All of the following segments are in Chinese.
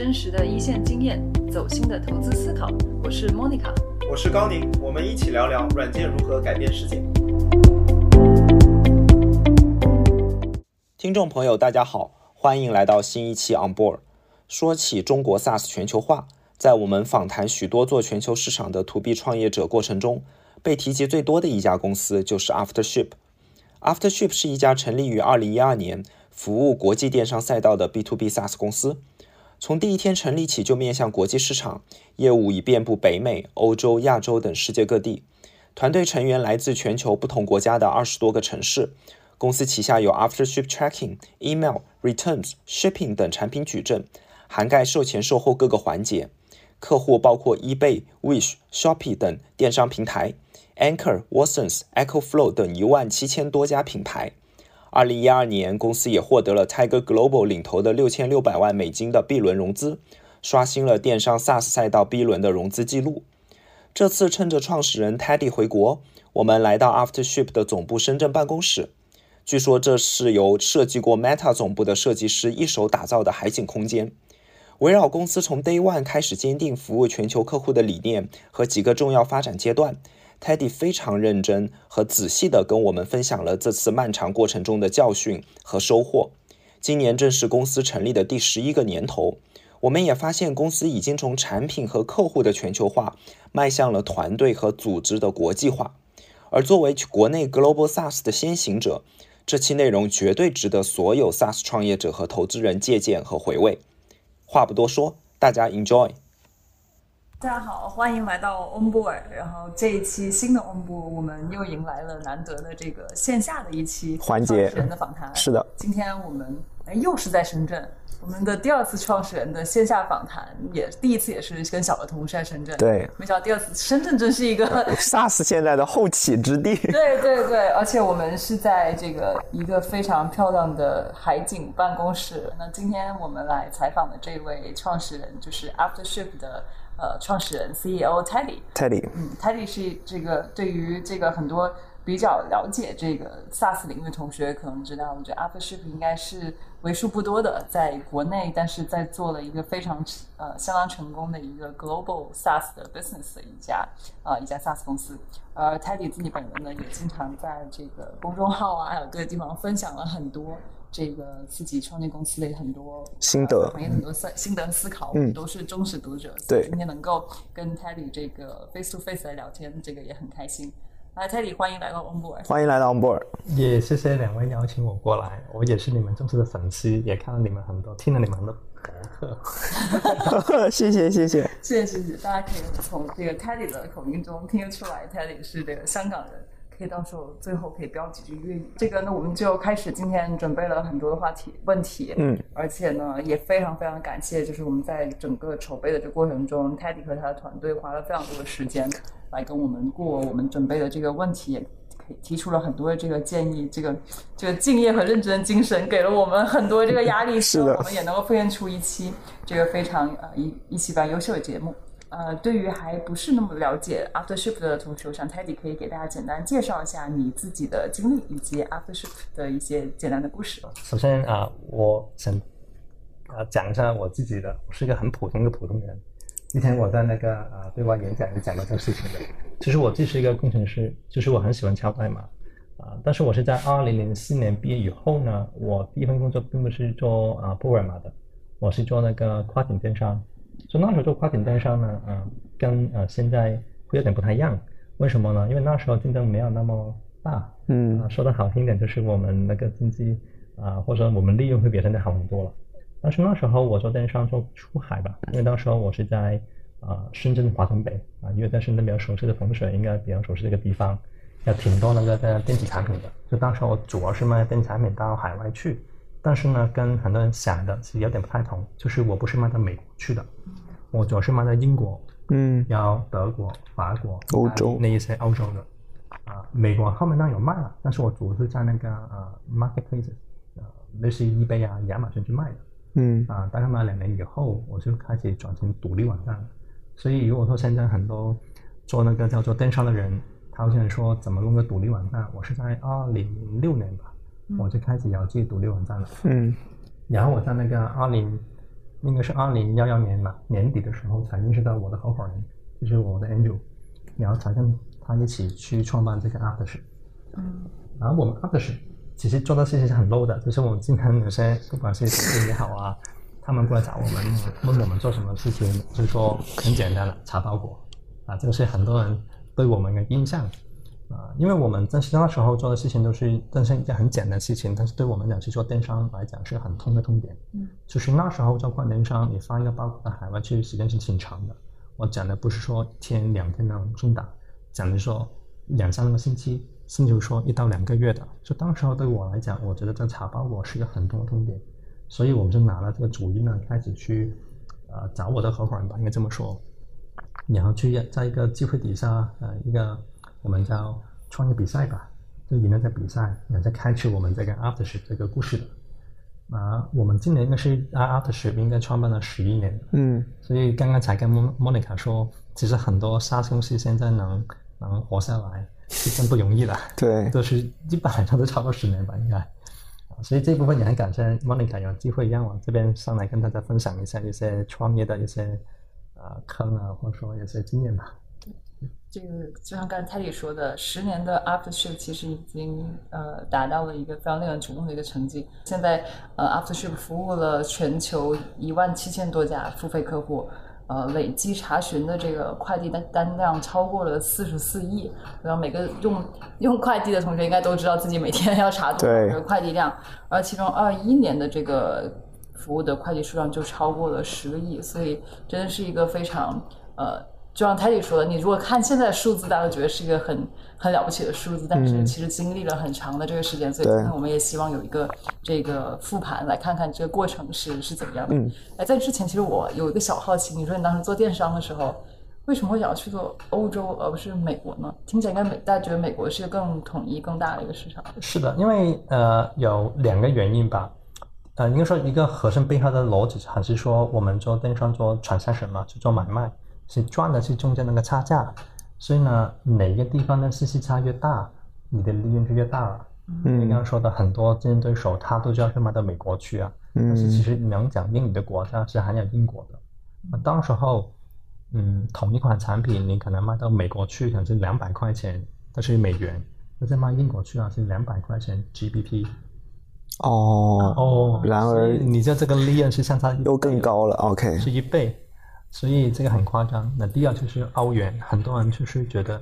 真实的一线经验，走心的投资思考。我是 Monica，我是高宁，我们一起聊聊软件如何改变世界。听众朋友，大家好，欢迎来到新一期 On Board。说起中国 SaaS 全球化，在我们访谈许多做全球市场的 To B 创业者过程中，被提及最多的一家公司就是 Aftership。Aftership 是一家成立于2012年。服务国际电商赛道的 B to B SaaS 公司，从第一天成立起就面向国际市场，业务已遍布北美、欧洲、亚洲等世界各地。团队成员来自全球不同国家的二十多个城市。公司旗下有 Aftership Tracking、Email、Returns、Shipping 等产品矩阵，涵盖售前售后各个环节。客户包括 eBay、Wish、Shopee 等电商平台，Anchor、Watsons、Echo Flow 等一万七千多家品牌。二零一二年，公司也获得了 Tiger Global 领投的六千六百万美金的 B 轮融资，刷新了电商 SaaS 赛道 B 轮的融资记录。这次趁着创始人 Teddy 回国，我们来到 Aftership 的总部深圳办公室。据说这是由设计过 Meta 总部的设计师一手打造的海景空间，围绕公司从 Day One 开始坚定服务全球客户的理念和几个重要发展阶段。Teddy 非常认真和仔细地跟我们分享了这次漫长过程中的教训和收获。今年正是公司成立的第十一个年头，我们也发现公司已经从产品和客户的全球化迈向了团队和组织的国际化。而作为国内 Global SaaS 的先行者，这期内容绝对值得所有 SaaS 创业者和投资人借鉴和回味。话不多说，大家 Enjoy。大家好，欢迎来到 Onboard。然后这一期新的 Onboard，我们又迎来了难得的这个线下的一期环节人的访谈。是的，今天我们哎又是在深圳，我们的第二次创始人的线下访谈，也第一次也是跟小额同事在深圳。对，没想到第二次深圳真是一个 SaaS 现在的后起之地。对对对，而且我们是在这个一个非常漂亮的海景办公室。那今天我们来采访的这位创始人就是 Aftership 的。呃，创始人 CEO Teddy，Teddy，嗯，Teddy 是这个对于这个很多比较了解这个 SaaS 领域的同学可能知道，我觉得 Aftership 应该是为数不多的在国内，但是在做了一个非常呃相当成功的一个 Global SaaS 的 business 的一家啊一家 SaaS 公司。而 Teddy 自己本人呢，也经常在这个公众号啊，还有各个地方分享了很多。这个自己创建公司的很多心得，行业很多思心得思考，我们都是忠实读者。对，今天能够跟 Teddy 这个 face to face 来聊天，这个也很开心。来，Teddy，欢迎来到 Onboard。欢迎来到 Onboard。也谢谢两位邀请我过来，我也是你们忠实的粉丝，也看了你们很多，听了你们很多博客。谢谢谢谢谢谢谢谢，大家可以从这个 Teddy 的口音中听得出来，Teddy 是这个香港人。可以到时候最后可以标几句粤语。这个呢，我们就开始今天准备了很多的话题问题，嗯，而且呢也非常非常感谢，就是我们在整个筹备的这过程中，Teddy 和他的团队花了非常多的时间来跟我们过我们准备的这个问题，提出了很多的这个建议。这个这个敬业和认真的精神给了我们很多这个压力，是的，我们也能够奉献出一期这个非常呃一一期非常优秀的节目。呃，对于还不是那么了解 Aftership 的同学，我想 Teddy 可以给大家简单介绍一下你自己的经历以及 Aftership 的一些简单的故事。首先啊，我想啊讲一下我自己的，我是一个很普通的普通人。之前我在那个啊对外演讲也讲过这个事情的。其实我既是一个工程师，就是我很喜欢敲代码啊。但是我是在二零零四年毕业以后呢，我第一份工作并不是做啊布尔玛的，我是做那个跨境电商。所以那时候做跨境电商呢，呃，跟呃现在会有点不太一样。为什么呢？因为那时候竞争没有那么大，嗯，说的好听点就是我们那个经济啊，或者说我们利润会比现在好很多了。但是那时候我做电商做出海吧，因为那时候我是在啊深圳华强北啊，因为在深圳比较熟悉的风水，应该比较熟悉这个地方，有挺多那个的电子产品的。就当时我主要是卖电子产品到海外去。但是呢，跟很多人想的其实有点不太同，就是我不是卖到美国去的，我主要是卖到英国，嗯，然后德国、法国、欧洲那一些欧洲的，啊，美国后面当然有卖了，但是我主要是在那个呃 marketplace，呃，类似于 eBay 啊、亚马逊去卖的，嗯，啊，大概卖了两年以后，我就开始转成独立网站，所以如果说现在很多做那个叫做电商的人，他好像说怎么弄个独立网站，我是在二零零六年吧。我就开始有自己独立网站了。嗯，然后我在那个二零应该是二零幺幺年吧年底的时候才认识到我的合伙人，就是我的 Andrew，然后才跟他一起去创办这个 Aftership。嗯然后我们 Aftership 其实做的事情是很 low 的，就是我们经常有些不管是同事也好啊，他们过来找我们问我们做什么事情，就是说很简单的查包裹啊，这个是很多人对我们的印象。啊，因为我们在其他时候做的事情都是但是一件很简单的事情，但是对我们讲去做电商来讲是很痛的痛点。嗯，就是那时候做跨电商，你发一个包裹到海外去，时间是挺长的。我讲的不是说一天两天那种送达，讲的是说两三个星期，甚至说一到两个月的。就当时候对我来讲，我觉得在查包裹是一个很痛的痛点，所以我们就拿了这个主意呢，开始去呃找我的合伙人吧，应该这么说，然后去在一个机会底下，呃，一个我们叫创业比赛吧，就赢了在比赛，也在开启我们这个 Aftership 这个故事的。啊，我们今年应该是 Aftership 应该创办了十一年，嗯所以刚刚才跟莫莫妮卡说，其实很多 SaaS 公司现在能能活下来是真不容易的，对，都是一般来说都超过十年吧，应该。啊所以这部分也很感谢莫妮卡有机会让我这边上来跟大家分享一下一些创业的一些呃坑啊，或者说一些经验吧。这个就像刚才泰迪说的，十年的 Aftership 其实已经呃达到了一个非常令人瞩目的一个成绩。现在呃 Aftership 服务了全球一万七千多家付费客户，呃累计查询的这个快递单单量超过了四十四亿。然后每个用用快递的同学应该都知道自己每天要查多少个快递量，而其中二一年的这个服务的快递数量就超过了十个亿，所以真的是一个非常呃。就像泰迪说的，你如果看现在的数字，大家都觉得是一个很很了不起的数字，但是其实经历了很长的这个时间，所以今天我们也希望有一个这个复盘，来看看这个过程是是怎么样的。嗯，哎，在之前其实我有一个小好奇，你说你当时做电商的时候，为什么会想要去做欧洲而不是美国呢？听起来应该美，大家觉得美国是一个更统一、更大的一个市场。是的，因为呃有两个原因吧，呃应该说一个核心背后的逻辑还是说我们做电商做 transaction 嘛，去做买卖，是赚的是中间那个差价，所以呢哪个地方的信息差越大，你的利润就越大了。你刚刚说的很多竞争对手，他都是要去卖到美国去啊，但是其实能讲英语的国家是含有英国的。那到时候，嗯，同一款产品你可能卖到美国去，可能是两百块钱，但是美元；那再卖英国去啊，是两百块钱 GBP。哦哦然而你这这个利润是相差又更高了，OK，是一倍，所以这个很夸张。那第二就是欧元，很多人就是觉得，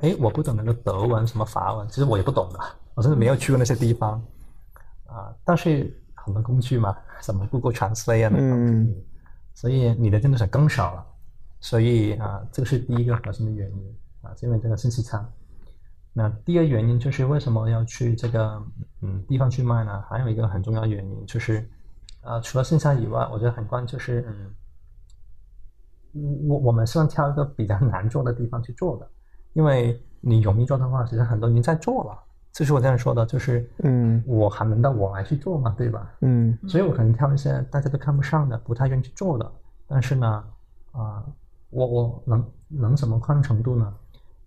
哎，我不懂那个德文什么法文，其实我也不懂的，我真的没有去过那些地方啊。但是很多工具嘛，什么 Google Translate 啊，嗯，所以你的竞争者更少了。所以啊，这个是第一个核心的原因啊，是因为这个信息差。那第二原因就是为什么要去这个嗯地方去卖呢？还有一个很重要的原因就是，呃，除了线下以外，我觉得很关键就是嗯，我我们希望挑一个比较难做的地方去做的，因为你容易做的话，其实很多人在做了。就是我这样说的，就是嗯我还轮到我来去做嘛，对吧？嗯所以我可能挑一些大家都看不上的、不太愿意去做的，但是呢，啊、我我能能什么宽程度呢？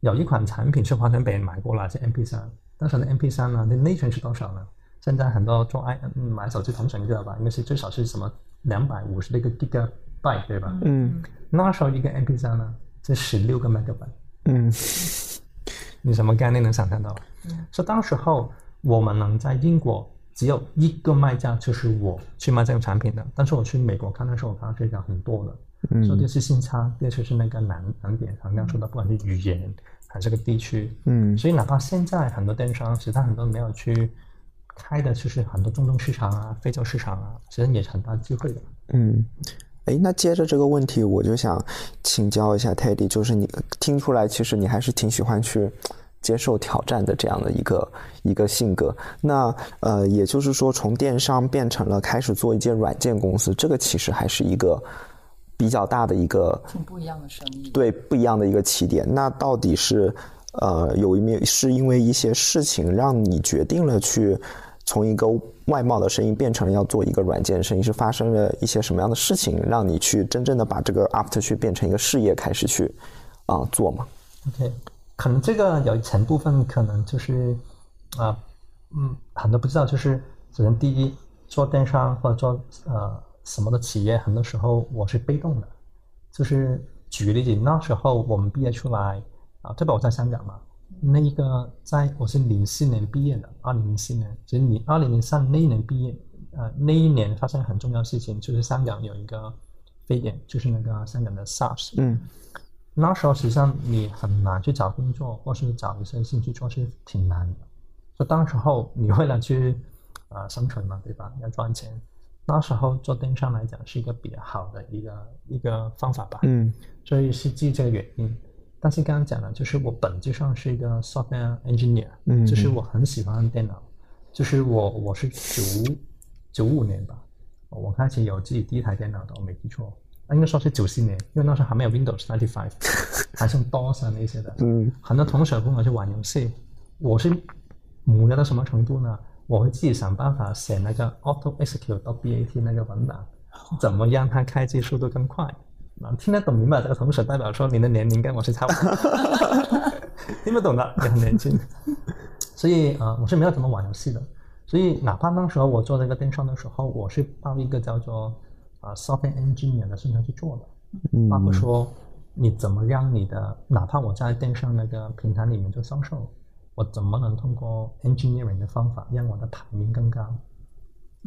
有一款产品是华强北买过来，是 MP 三，当时的 MP 三呢，那内存是多少呢？现在很多做 i 嗯买手机同城知道吧？应该是最少是什么两百五十的一个 gigabyte 对吧？嗯那时候一个 MP 三呢是十六个 megabyte。嗯你什么概念能想象到？所以当时候我们能在英国只有一个卖家，就是我去卖这个产品的。但是我去美国看的时候，我看到这个很多的。嗯所以第一是信差，第二就是那个难难点，刚刚说的，不管是语言还是个地区。嗯所以哪怕现在很多电商，其实他很多没有去开的，就是很多中东市场啊、非洲市场啊，其实也是很大机会的。嗯，哎，那接着这个问题，我就想请教一下 Teddy，就是你听出来，其实你还是挺喜欢去接受挑战的这样的一个一个性格。那呃，也就是说，从电商变成了开始做一件软件公司，这个其实还是一个比较大的一个挺不一样的生意。对不一样的一个起点。那到底是呃有一面是因为一些事情让你决定了去从一个外贸的生意变成了要做一个软件生意，是发生了一些什么样的事情让你去真正的把这个 After 去变成一个事业开始去啊、做吗？OK，可能这个有一层部分可能就是啊、嗯，很多不知道，就是首先第一，做电商或者做呃什么的企业，很多时候我是被动的。就是举个例子，那时候我们毕业出来啊，特别我在香港嘛，那一个在我是零四年毕业的，二零零四年，其实你二零零三那一年毕业，呃，那一年发生很重要的事情，就是香港有一个非典，就是那个香港的 SARS。嗯。那时候实际上你很难去找工作，或是找一些兴趣做是挺难的。就当时候你为了去呃生存嘛，对吧？要赚钱。那时候做电商来讲是一个比较好的一个一个方法吧。嗯。所以是基于这个原因。但是刚刚讲了，就是我本质上是一个 software engineer，嗯，就是我很喜欢电脑，就是我我是九九五年吧，我开始有自己第一台电脑的，我没记错。应该说是九七年，因为那时候还没有 Windows ninety five，还是 DOS 那些的。嗯，很多同学跟我去玩游戏，我是无聊到什么程度呢？我会自己想办法写那个 Auto Execute 到 BAT 那个文档，怎么让它开机速度更快？啊，听得懂明白这个同时代表说你的年龄跟我是差不多，听不懂的也很年轻。所以啊，我是没有怎么玩游戏的。所以哪怕那时候我做这个电商的时候，我是报一个叫做。啊，software engineer 的身上去做的，包括说你怎么让你的，哪怕我在电商那个平台里面做销售，我怎么能通过 engineering 的方法让我的排名更高？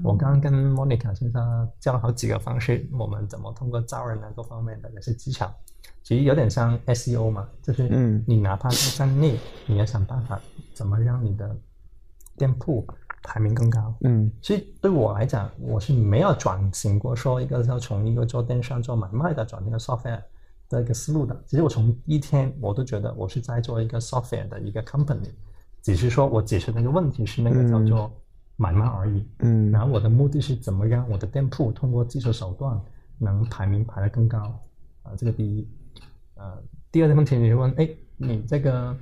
我刚刚跟 Monica 先生教了好几个方式，我们怎么通过招人啊各方面的有些技巧，其实有点像 SEO 嘛，就是你哪怕在站内，你要想办法怎么让你的店铺。排名更高，嗯，所以对我来讲，我是没有转型过，说一个要从一个做电商做买卖的转成 software 的一个思路的。其实我从一天我都觉得我是在做一个 software 的一个 company，只是说我解决那个问题是那个叫做买卖而已，嗯，然后我的目的是怎么让我的店铺通过技术手段能排名排得更高，啊，这个第一，呃，第二个问题你就问，哎，你这个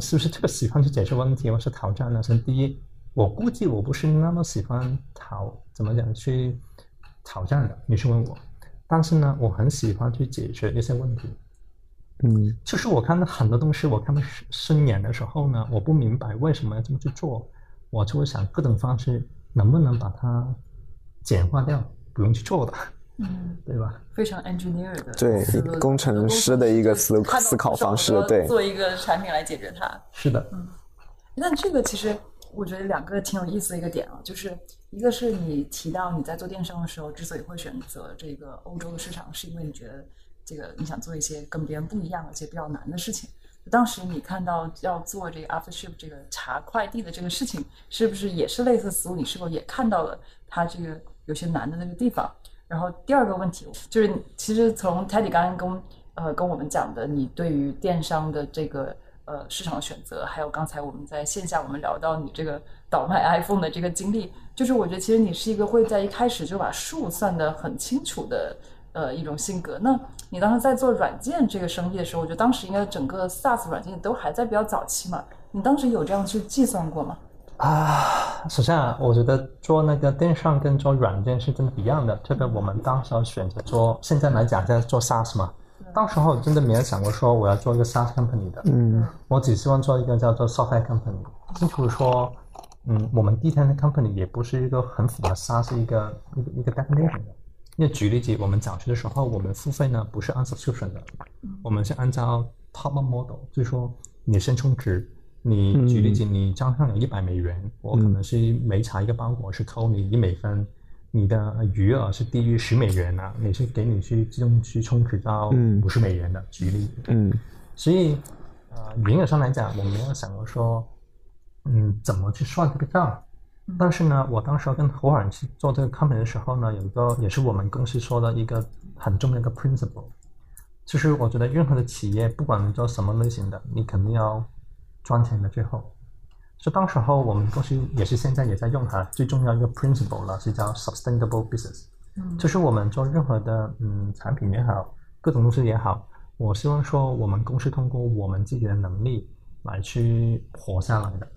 是不是特别喜欢去解决问题或是挑战呢？先第一。我估计我不是那么喜欢讨怎么讲去挑战的，你是问我，但是呢，我很喜欢去解决一些问题。嗯，就是我看到很多东西，我看到顺眼的时候呢，我不明白为什么要这么去做，我就会想各种方式能不能把它简化掉，不用去做的。嗯，对吧？非常 engineer 的对工程师的一个思思考方式，对，做一个产品来解决它。是的，嗯，那这个其实。我觉得两个挺有意思的一个点啊，就是一个是你提到你在做电商的时候，之所以会选择这个欧洲的市场，是因为你觉得这个你想做一些跟别人不一样而且比较难的事情。当时你看到要做这个 after ship 这个查快递的这个事情，是不是也是类似思路？你是否也看到了它这个有些难的那个地方？然后第二个问题就是，其实从 Teddy 刚刚跟呃跟我们讲的，你对于电商的这个。呃，市场选择，还有刚才我们在线下我们聊到你这个倒卖 iPhone 的这个经历，就是我觉得其实你是一个会在一开始就把数算得很清楚的呃一种性格。那你当时在做软件这个生意的时候，我觉得当时应该整个 SaaS 软件都还在比较早期嘛，你当时有这样去计算过吗？啊，首先啊，我觉得做那个电商跟做软件是真的不一样的，特别我们当时选择做，现在来讲在做 SaaS 嘛。到时候真的没有想过说我要做一个 SaaS company 的，嗯，我只希望做一个叫做 software company。清楚说，嗯，我们第一天的 company 也不是一个很符合 SaaS 一个一个一个 definition 的。因为举例子，我们早期的时候，我们付费呢不是按 subscription 的，我们是按照 top up model，就是说你先充值，你举例子，你账上有一百美元，我可能是每查一个包裹是扣你一美分。你的余额是低于十美元呢，你是给你去自动去充值到五十美元的，举例。嗯，所以，呃，营业上来讲，我没有想过说，嗯，怎么去算这个账。但是呢，我当时跟合伙人去做这个 company 的时候呢，有一个也是我们公司说的一个很重要的一个 principle，就是我觉得任何的企业，不管你做什么类型的，你肯定要赚钱的最后。就当时候我们公司也是现在也在用它最重要一个 principle 了，是叫 sustainable business。嗯，就是我们做任何的嗯产品也好，各种东西也好，我希望说我们公司通过我们自己的能力来去活下来的。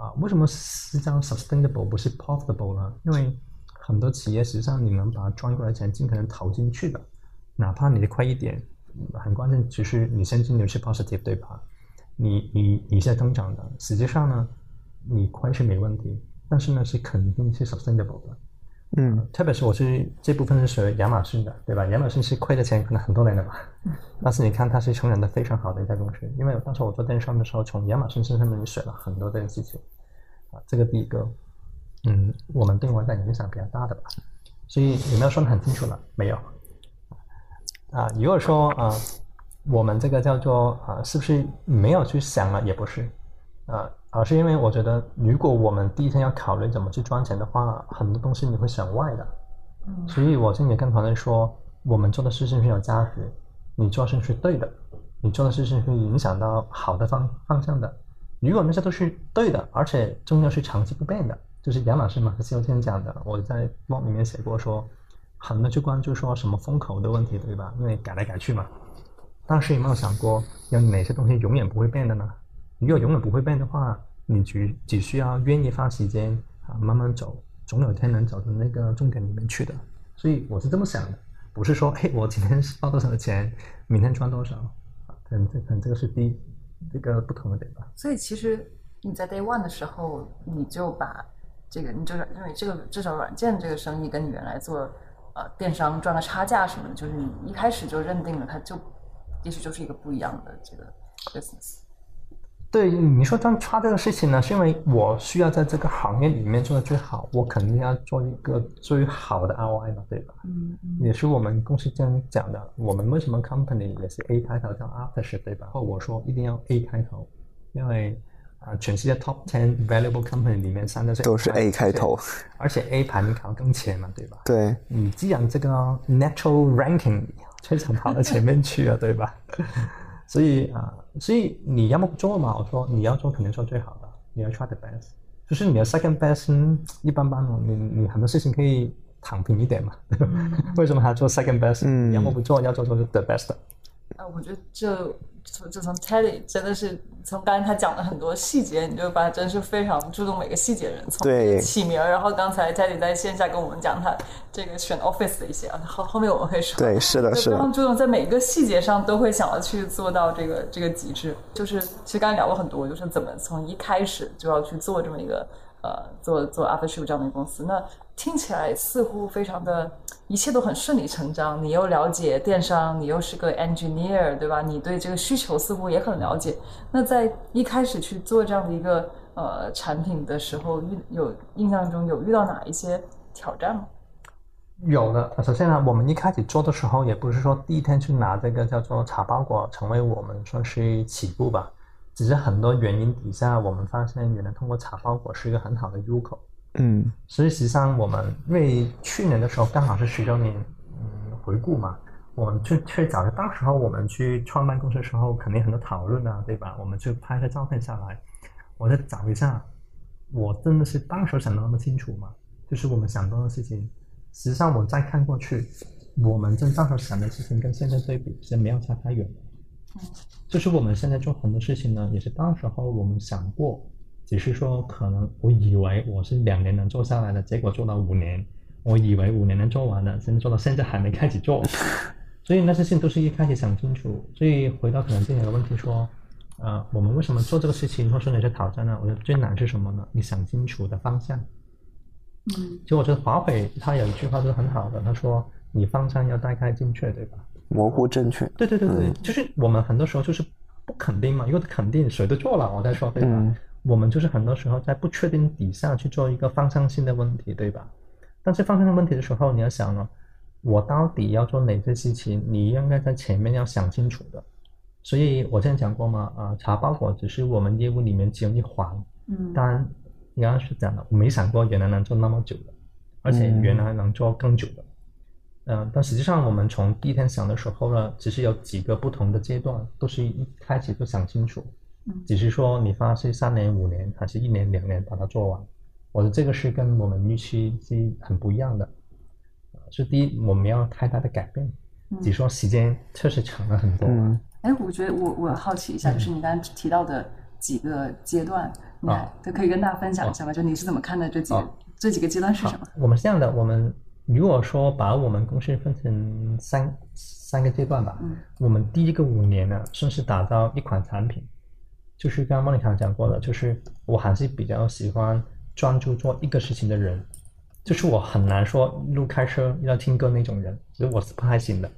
啊，为什么是叫 sustainable 不是 profitable 呢？因为很多企业实际上你能把赚过来钱尽可能投进去的，哪怕你亏一点，很关键，其实你现金流是 positive，对吧？你你你在增长的，实际上呢，你亏是没问题，但是呢是肯定是 sustainable 的。嗯，特别是我是这部分是属于亚马逊的，对吧？亚马逊是亏的钱可能很多年了吧，但是你看它是成长的非常好的一家公司，因为当时我做电商的时候，从亚马逊身上面学了很多这个事情，啊，这个第一个，嗯，我们对我的影响比较大的吧，所以有没有说的很清楚了？没有，啊，如果说啊，我们这个叫做啊，是不是没有去想了？也不是，啊。而是因为我觉得，如果我们第一天要考虑怎么去赚钱的话，很多东西你会想歪的。嗯，所以我今天跟团队说，我们做的事情是有价值，你做事是对的，你做的事情会影响到好的方方向的。如果那些都是对的，而且重要是长期不变的，就是杨老师马克思有天讲的，我在 blog 里面写过说，很多去关注说什么风口的问题，对吧？因为改来改去嘛。但是有没有想过，有哪些东西永远不会变的呢？你如果永远不会变的话，你只只需要愿意花时间啊，慢慢走，总有一天能走到那个重点里面去的。所以我是这么想的，不是说嘿，我今天花多少的钱，明天赚多少啊？可能这可能这个是第这个不同的点吧。所以其实你在 day one 的时候，你就把这个，你就是因为这个至少软件这个生意跟你原来做呃电商赚的差价什么的，就是你一开始就认定了它就也许就是一个不一样的这个 business。对你说穿插这个事情呢，是因为我需要在这个行业里面做的最好，我肯定要做一个最好的 ROI 嘛，对吧？嗯嗯。也是我们公司这样讲的，我们为什么 company 也是 A 开头叫 Aftership 对吧？然后我说一定要 A 开头，因为啊，全世界 Top Ten Valuable Company 里面三个是都是 A 开头，而且 A 排名考更前嘛，对吧？对。你既然这个 Natural Ranking 非常跑到前面去了，对吧？所以啊，所以你要么不做嘛？我说你要做，肯定做最好的，你要 try the best。就是你的 second best 一般般嘛，你你很多事情可以躺平一点嘛。为什么还要做 second best？你要么不做，要做做 the best。啊，我觉得这。从就从 Teddy 真的是从刚才他讲了很多细节，你就发现真是非常注重每个细节的人。从起名，然后刚才 Teddy 在线下跟我们讲他这个选 Office 的一些啊，后后面我们会说。对，是的，是的。非常注重在每个细节上都会想要去做到这个这个极致。就是其实刚才聊了很多，就是怎么从一开始就要去做这么一个呃做做 Aftershoot 这样的一个公司。那听起来似乎非常的，一切都很顺理成章。你又了解电商，你又是个 engineer，对吧？你对这个需求似乎也很了解。那在一开始去做这样的一个呃产品的时候，遇有印象中有遇到哪一些挑战吗？有的。首先呢，我们一开始做的时候，也不是说第一天去拿这个叫做茶包裹成为我们说是起步吧，只是很多原因底下，我们发现原来通过茶包裹是一个很好的入口。嗯，实际上我们因为去年的时候刚好是十周年，嗯，回顾嘛，我们去去找的，当时候我们去创办公司的时候，肯定很多讨论啊，对吧？我们就拍个照片下来，我再找一下，我真的是当时想的那么清楚吗？就是我们想到的事情，实际上我再看过去，我们真当时想的事情跟现在对比，其实没有差太远。嗯，就是我们现在做很多事情呢，也是当时候我们想过。只是说，可能我以为我是两年能做下来的，结果做到五年。我以为五年能做完的，现在做到现在还没开始做。所以那些事情都是一开始想清楚。所以回到可能之前的问题说，呃，我们为什么做这个事情，或是哪些挑战呢？我觉得最难是什么呢？你想清楚的方向。嗯。其实我觉得华为他有一句话是很好的，他说你方向要大概正确，对吧？模糊正确。对对对对，就是我们很多时候就是不肯定嘛，因为肯定谁都做了，我在说对吧？我们就是很多时候在不确定底下去做一个方向性的问题，对吧？但是方向性问题的时候，你要想呢，我到底要做哪些事情？你应该在前面要想清楚的。所以我之前讲过嘛，啊，查包裹只是我们业务里面其中一环。嗯。当然，你刚刚是讲的，我没想过原来能做那么久的，而且原来能做更久的。嗯。但实际上，我们从第一天想的时候呢，只是有几个不同的阶段，都是一开始就想清楚。只是说你发是三年、五年，还是一年、两年把它做完？我的这个是跟我们预期是很不一样的。是第一，我们要太大的改变。只说时间确实长了很多。哎，我觉得我我好奇一下，就是你刚才提到的几个阶段，你都可以跟大家分享一下吗？就你是怎么看的这几这几个阶段是什么？我们是这样的，我们如果说把我们公司分成三三个阶段吧，我们第一个五年呢，算是打造一款产品。就是刚刚莫妮卡讲过的，就是我还是比较喜欢专注做一个事情的人，就是我很难说一路开车一路听歌那种人，所以我是不太行的。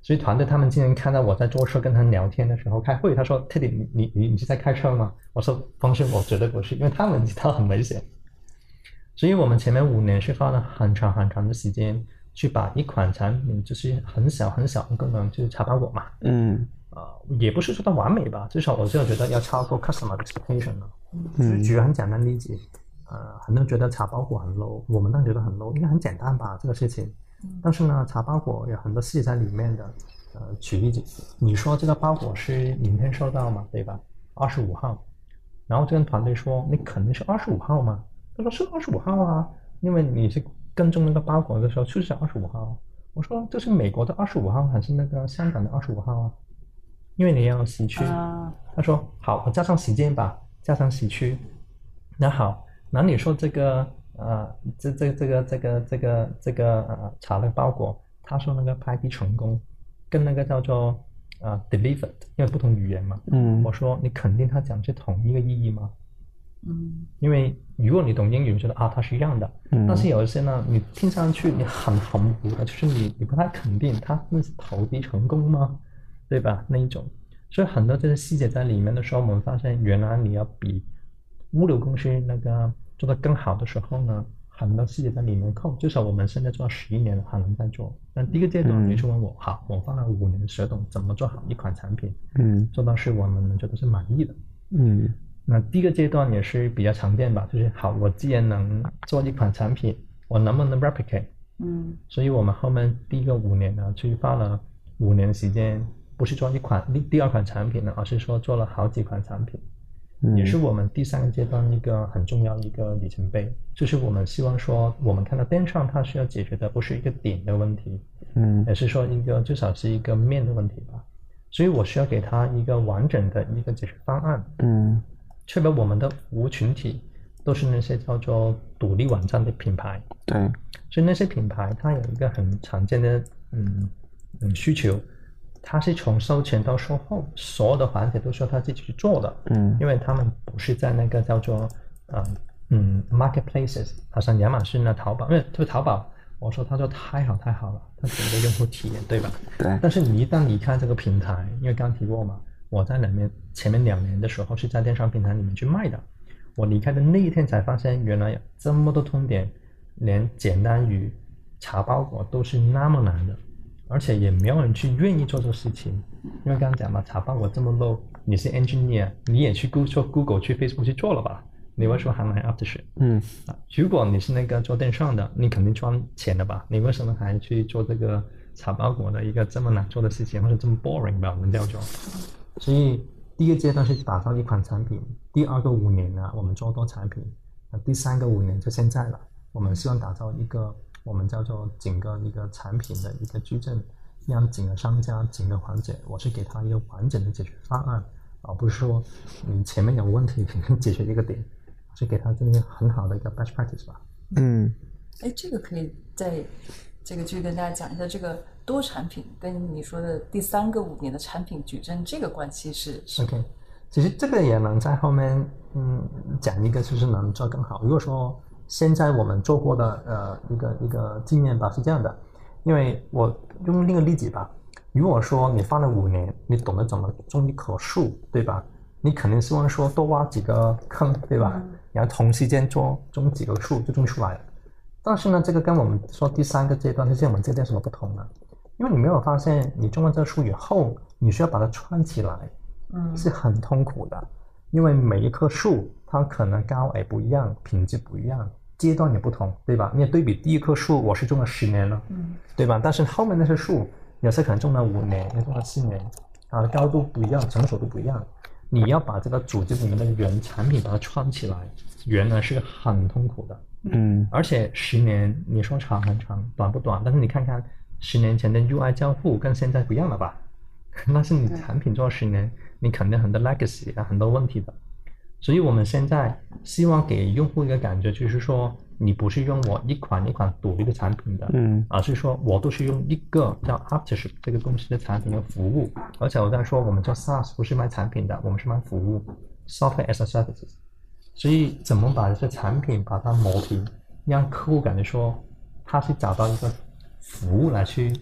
所以团队他们今天看到我在坐车跟他聊天的时候开会，他说特别你你你是在开车吗？”我说：“方式我绝对不是，因为他们知道很危险。”所以我们前面五年是花了很长很长的时间去把一款产品，就是很小很小的功能，就是茶包裹嘛，嗯呃，也不是说它完美吧，至少我就觉得要超过 customer expectation 了。嗯举个很简单例子，呃，很多人觉得查包裹很 low，我们当然觉得很 low，应该很简单吧这个事情。但是呢，查包裹有很多细节在里面的。呃，举例子，你说这个包裹是明天收到嘛？对吧？二十五号。然后就跟团队说你肯定是二十五号嘛？他说是二十五号啊，因为你是跟踪那个包裹的时候就是二十五号。我说这是美国的二十五号还是那个香港的二十五号啊？因为你要洗去。啊，他说好，我加上时间吧，加上洗区。那好，那你说这个呃，这这这个这个这个这个呃查了包裹，他说那个拍递成功，跟那个叫做呃 delivered，因为不同语言嘛。嗯我说你肯定他讲是同一个意义吗？嗯因为如果你懂英语，你觉得啊它是一样的，嗯但是有一些呢，你听上去你很含糊的，就是你你不太肯定它那是投递成功吗？对吧？那一种，所以很多这些细节在里面的时候，我们发现原来你要比物流公司那个做得更好的时候呢，很多细节在里面扣。至少我们现在做了十一年了，还能再做。但第一个阶段，嗯你是问我，好，我花了五年学懂怎么做好一款产品，嗯做到是我们能觉得是满意的。嗯那第一个阶段也是比较常见吧，就是好，我既然能做一款产品，我能不能 replicate？嗯所以我们后面第一个五年呢，去花了五年时间，不是做一款第第二款产品呢，而是说做了好几款产品，嗯，也是我们第三个阶段一个很重要的一个里程碑，就是我们希望说，我们看到电商它需要解决的不是一个点的问题，嗯。而是说一个至少是一个面的问题吧，所以我需要给他一个完整的一个解决方案，嗯。确保我们的服务群体都是那些叫做独立网站的品牌，对，所以那些品牌它有一个很常见的嗯嗯需求，它是从收钱到售后所有的环节都需要他自己去做的，嗯。因为他们不是在那个叫做呃嗯 marketplaces，好像亚马逊啊、淘宝，因为这个淘宝，我说他说太好太好了，他整个用户体验对吧？对，但是你一旦离开这个平台，因为刚刚提过嘛，我在两年前面两年的时候是在电商平台里面去卖的，我离开的那一天才发现，原来有这么多痛点，连简单于查包裹都是那么难的，而且也没有人去愿意做这个事情，因为刚刚讲嘛，查包裹这么 low，你是 engineer，你也去 Google 去 Facebook 去做了吧？你为什么还买 AfterShip？嗯啊，如果你是那个做电商的，你肯定赚钱的吧？你为什么还去做这个查包裹的一个这么难做的事情，或者这么 boring 吧？我们叫做。所以第一个阶段是打造一款产品，第二个五年呢，我们做多产品，那第三个五年就现在了，我们希望打造一个我们叫做整个一个产品的一个矩阵，让整个商家整个环节，我是给他一个完整的解决方案，而不是说你前面有问题解决一个点，是给他这个很好的一个 best practice 吧。嗯哎，这个可以在这个继续跟大家讲一下，这个多产品跟你说的第三个五年的产品矩阵这个关系是是 OK，其实这个也能在后面嗯讲一个，就是能做更好。如果说现在我们做过的呃一个一个经验吧，是这样的，因为我用另一个例子吧，如果说你放了五年，你懂得怎么种一棵树，对吧？你肯定希望说多挖几个坑，对吧？然后同时间种种几个树就种出来了。但是呢，这个跟我们说第三个阶段，就是我们这个阶段什么不同呢？因为你没有发现，你种完这个树以后，你需要把它串起来，嗯是很痛苦的，因为每一棵树它可能高矮不一样，品质不一样，阶段也不同，对吧？你也对比第一棵树，我是种了十年了，嗯对吧？但是后面那些树，有些可能种了五年，有些种了四年，啊，高度不一样，成熟度不一样。你要把这个组织里面的原产品把它串起来，原来是很痛苦的。嗯而且十年，你说长很长，短不短？但是你看看十年前的 UI 交互跟现在不一样了吧？那是你产品做了十年，你肯定很多 legacy 啊，很多问题的。所以我们现在希望给用户一个感觉，就是说你不是用我一款一款独立的产品的，嗯而是说我都是用一个叫 Aftership 这个公司的产品和服务。而且我在说，我们做 SaaS 不是卖产品的，我们是卖服务，Software as a Service。所以怎么把这产品把它磨平，让客户感觉说他是找到一个服务来去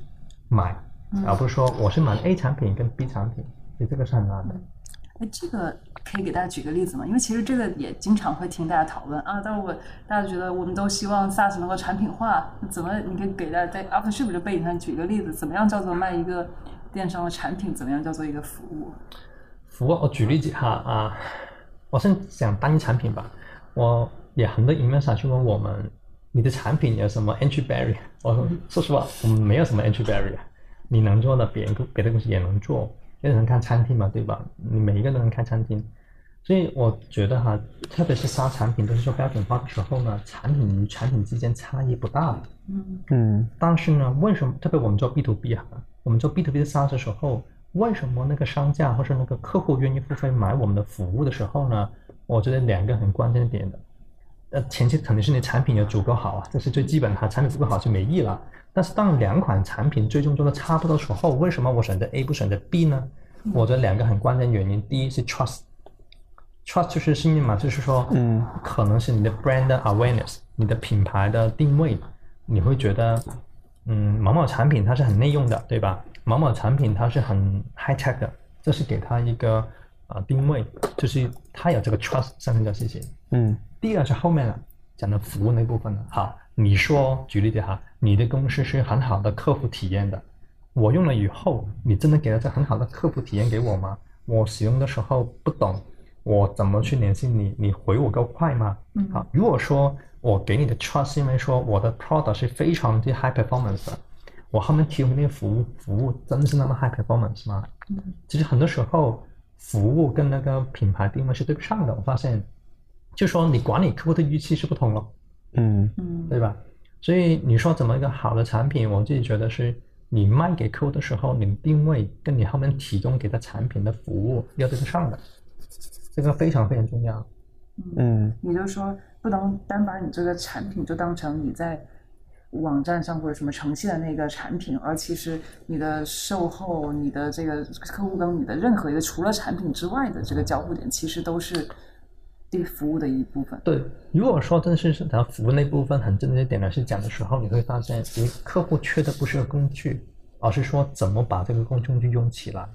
买，而不是说我是买 A 产品跟 B 产品，所以这个是很难的。哎，这个可以给大家举个例子吗？因为其实这个也经常会听大家讨论啊。但是我大家觉得我们都希望 SaaS 能够产品化，怎么你可以给大家在 AfterShip 的背景上举个例子？怎么样叫做卖一个电商的产品？怎么样叫做一个服务？服务，我举例子哈啊，我先讲单一产品吧。我也很多 investor 去问我们，你的产品有什么 entry barrier？我说说实话，我们没有什么 entry barrier。你能做的，别人别的公司也能做。有人开餐厅嘛，对吧？你每一个都能开餐厅，所以我觉得哈，特别是杀产品都是做标准化的时候呢，产品与产品之间差异不大。嗯嗯但是呢，为什么特别我们做 B to B 哈，我们做 B to B 的 SaaS 的时候，为什么那个商家或是那个客户愿意付费买我们的服务的时候呢？我觉得两个很关键点的，呃，前期肯定是你产品要足够好啊，这是最基本的哈，产品足够好就没意义了。但是当两款产品最终做的差不多的时候，为什么我选择 A 不选择 B 呢？我觉得两个很关键原因，第一是 trust，trust 就是信任嘛，就是说，嗯，可能是你的 brand awareness，你的品牌的定位，你会觉得，嗯，某某产品它是很内用的，对吧？某某产品它是很 high tech 的，这是给它一个啊、呃定位，就是它有这个 trust 上面的信息。嗯第二是后面了讲的服务那部分了。好，你说举例子哈，你的公司是很好的客户体验的，我用了以后，你真的给了这很好的客户体验给我吗？我使用的时候不懂，我怎么去联系你？你回我够快吗？嗯好，如果说我给你的 trust 是因为说我的 product 是非常之 high performance 的，我后面提供那个服务服务真的是那么 high performance 吗？嗯其实很多时候服务跟那个品牌定位是对不上的。我发现，就说你管理客户的预期是不同了，嗯嗯对吧？所以你说怎么一个好的产品，我自己觉得是你卖给客户的时候，你的定位跟你后面提供给他产品的服务要对得上的，这个非常非常重要。嗯也就是说，不能单把你这个产品就当成你在网站上或者什么呈现的那个产品，而其实你的售后、你的这个客户跟你的任何一个除了产品之外的这个交互点，其实都是对服务的一部分。对，如果说真的是讲服务那部分很正经点来去讲的时候，你会发现，你客户缺的不是个工具，而是说怎么把这个工具用起来。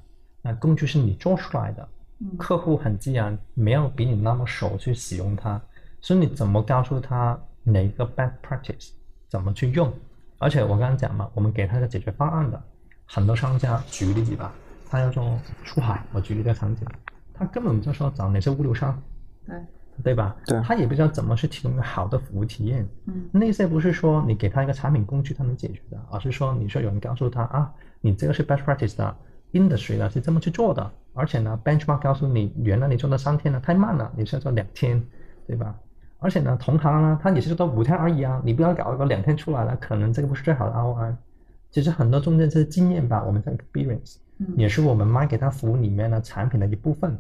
那工具是你做出来的，嗯客户很自然没有比你那么熟去使用它，所以你怎么告诉他哪一个 best practice 怎么去用？而且我刚刚讲嘛，我们给他一个解决方案的，很多商家举个例子吧，他要做出海，我举例个场景，他根本不知道说找哪些物流商，对，对吧？对他也不知道怎么去提供一个好的服务体验。嗯那些不是说你给他一个产品工具他能解决的，而是说你说有人告诉他啊，你这个是 best practice 的 industry 呢是这么去做的，而且呢 benchmark 告诉你，原来你做了三天呢太慢了，你是要做两天，对吧？而且呢，同行呢，他也是做五天而已啊，你不要搞一个两天出来了，可能这个不是最好的 ROI。其实很多中间这些经验吧，我们叫 experience，嗯也是我们卖给他服务里面的产品的一部分，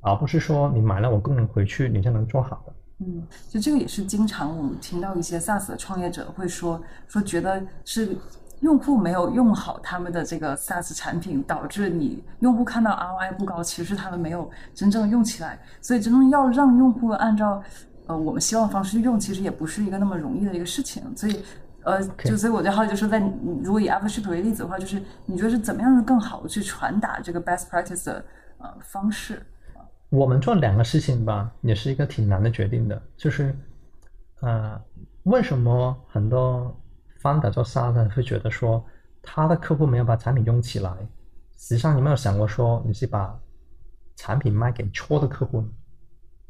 而不是说你买了我功能回去你就能做好的。嗯，就这个也是经常我们听到一些 SaaS 的创业者会说说觉得是用户没有用好他们的这个 SaaS 产品，导致你用户看到 ROI 不高，其实他们没有真正用起来。所以真正要让用户按照呃我们希望的方式去用，其实也不是一个那么容易的一个事情。所以呃，就所以我就好奇，就是在如果以 AfterShip 为例子的话，就是你觉得是怎么样更好的去传达这个 best practice 的呃方式？我们做两个事情吧，也是一个挺难的决定的，就是，呃，为什么很多 founder 做 SaaS 会觉得说他的客户没有把产品用起来？实际上，你有没有想过说你是把产品卖给错的客户？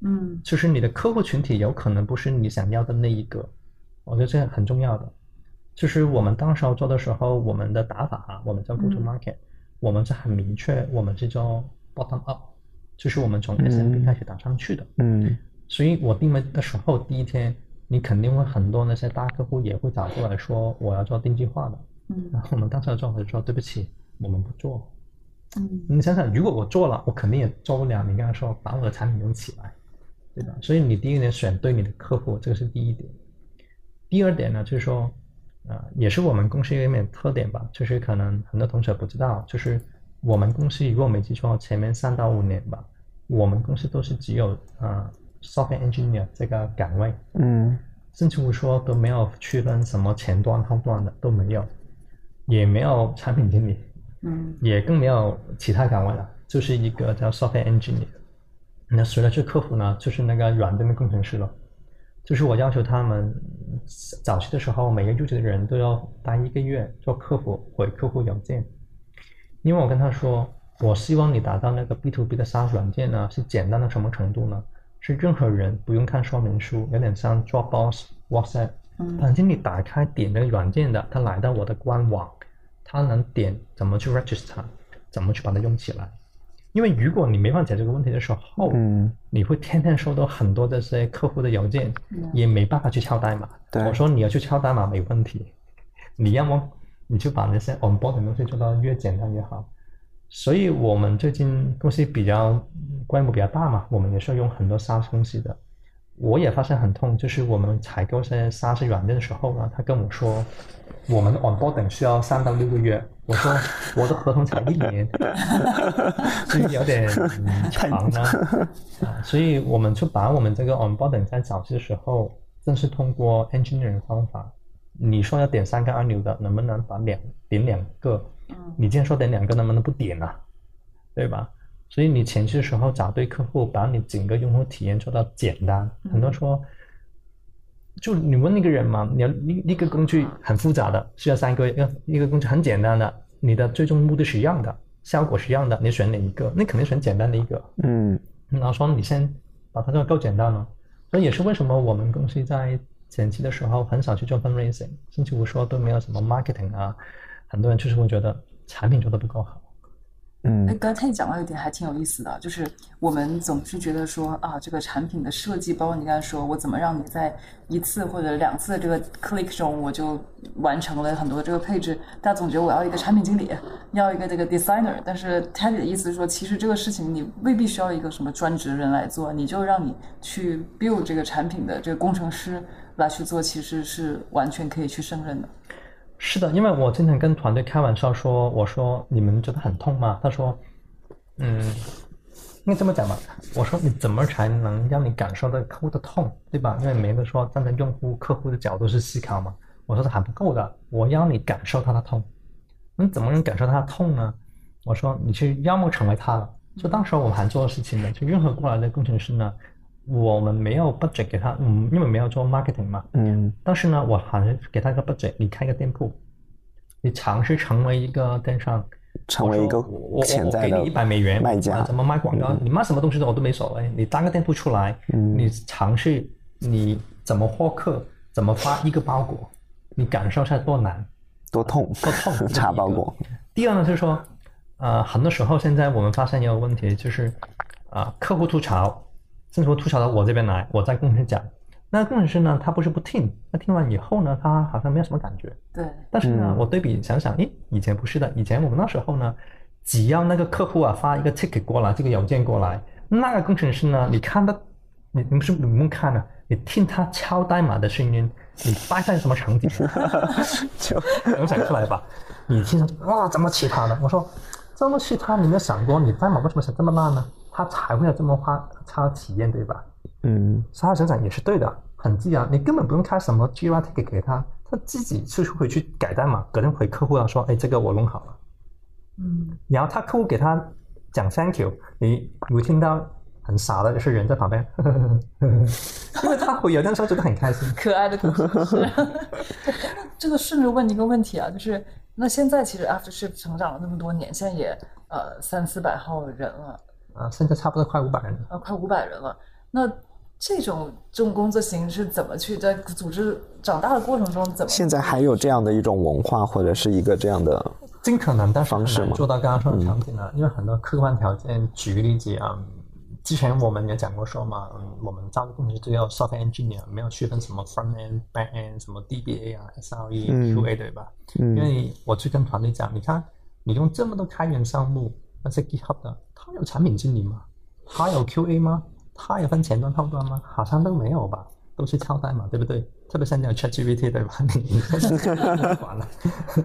嗯就是你的客户群体有可能不是你想要的那一个，我觉得这个很重要的。就是我们当时候做的时候，我们的打法啊，我们叫 go to 嗯 market，、我们是很明确，我们是做 bottom up，就是我们从 SMB 嗯开始打上去的。嗯所以我定位的时候，第一天你肯定会很多那些大客户也会找过来说我要做定制化的，嗯然后我们当时的状态就说对不起，我们不做。嗯你想想，如果我做了，我肯定也做不了。你刚才说把我的产品用起来，对吧？所以你第一点选对你的客户，这个是第一点。第二点呢，就是说，呃，也是我们公司有一点特点吧，就是可能很多同学不知道，就是我们公司如果没记错，前面三到五年吧，我们公司都是只有呃 software engineer 这个岗位，嗯甚至我说都没有区分什么前端后端的都没有，也没有产品经理，嗯也更没有其他岗位了，就是一个叫 software engineer。那除了是客服呢，就是那个软件的工程师了。就是我要求他们早期的时候，每个入职的人都要待一个月做客服，回客户邮件。因为我跟他说，我希望你达到那个 B to B 的 SaaS 软件呢，是简单到什么程度呢？是任何人不用看说明书，有点像 Dropbox、WhatsApp，嗯反正你打开点那个软件的，他来到我的官网，他能点怎么去 register，怎么去把它用起来。因为如果你没办法解决这个问题的时候，嗯，你会天天收到很多这些客户的邮件，也没办法去敲代码。对我说你要去敲代码没问题，你要么你就把那些 onboard 的东西做到越简单越好。所以我们最近公司比较规模比较大嘛，我们也是用很多 SaaS 公司的。我也发现很痛，就是我们采购这些 SaaS 软件的时候呢，他跟我说，我们 onboarding 需要三到六个月。我说 我的合同才一年，所以有点、长呢。啊，所以我们就把我们这个 onboarding 在早期的时候，正是通过 engineering 方法，你说要点三个按钮的，能不能把两点两个？你既然说点两个，能不能不点啊？对吧？所以你前期的时候找对客户，把你整个用户体验做到简单。很多人说，就你问那个人嘛，你要一一个工具很复杂的，需要三个月；一个工具很简单的，你的最终目的是一样的，效果是一样的，你选哪一个？那肯定选简单的一个。嗯然后说你先把它做得够简单了，所以也是为什么我们公司在前期的时候很少去做 fundraising，甚至我说都没有什么 marketing 啊，很多人就是会觉得产品做的不够好。哎，嗯刚才你讲到一点还挺有意思的，就是我们总是觉得说啊，这个产品的设计，包括你刚才说我怎么让你在一次或者两次的这个 click 中，我就完成了很多这个配置。大家总觉得我要一个产品经理，要一个这个 designer，但是 Teddy 的意思是说，其实这个事情你未必需要一个什么专职人来做，你就让你去 build 这个产品的这个工程师来去做，其实是完全可以去胜任的。是的，因为我经常跟团队开玩笑说，我说你们觉得很痛吗？他说，嗯，应该这么讲吧。我说你怎么才能让你感受到客户的痛，对吧？因为每个说站在用户、客户的角度去思考嘛。我说是还不够的，我要你感受他的痛。你怎么能感受他的痛呢？我说你去要么成为他了。就当时我们还做的事情呢，就任何过来的工程师呢，我们没有 budget 给他，嗯，因为没有做 marketing 嘛，嗯。但是呢，我还是给他一个 budget，你开个店铺，你尝试成为一个电商，成为一个我潜在的我给你一百美元卖家。啊怎么卖广告？你卖什么东西的我都没所谓，你当个店铺出来，嗯。你尝试你怎么获客，怎么发一个包裹，你感受一下多难。多痛，多痛 查包裹，第二呢，就是说，呃，很多时候现在我们发现一个问题，就是啊、客户吐槽，甚至会吐槽到我这边来，我在跟工程师讲，那工程师呢，他不是不听，那听完以后呢，他好像没有什么感觉。对，但是呢，嗯我对比想想，诶，以前不是的，以前我们那时候呢，只要那个客户啊发一个 ticket 过来，这个邮件过来，那个工程师呢，你看到，你你不是你不用看了，你听他敲代码的声音，你大概什么场景？就 能想出来吧？你听上去哇，这么奇葩的，我说这么奇葩，你没有想过你代码为什么写这么烂呢？他才会有这么花差体验，对吧？嗯沙发成长也是对的，很自然，你根本不用开什么 Jira ticket 给他，他自己是会去改代码，隔天回客户要说，哎，这个我弄好了。嗯，然后他客户给他讲 thank you，你你会听到很傻的就是人在旁边，因为他回邮件的时候觉得很开心。可爱的工程师。那这个顺着问一个问题啊，就是那现在其实 AfterShift 成长了那么多年，现在也呃三四百号人了，啊，现在差不多快五百人了。啊快五百人了。那这种这种工作形式怎么去在组织长大的过程中怎么？现在还有这样的一种文化，或者是一个这样的，尽可能，但是很方式吗难做到刚刚说的场景呢，因为很多客观条件。举个例子啊，嗯之前我们也讲过说嘛，嗯，我们招的工程师只有 software engineer，没有区分什么 front end、back end，什么 DBA 啊、SRE、嗯 QA 对吧？嗯因为我去跟团队讲，你看你用这么多开源项目，那些 GitHub 的，他有产品经理吗？他有 QA 吗？他有分前端后端吗？好像都没有吧，都是敲代码，对不对？特别现在有 ChatGPT 对吧？你管了。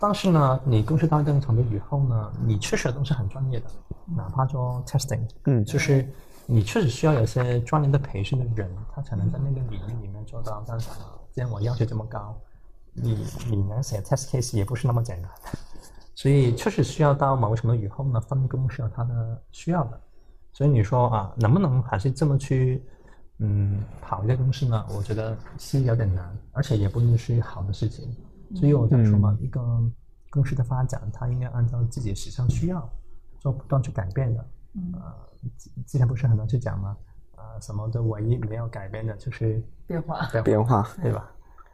但是呢，你公司到一定程度以后呢，你确实都是很专业的，哪怕做 testing，嗯就是你确实需要有些专业的培训的人，他才能在那个领域里面做到。但是，既然我要求这么高，你你能写 test case 也不是那么简单，所以确实需要到某个程度以后呢，分工是有它的需要的。所以你说啊，能不能还是这么去嗯跑一个公司呢？我觉得是有点难，而且也不一定是好的事情。所以我在说嘛，一个公司的发展，它应该按照自己实际上需要做不断去改变的。呃，之之前不是很多去讲吗？呃，什么的唯一没有改变的就是变化，变化，对吧？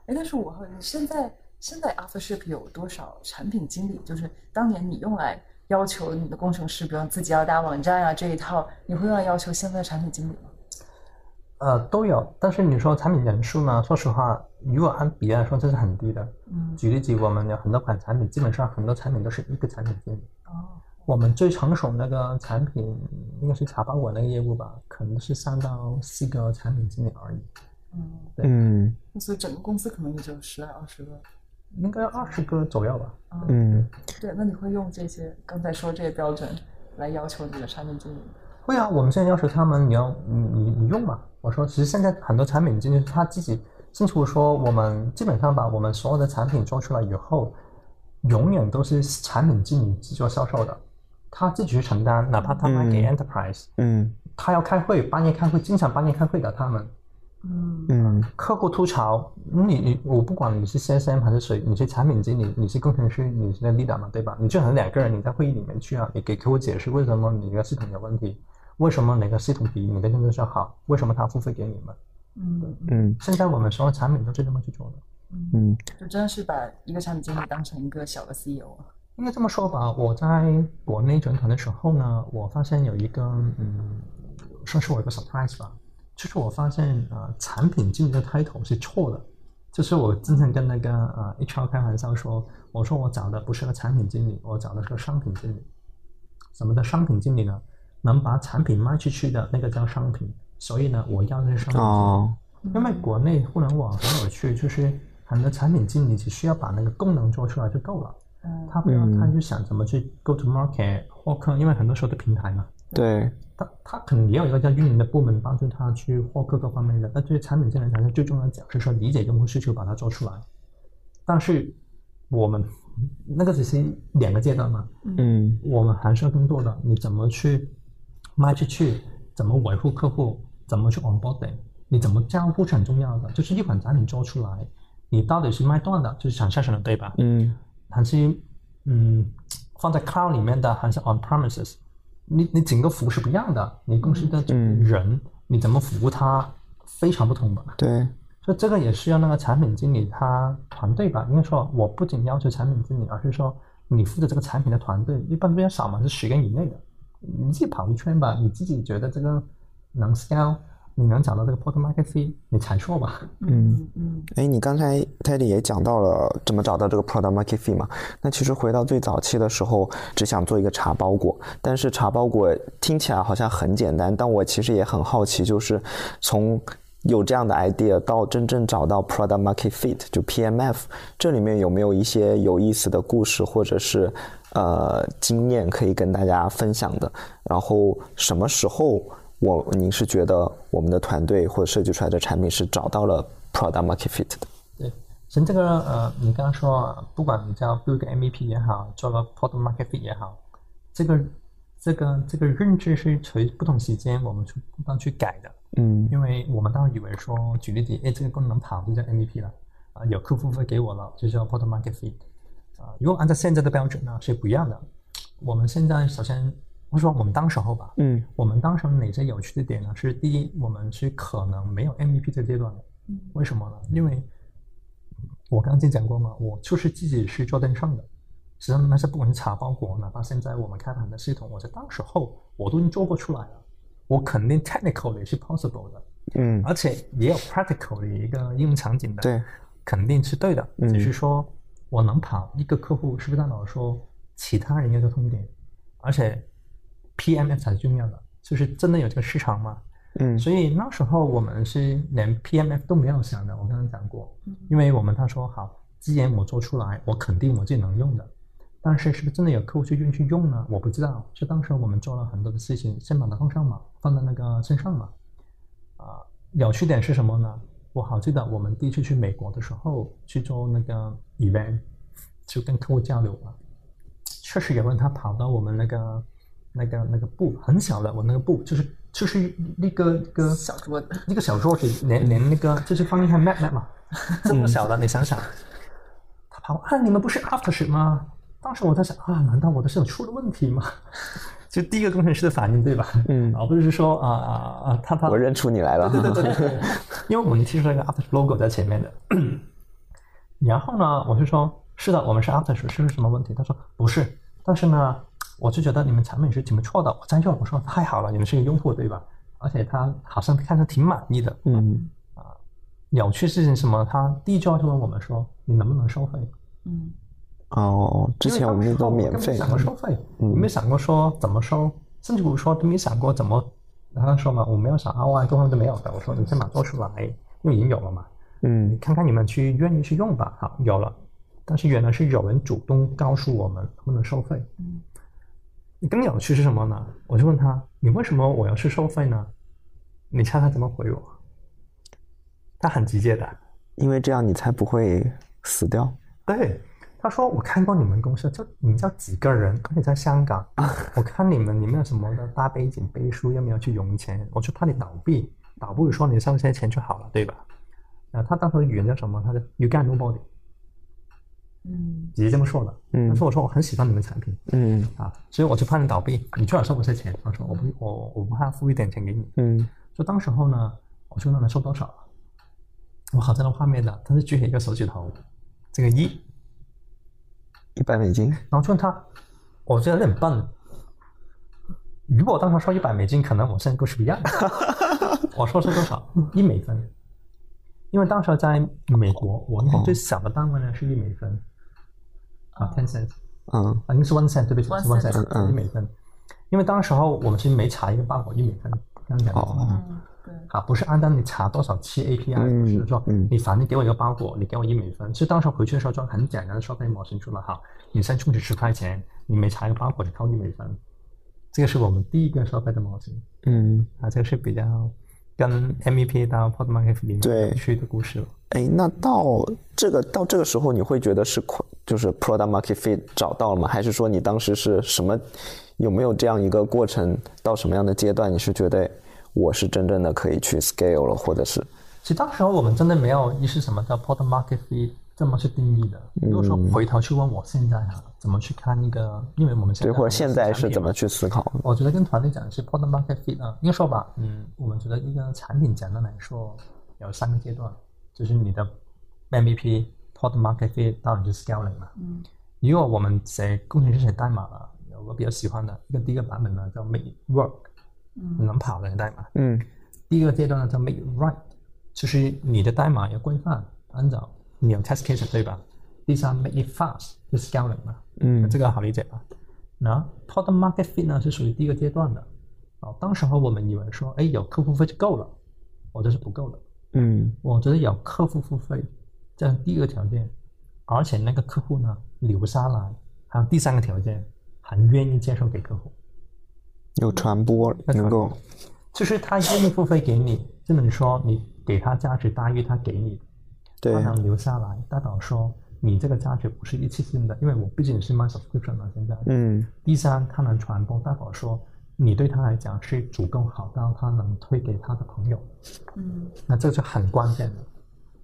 哎，但是我现在现在 AfterShip 有多少产品经理？就是当年你用来要求你的工程师，比如自己要搭网站啊这一套，你会用来要求现在的产品经理吗？呃，都有，但是你说产品人数呢？说实话，如果按比例来说，这是很低的。嗯，举例子，我们有很多款产品，基本上很多产品都是一个产品经理。哦，我们最成熟那个产品应该是茶包裹那个业务吧，可能是三到四个产品经理而已。嗯，对，嗯所以整个公司可能也就十来二十个。应该二十个左右吧。啊，嗯对，那你会用这些刚才说这些标准来要求你的产品经理吗？会啊，我们现在要求他们，你要你你你用嘛。我说，其实现在很多产品经理他自己清楚说，我们基本上把我们所有的产品做出来以后，永远都是产品经理去做销售的，他自己去承担，哪怕他卖给 enterprise，、嗯他要开会，半夜开会，经常半夜开会的他们。嗯嗯客户吐槽，你你我不管你是 CSM 还是谁，你是产品经理，你是工程师，你是 leader 嘛，对吧？你就好像两个人，你在会议里面去啊，你给客户解释为什么你的系统有问题，为什么哪个系统比你的竞争对手好，为什么他付费给你们？嗯嗯现在我们所有产品都是这么去做的。嗯就真的是把一个产品经理当成一个小的 CEO 啊。应该这么说吧，我在国内整团的时候呢，我发现有一个嗯，算是我一个 surprise 吧，就是我发现呃，产品经理的 title 是错的。就是我经常跟那个呃 HR 开玩笑说，我说我找的不是个产品经理，我找的是个商品经理。什么叫商品经理呢？能把产品卖出去的那个叫商品。所以呢，我要的是商品经理。哦因为国内互联网很有趣，就是很多产品经理只需要把那个功能做出来就够了，嗯他不要嗯他去想怎么去 go to market 获客，因为很多时候的平台嘛，对他他肯定也有一个叫运营的部门帮助他去获客各方面的，但对于产品经理才是最重要的角色，是说理解用户需求，把它做出来。但是我们那个只是两个阶段嘛，嗯我们还是要更多的，你怎么去卖出去，怎么维护客户，怎么去 onboarding，你怎么交互是很重要的。就是一款产品做出来，你到底是卖断的，就是 transaction 的，对吧？嗯还是嗯放在 cloud 里面的，还是 on premises？你你整个服务是不一样的，你公司的嗯人、你怎么服务他非常不同吧？对所以这个也需要那个产品经理他团队吧。应该说，我不仅要求产品经理，而是说你负责这个产品的团队一般比较少嘛，是十个人以内的。你自己跑一圈吧，你自己觉得这个能 scale，你能找到这个 product market fit，你才做吧。嗯。嗯哎，你刚才 Teddy 也讲到了怎么找到这个 product market fit 嘛？那其实回到最早期的时候，只想做一个茶包裹，但是茶包裹听起来好像很简单，但我其实也很好奇，就是从有这样的 idea 到真正找到 product market fit 就 PMF，这里面有没有一些有意思的故事或者是呃经验可以跟大家分享的？然后什么时候我您是觉得我们的团队或者设计出来的产品是找到了 product market fit 的？对，其实这个呃，你刚刚说，啊不管你叫 build 个 MVP 也好，做个 product market fit 也好，这个这个这个认知是随不同时间我们去不断去改的。嗯因为我们当时以为说，举例子，哎，这个功能跑就叫 MVP 了，啊、有客户会给我了，就叫 product market fit，啊、如果按照现在的标准呢是不一样的。我们现在首先，或者说我们当时候吧，嗯。我们当时哪些有趣的点呢？是第一，我们是可能没有 MVP 这个阶段的，为什么呢？因为我刚才讲过嘛，我就是自己是做电商的，实际上那些不管是茶包裹，哪怕现在我们开盘的系统，我在当时候我都已经做过出来了，我肯定 technically 是 possible 的，嗯。而且也有 practical 的一个应用场景的，对，肯定是对的，嗯。只是说我能跑一个客户，是不是代表说其他人有个痛点，而且 PMF 才是重要的，就是真的有这个市场吗？嗯所以那时候我们是连 PMF 都没有想的，我刚刚讲过，因为我们他说好，既然我做出来，我肯定我自己能用的，但是是不是真的有客户去愿意去用呢？我不知道。就当时我们做了很多的事情，先把它放上嘛，放在那个线上嘛。啊，有趣点是什么呢？我好记得我们第一次去美国的时候去做那个 event，就跟客户交流嘛。确实有人他跑到我们那个那个那个布很小的，我那个布就是就是那个那个小桌子，一个小桌子，连连那个就是放一台 Mac Mac 嘛，这么小的，你想想，他跑啊，你们不是 After s h i p 吗？当时我在想啊，难道我的系统出了问题吗？就第一个工程师的反应对吧？嗯而不是说啊啊啊，他他我认出你来了。对对对对对，因为我们提出了一个 After logo 在前面的。然后呢，我就说是的，我们是 After 是是什么问题？他说不是，但是呢，我就觉得你们产品是挺不错的，我在用。我说太好了，你们是个用户对吧？而且他好像看着挺满意的。嗯啊有趣事情什么？他第一句话就问我们说，你能不能收费？嗯哦，之前我们都免费想过收费，你没想过说怎么收，甚至我说都没想过怎么。他说嘛，我没有想 ROI，根本都没有的。我说你先把它做出来，因为已经有了嘛。嗯你看看你们去愿意去用吧。好，有了，但是原来是有人主动告诉我们能不能收费。嗯，更有趣是什么呢？我就问他，你为什么我要去收费呢？你猜他怎么回我？他很直接的，因为这样你才不会死掉。对，他说我看过你们公司，就你们叫几个人，而且在香港，我看你们你们有什么的大背景背书，要没有去融钱？我就怕你倒闭，倒不如说你收些钱就好了，对吧？啊，他当时的语言叫什么？他说 You got nobody，嗯直接这么说的。嗯他说我说我很喜欢你们产品嗯啊，所以我就怕你倒闭，你最好收我些钱。他说我不我我不怕付一点钱给你。嗯就当时候呢，我就问他们收多少，我好在那画面的，他是举起一个手指头，这个一，一百美金。然后就问他，我觉得有点笨。如果我当时说一百美金，可能我现在故事不一样。我说是多少？一美分。因为当时在美国，我那个最小的单位呢是一美分，啊，ten cents，嗯。啊，应该是 one cent，对不起 One 是 one cent 嗯一美分。因为当时候我们是每查一个包裹一美分，这样讲的。哦。嗯，对，啊，不是按照你查多少期 API，嗯不是说嗯。你反正给我一个包裹，你给我一美分。其实当时回去的时候就很简单的收费模型出来哈，你先充值十块钱，你每查一个包裹就扣一美分，这个是我们第一个收费的模型嗯，啊，这个是比较跟 MVP 到 Product Market Fit 里面对。有趣的故事了。哎，那到这个到这个时候，你会觉得是快就是 product market fit 找到了吗？还是说你当时是什么？有没有这样一个过程？到什么样的阶段，你是觉得我是真正的可以去 scale 了，或者是其实当时候我们真的没有意识什么叫 Product Market Fit 这么去定义的。如果说回头去问我现在哈，怎么去看一个，因为我们现在对，或者现在是怎么么？去思考？我觉得跟团队讲是 product market fit 啊，应该说吧，嗯，我们觉得一个产品简单来说有三个阶段，就是你的 MVP、product market fit 到你就 scaling 嘛。嗯如果我们写工程师写代码了，有个比较喜欢的一个第一个版本呢叫 make it work，嗯能跑的代码。嗯第二个阶段呢叫 make it right，就是你的代码要规范，按照你有 test case 对吧？第三 make it fast，就 scaling 嘛。嗯这个好理解吧？那 product market fit 呢是属于第一个阶段的。啊，当时候我们以为说，哎，有客户费就够了，我这是不够的。嗯我觉得有客户付费，这样第二个条件，而且那个客户呢留下来，还有第三个条件，很愿意介绍给客户，有传播能够。就是他愿意付费给你，就等于说你给他价值大于他给你。的，对。他能留下来，代表说你这个价值不是一次性的，因为我毕竟是卖 subscription 嘛，现在。嗯。第三，他能传播，代表说你对他来讲是足够好到他能推给他的朋友，嗯。那这就很关键的。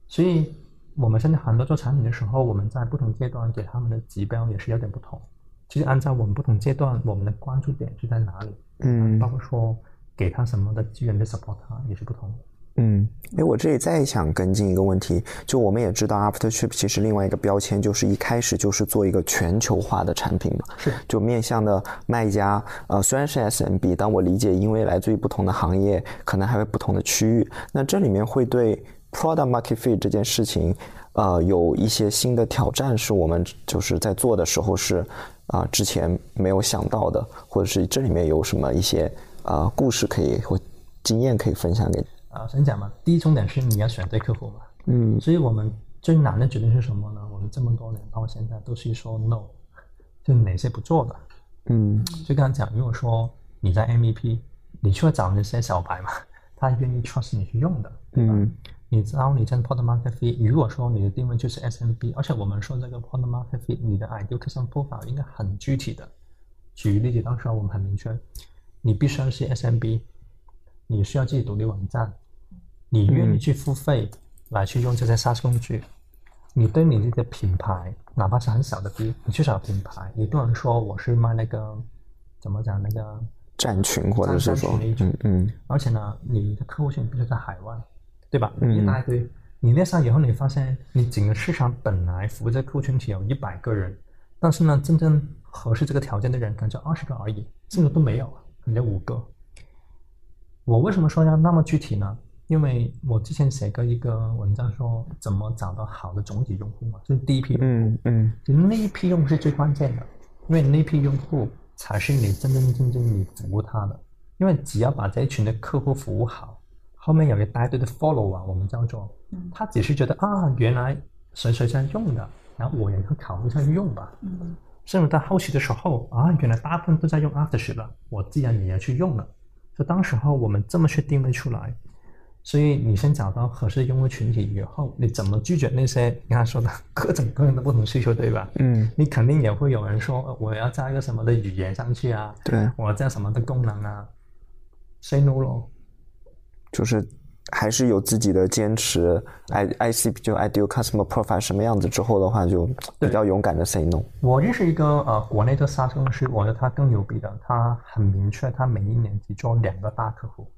所以我们现在很多做产品的时候，我们在不同阶段给他们的指标也是有点不同。其实按照我们不同阶段，我们的关注点是在哪里，嗯包括说给他什么的资源的 support，他也是不同的。嗯，哎，我这里再想跟进一个问题，就我们也知道 AfterShip 其实另外一个标签就是一开始就是做一个全球化的产品嘛，是就面向的卖家，呃，虽然是 SMB，但我理解因为来自于不同的行业，可能还会不同的区域，那这里面会对 Product Market Fit 这件事情，呃，有一些新的挑战，是我们就是在做的时候是啊、之前没有想到的，或者是这里面有什么一些呃故事可以或经验可以分享给你。啊，先讲嘛，第一重点是你要选对客户嘛。嗯所以我们最难的决定是什么呢？我们这么多年到现在都是说 no，就哪些不做的。嗯就刚才讲，如果说你在 MVP，你去找那些小白嘛，他愿意 trust 你去用的，对吧？嗯你知道你在 product market fit，如果说你的定位就是 SMB，而且我们说这个 product market fit，你的 ideal customer profile 应该很具体的。举例子，当时我们很明确，你必须要是 SMB，你需要自己独立网站，你愿意去付费来去用这些 SaaS 工具，你对你自己的品牌，哪怕是很小的 B，你至少品牌，你不能说我是卖那个怎么讲那个站群或者是说嗯嗯而且呢，你的客户群必须在海外，对吧？嗯一大堆，你列上以后，你发现你整个市场本来服务这客户群体有一百个人，但是呢，真正合适这个条件的人可能就二十个而已，甚至都没有，可能就五个。我为什么说要那么具体呢？因为我之前写过一个文章说怎么找到好的总体用户嘛，就是第一批用户。嗯嗯那一批用户是最关键的，因为那批用户才是你真真正正你服务他的。因为只要把这一群的客户服务好，后面有一大堆的 follow 啊，我们叫做，他只是觉得啊，原来谁谁在用的，然后我也会考虑一下用吧。嗯甚至到后期的时候啊，原来大部分都在用 Aftership 了，我自然也要去用了。所以当时候我们这么去定位出来，所以你先找到合适的用户群体以后，你怎么拒绝那些你刚才说的各种各样的不同需求，对吧？嗯，你肯定也会有人说，呃我要加一个什么的语言上去啊，对，我要加什么的功能啊，say no 咯。就是还是有自己的坚持，I I C 就 ideal customer profile 什么样子之后的话，就比较勇敢的 say no。我认识一个呃国内的 SaaS 公司，我觉得他更牛逼的，他很明确，他每一年只做两个大客户，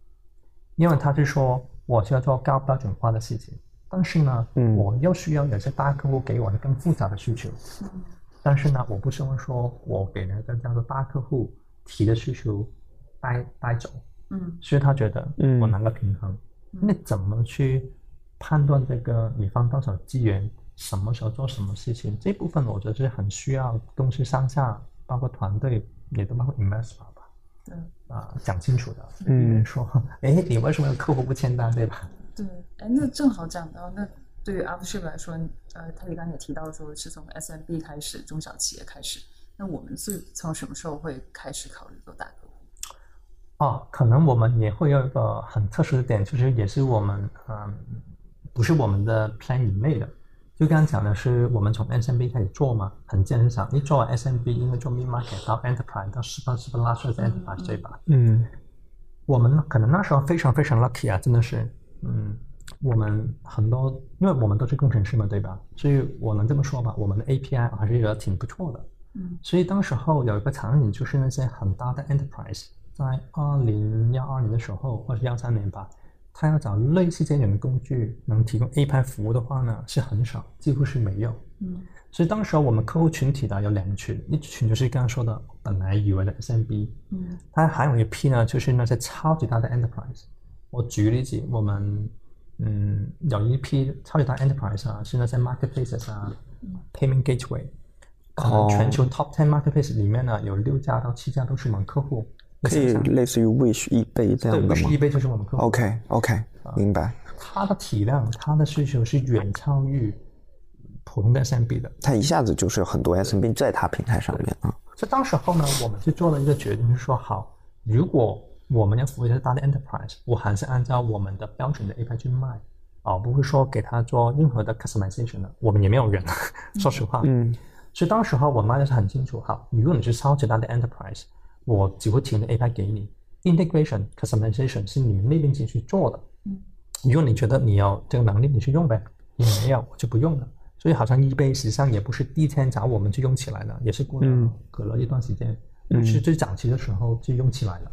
因为他是说我需要做高标准化的事情，但是呢，嗯。我又需要有些大客户给我的更复杂的需求，但是呢，我不希望说我给那个叫做大客户提的需求带带走，嗯所以他觉得嗯我拿个平衡，那怎么去判断这个你放多少资源，什么时候做什么事情？这部分我觉得是很需要公司上下，包括团队，也都包括 investor 吧，对啊、讲清楚的。嗯比如说，哎，你为什么客户不签单，对吧？对，哎，那正好讲到，那对于 Aftership 来说，呃，泰迪刚才也提到说是从 SMB 开始，中小企业开始，那我们是从什么时候会开始考虑做大？哦，可能我们也会有一个很特殊的点，就是也是我们嗯，不是我们的 plan 以内的。就刚刚讲的是，我们从 SMB 开始做嘛，很正常。一做完 SMB，因为做 mid market 到 enterprise 到 super super large 的 enterprise 对吧？嗯我们可能那时候非常非常 lucky 啊，真的是，嗯，我们很多，因为我们都是工程师嘛，对吧？所以我能这么说吧，我们的 API 还是觉得挺不错的。嗯所以当时候有一个场景，就是那些很大的 enterprise，在二零幺二年的时候，或者幺三年吧，他要找类似这样的工具能提供 API 服务的话呢，是很少，几乎是没有。嗯所以当时我们客户群体呢有两群，一群就是刚刚说的本来以为的 SMB，嗯它还有一批呢，就是那些超级大的 enterprise。我举个例子，我们嗯有一批超级大 enterprise 啊，是那些 marketplaces 啊、payment gateway，可能全球 top ten marketplace 里面呢有六家到七家都是我们客户。可以类似于 Wish、易贝这，样的吗不是一杯就是我们客户。？OK OK，明白。它的体量、它的需求是远超于普通的 SMB 的。它一下子就是很多 SMB 在它平台上面啊。所以当时候呢，我们就做了一个决定，就是说好，如果我们要服务一些大的 enterprise，我还是按照我们的标准的 API 去卖，啊、不会说给他做任何的 customization 的，我们也没有人，说实话。嗯所以当时候我卖的是很清楚，好，如果你是超级大的 enterprise，我只会提供 API 给你，integration customization 是你们那边自己去做的。嗯，如果你觉得你有这个能力，你去用呗；你没有，我就不用了。所以好像 eBay 实际上也不是第一天找我们就用起来了，也是过了、嗯隔了一段时间，嗯是最早期的时候就用起来了。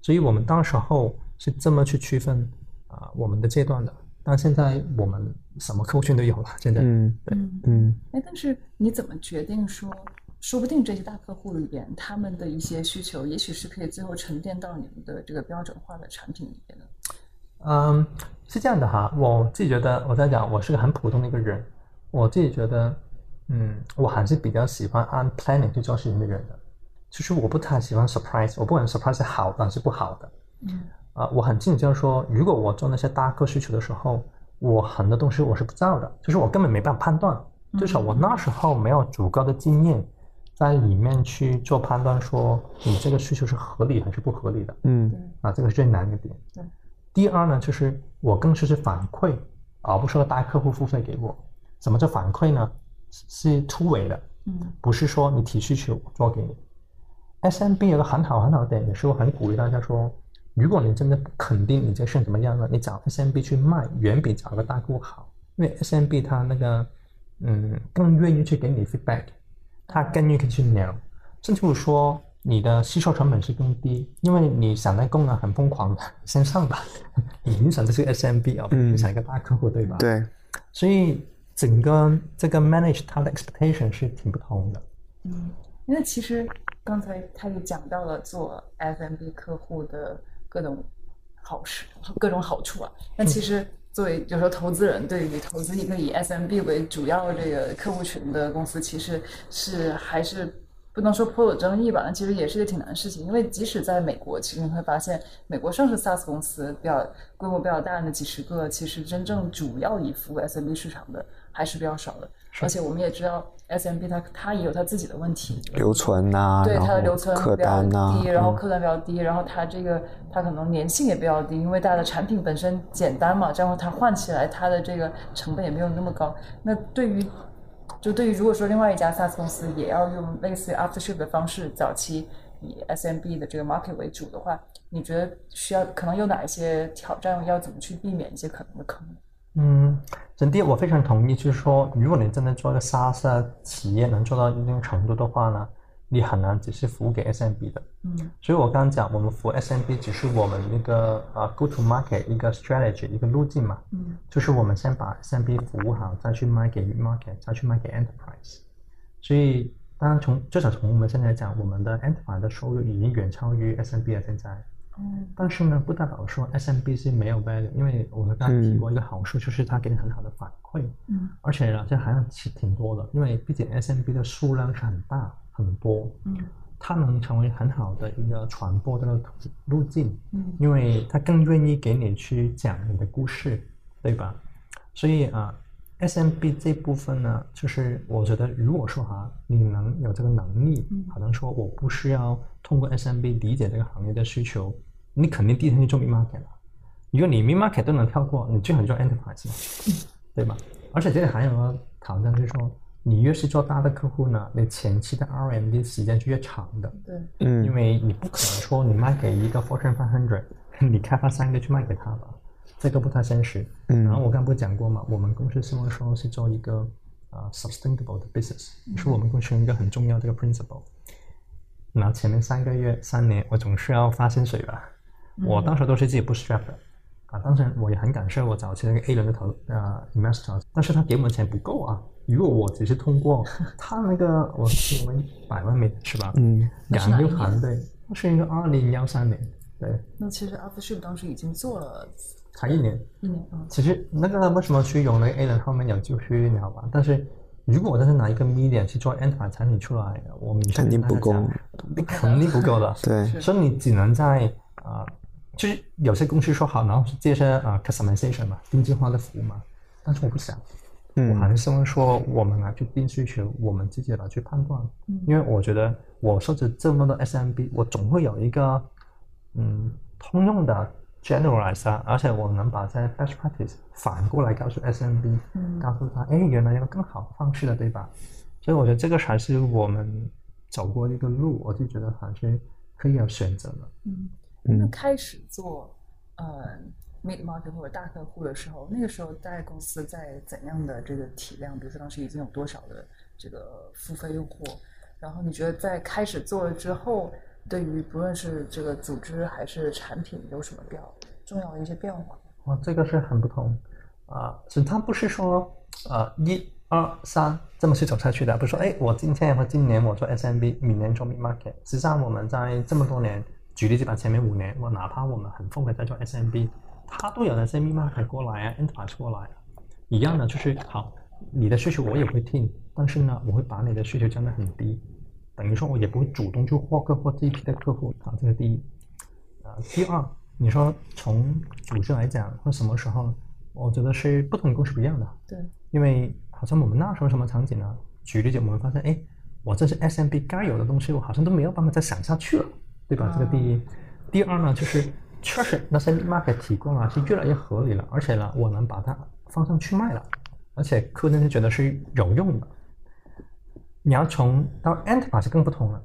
所以我们到时候是这么去区分啊、我们的阶段的。但现在我们什么客户群都有了，现在。嗯嗯。嗯哎，但是你怎么决定说，说不定这些大客户里边，他们的一些需求，也许是可以最后沉淀到你们的这个标准化的产品里边的？嗯，是这样的哈，我自己觉得我在讲，我是个很普通的一个人，我自己觉得，嗯，我还是比较喜欢按 planning 去做事情的人的，就是我不太喜欢 surprise，我不管 surprise 是好的还是不好的，嗯。啊、我很清楚就是说，如果我做那些大客需求的时候，我很多东西我是不知道的，就是我根本没办法判断，至少我那时候没有足够的经验在里面去做判断，说你这个需求是合理还是不合理的。嗯啊，这个是最难的点。对。第二呢，就是我更是去反馈，而不是说大客户付费给我。什么叫反馈呢？是突围的，嗯不是说你提需求我做给你。SMB 有个很好很好的点，也是我很鼓励大家说，如果你真的不肯定你这事怎么样了，你找 SMB 去卖，远比找个大客户好，因为 SMB 他那个嗯更愿意去给你 feedback，它更愿意去聊，甚至乎说你的吸收成本是更低，因为你想在功能很疯狂的先上吧，你影响的是 SMB 啊，不影响一个大客户，对吧？对，所以整个这个 manage 它的 expectation 是挺不同的。嗯，那其实刚才他也讲到了做 SMB 客户的各种好事、各种好处啊。那其实作为有时候投资人，对于投资一个以 SMB 为主要这个客户群的公司，其实是还是不能说颇有争议吧。但其实也是一个挺难的事情，因为即使在美国，其实你会发现，美国上市 SaaS 公司比较规模比较大的几十个，其实真正主要以服务 SMB 市场的还是比较少的。而且我们也知道，SMB 它它也有它自己的问题，留存呐、对它的留存客比较低，然后嗯客单比较低，然后它这个它可能粘性也比较低，因为大家的产品本身简单嘛，然后它换起来它的这个成本也没有那么高。那对于就对于如果说另外一家 SaaS 公司也要用类似于 AfterShip 的方式，早期以 SMB 的这个 market 为主的话，你觉得需要可能有哪一些挑战，要怎么去避免一些可能的坑？嗯，整体我非常同意，就是说，如果你真的做一个 SaaS 企业能做到一定程度的话呢，你很难只是服务给 SMB 的。嗯所以我刚刚讲，我们服务 SMB 只是我们那个呃 go to market 一个 strategy 一个路径嘛，嗯就是我们先把 SMB 服务好，再去卖给 market，再去卖给 enterprise。所以当然从至少从我们现在来讲，我们的 enterprise 的收入已经远超于 SMB 了现在。嗯。但是呢，不代表说 SMB 是没有 value，因为我们刚才提过一个好处，就是它给你很好的反馈，嗯。而且呢，这还是挺多的，因为毕竟 SMB 的数量是很大很多，嗯。它能成为很好的一个传播的路路径，嗯。因为它更愿意给你去讲你的故事，对吧？所以啊，SMB 这部分呢，就是我觉得如果说哈、你能有这个能力，嗯。好像说我不需要通过 SMB 理解这个行业的需求，你肯定第一天就做 mid market 了。如果你 mid market 都能跳过，你最好做 enterprise 嘛，对吧？而且这里还有个挑战，就是说，你越是做大的客户呢，你前期的 RMD 时间就越长的，对嗯因为你不可能说你卖给一个 Fortune 500，你开发三个去卖给他吧，这个不太现实。嗯然后我刚不是讲过嘛，我们公司希望说是做一个呃 sustainable 的 business，是我们公司一个很重要的一个 principle。然后前面三个月、三年，我总是要发薪水吧。我当时都是自己 bootstrap 的，啊，当时我也很感谢我早期那个 A 轮的投呃 investor，但是他给我们钱不够啊。如果我只是通过他那个，我我们百万美是吧？嗯，养一那是哪一年个团队，那是一个二零幺三年，对，那其实 AfterShip 当时已经做了才一年。一年啊，其实那个为什么去用那个 A 轮后面有就去你好吧？但是如果我真是拿一个 medium 去做 enterprise 产品出来，我明确肯定不够肯定不够的。对，所以你只能在啊、呃就是有些公司说好，然后是这些啊、呃 customization 嘛，定制化的服务嘛，但是我不想，我还嗯是希望说我们来去定需求，我们自己来去判断，因为我觉得我设置这么多 SMB，我总会有一个嗯通用的 generalize 啊，而且我能把这 best practice 反过来告诉 SMB，、嗯。告诉他，哎，原来有个更好的方式的，对吧？所以我觉得这个才是我们走过的一个路，我就觉得还是可以有选择的。嗯，嗯那开始做呃 mid market 或者大客户的时候，那个时候大概公司在怎样的这个体量？比如说当时已经有多少的这个付费用户？然后你觉得在开始做了之后，对于不论是这个组织还是产品有什么比较重要的一些变化？哦，这个是很不同啊，所以它不是说呃一二三这么去走下去的，不是说哎我今天或今年我做 SMB，明年做 mid market。实际上我们在这么多年，举例子吧，前面五年，我哪怕我们很疯狂在做 SMB，他都有那些 mid market 过来啊，enterprise 过来啊，一样的就是好，你的需求我也会听，但是呢，我会把你的需求降得很低，等于说我也不会主动去获客或这一批的客户，啊，这是第一。啊，第二，你说从组织来讲，或什么时候，我觉得是不同公司不一样的。对，因为好像我们那时候什么场景呢？举例子，我们发现，哎，我这是 SMB 该有的东西，我好像都没有办法再想下去了，对吧？这个第一。第二呢，就是确实那些 market 提供啊是越来越合理了，而且呢，我能把它放上去卖了，而且客人就觉得是有用的。你要从到 enterprise 更不同了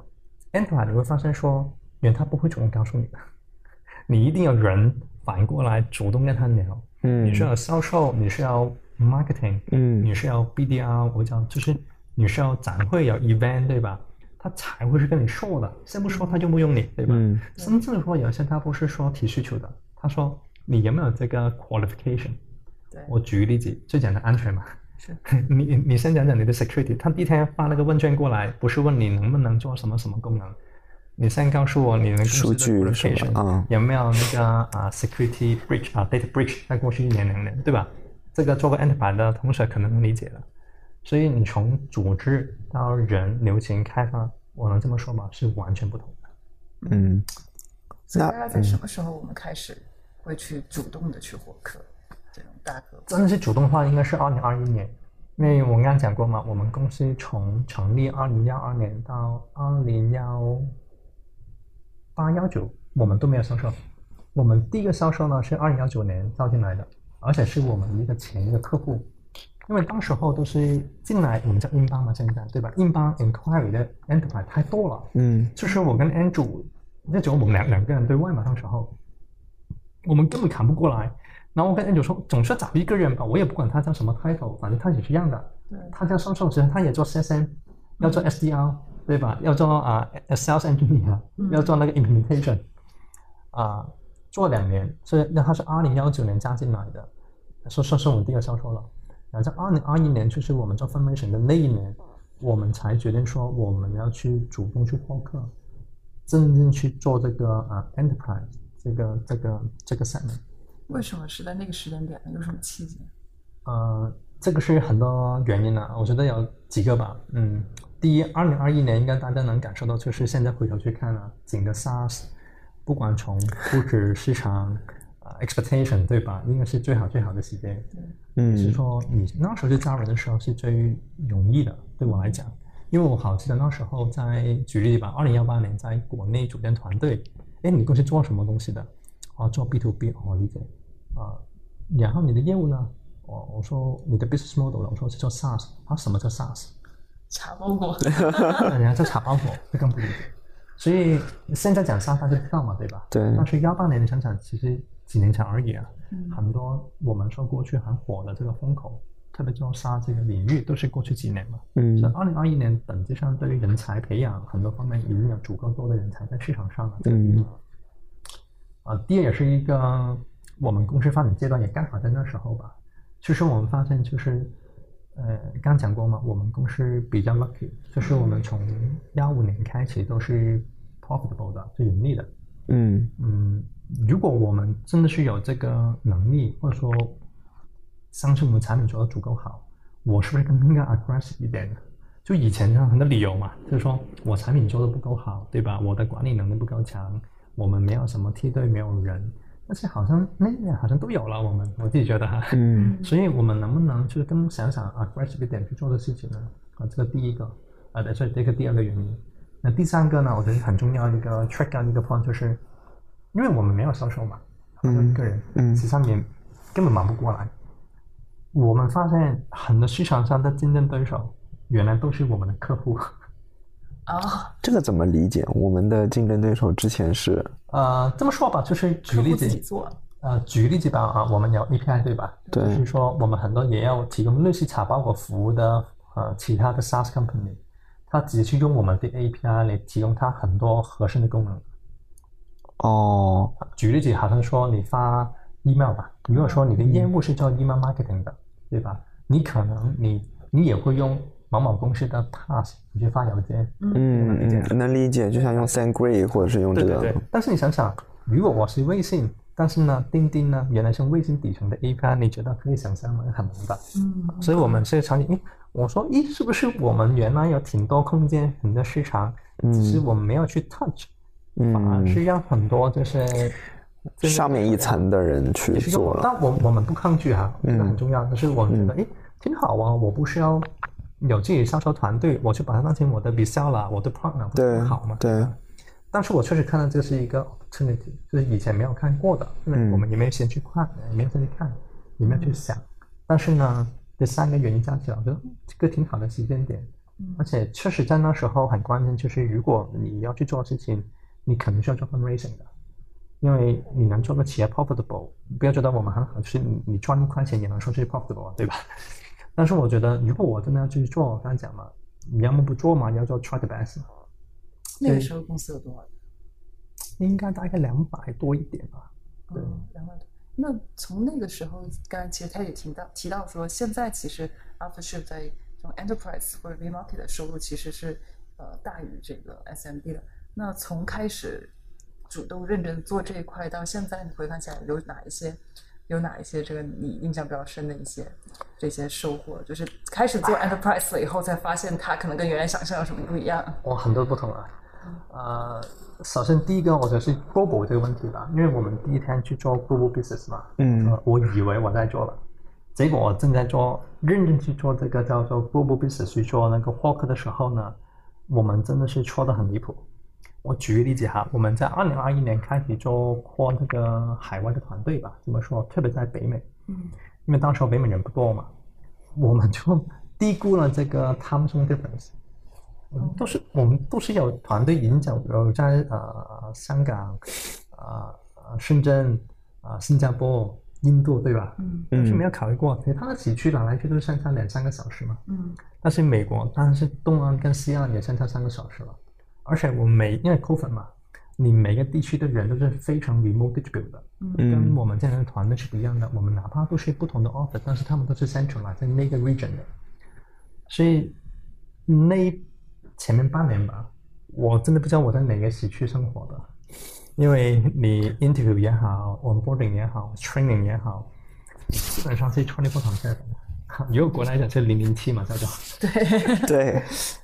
，enterprise 你会发现说，人他不会主动告诉你的，你一定要人反过来主动跟他聊。嗯你是要销售，你是要 marketing，嗯你是要 BDR，我讲就是你是要展会有 event 对吧？他才会是跟你说的，先不说他用不用你，对吧？嗯甚至说有些他不是说提需求的，他说你有没有这个 qualification？对，我举个例子，最简单安全嘛。是 你你先讲讲你的 security，他第一天发那个问卷过来，不是问你能不能做什么什么功能，你先告诉我你们公司的数据什么 qualification 啊有没有那个啊 security breach 啊 data breach，在过去一年两年，对吧？这个做过 enterprise 的同学可能能理解的。所以你从组织到人流程开发，我能这么说吗，是完全不同的。嗯，那所以大概在什么时候我们开始会去主动的去获客这种大客户？真的是主动化，应该是二零二一年，因为我刚刚讲过嘛，我们公司从成立二零幺二年到二零幺八幺九，我们都没有销售。我们第一个销售呢是二零幺九年招进来的，而且是我们一个前一个客户，因为当时候都是进来，我们叫英邦嘛，现在对吧？英邦 inquiry 的 enterprise 太多了，嗯就是我跟 Andrew，那只有我们两两个人对外嘛，当时候，我们根本扛不过来。然后我跟 Andrew 说，总是要找一个人吧，我也不管他叫什么 title，反正他也是一样的。对他叫销售，其实他也做 CSM，要做 SDR，对吧？要做啊、sales engineer，要做那个 implementation，啊、做两年，所以那他是二零幺九年加进来的，说算是我们第一个销售了。然后在二零二一年，就是我们做 formation 的那一年，我们才决定说我们要去主动去获客，真正去做这个啊、enterprise 这个这个这个 segment。为什么是在那个时间点呢？有什么契机？呃，这个是很多原因啊，我觉得有几个吧。嗯，第一，二零二一年应该大家能感受到，就是现在回头去看啊，整个 SaaS，不管从估值、市场啊、expectation 对吧，应该是最好最好的时间。是嗯说你那时候去招人的时候是最容易的，对我来讲，因为我好记得那时候在举例吧，二零幺八年在国内组建团队，哎，你公司做什么东西的？哦，做 B to B，我，理解啊。然后你的业务呢？我我说你的 business model 呢？我说是做 SaaS，啊，什么叫 SaaS？查包裹，人家叫茶包裹，这更不理解。所以现在讲 SaaS 大家知道嘛，对吧？对但是幺八年你想想，其实几年前而已啊，很多我们说过去很火的这个风口，特别做 SaaS 这个领域，都是过去几年嘛。嗯所以二零二一年本质上对于人才培养很多方面已经有足够多的人才在市场上了。嗯啊，第二也是一个我们公司发展阶段也刚好在那时候吧。其实我们发现就是，呃，刚讲过嘛，我们公司比较 lucky，就是我们从幺五年开始都是 profitable 的，是盈利的。嗯嗯，如果我们真的是有这个能力，或者说相信我们产品做的足够好，我是不是更应该 aggressive 一点呢？就以前有很多理由嘛，就是说我产品做的不够好，对吧？我的管理能力不够强，我们没有什么梯队，没有人，但是好像那边好像都有了，我们我自己觉得哈。嗯所以我们能不能就是更想想 aggressive 一点去做的事情呢？啊，这个第一个，啊，对，所以这个第二个原因。那第三个呢，我觉得很重要的一个 track down 一个 point 就是，因为我们没有销售嘛，好像一个人，嗯其实上面根本忙不过来。我们发现很多市场上的竞争对手，原来都是我们的客户。啊，这个怎么理解？我们的竞争对手之前是呃，这么说吧，就是举例子做，呃，举例子吧啊，我们有 API 对吧？对就是说我们很多也要提供类似茶包裹服务的呃其他的 SaaS company，它直接去用我们的 API 来提供它很多核心的功能。哦，举例子，好像说你发 email 吧，如果说你的业务是做 email marketing 的，对吧？你可能你你也会用某某公司的 Pass 你去发邮件，嗯嗯，能理解，就像用 SendGrid 或者是用这个，对对对。但是你想想，如果我是微信，但是呢，钉钉呢原来是微信底层的 API，你觉得可以想象吗？很难的。嗯，所以我们是场景，诶，我说，咦，是不是我们原来有挺多空间、很多市场，只是我们没有去 touch，、反而嗯，是让很多就是上面一层的人去做了，但我我们不抗拒哈，这个嗯很重要。就是我们觉得，诶，挺好啊，我不需要有自己的销售团队，我去把它当成我的 reseller，我的 partner，不是对很好嘛？对吧但是我确实看到这是一个 opportunity，就是以前没有看过的，因为我们也没有先去看，也没有先去看，也没有去想。但是呢，这三个原因加起来，我觉得这个挺好的时间点，而且确实在那时候很关键，就是如果你要去做事情，你肯定是要做 fundraising 的。因为你能做个企业 profitable，不要觉得我们很好，就是你你赚一块钱也能说是 profitable，对吧？但是我觉得，如果我真的要去做，我刚才讲嘛，你要么不做嘛，你要做 try the best，那个时候公司有多少人？应该大概两百多一点吧。对嗯，两百多。那从那个时候，刚才其实他也提到提到说，现在其实 AfterShip 在这种 enterprise 或者 V market 的收入其实是呃大于这个 SMB 的。那从开始主动认真做这一块到现在，你回看起来有哪一些有哪一些这个你印象比较深的一些这些收获？就是开始做 enterprise 了以后，才发现它可能跟原来想象有什么不一样。哇，很多不同啊。呃，首先第一个我觉得是 global 这个问题吧，因为我们第一天去做 global business 嘛，嗯呃我以为我在做了，结果我正在做认真去做这个叫做 global business 去做那个获客的时候呢，我们真的是错的很离谱。我举个例子哈，我们在二零二一年开始做扩这个海外的团队吧，怎么说？特别在北美，嗯因为当时候北美人不多嘛，我们就低估了这个 time zone difference。都是我们都是有团队已经在有在呃香港、呃呃深圳、呃新加坡、印度对吧？嗯。但是没有考虑过，其他的几区来来去都相差两三个小时嘛。嗯。但是美国当然是东岸跟西岸也相差三个小时了，而且我每因为 COVID 嘛，你每个地区的人都是非常 remote distribute 的，跟我们这样的团队是不一样的。我们哪怕都是不同的 office，但是他们都是 central 在那个 region 的，所以那前面半年吧，我真的不知道我在哪个时区生活的，因为你 interview 也好，onboarding 也好，training 也好，基本上是 twenty four seven。如果国内来讲是零零七嘛，叫做。对，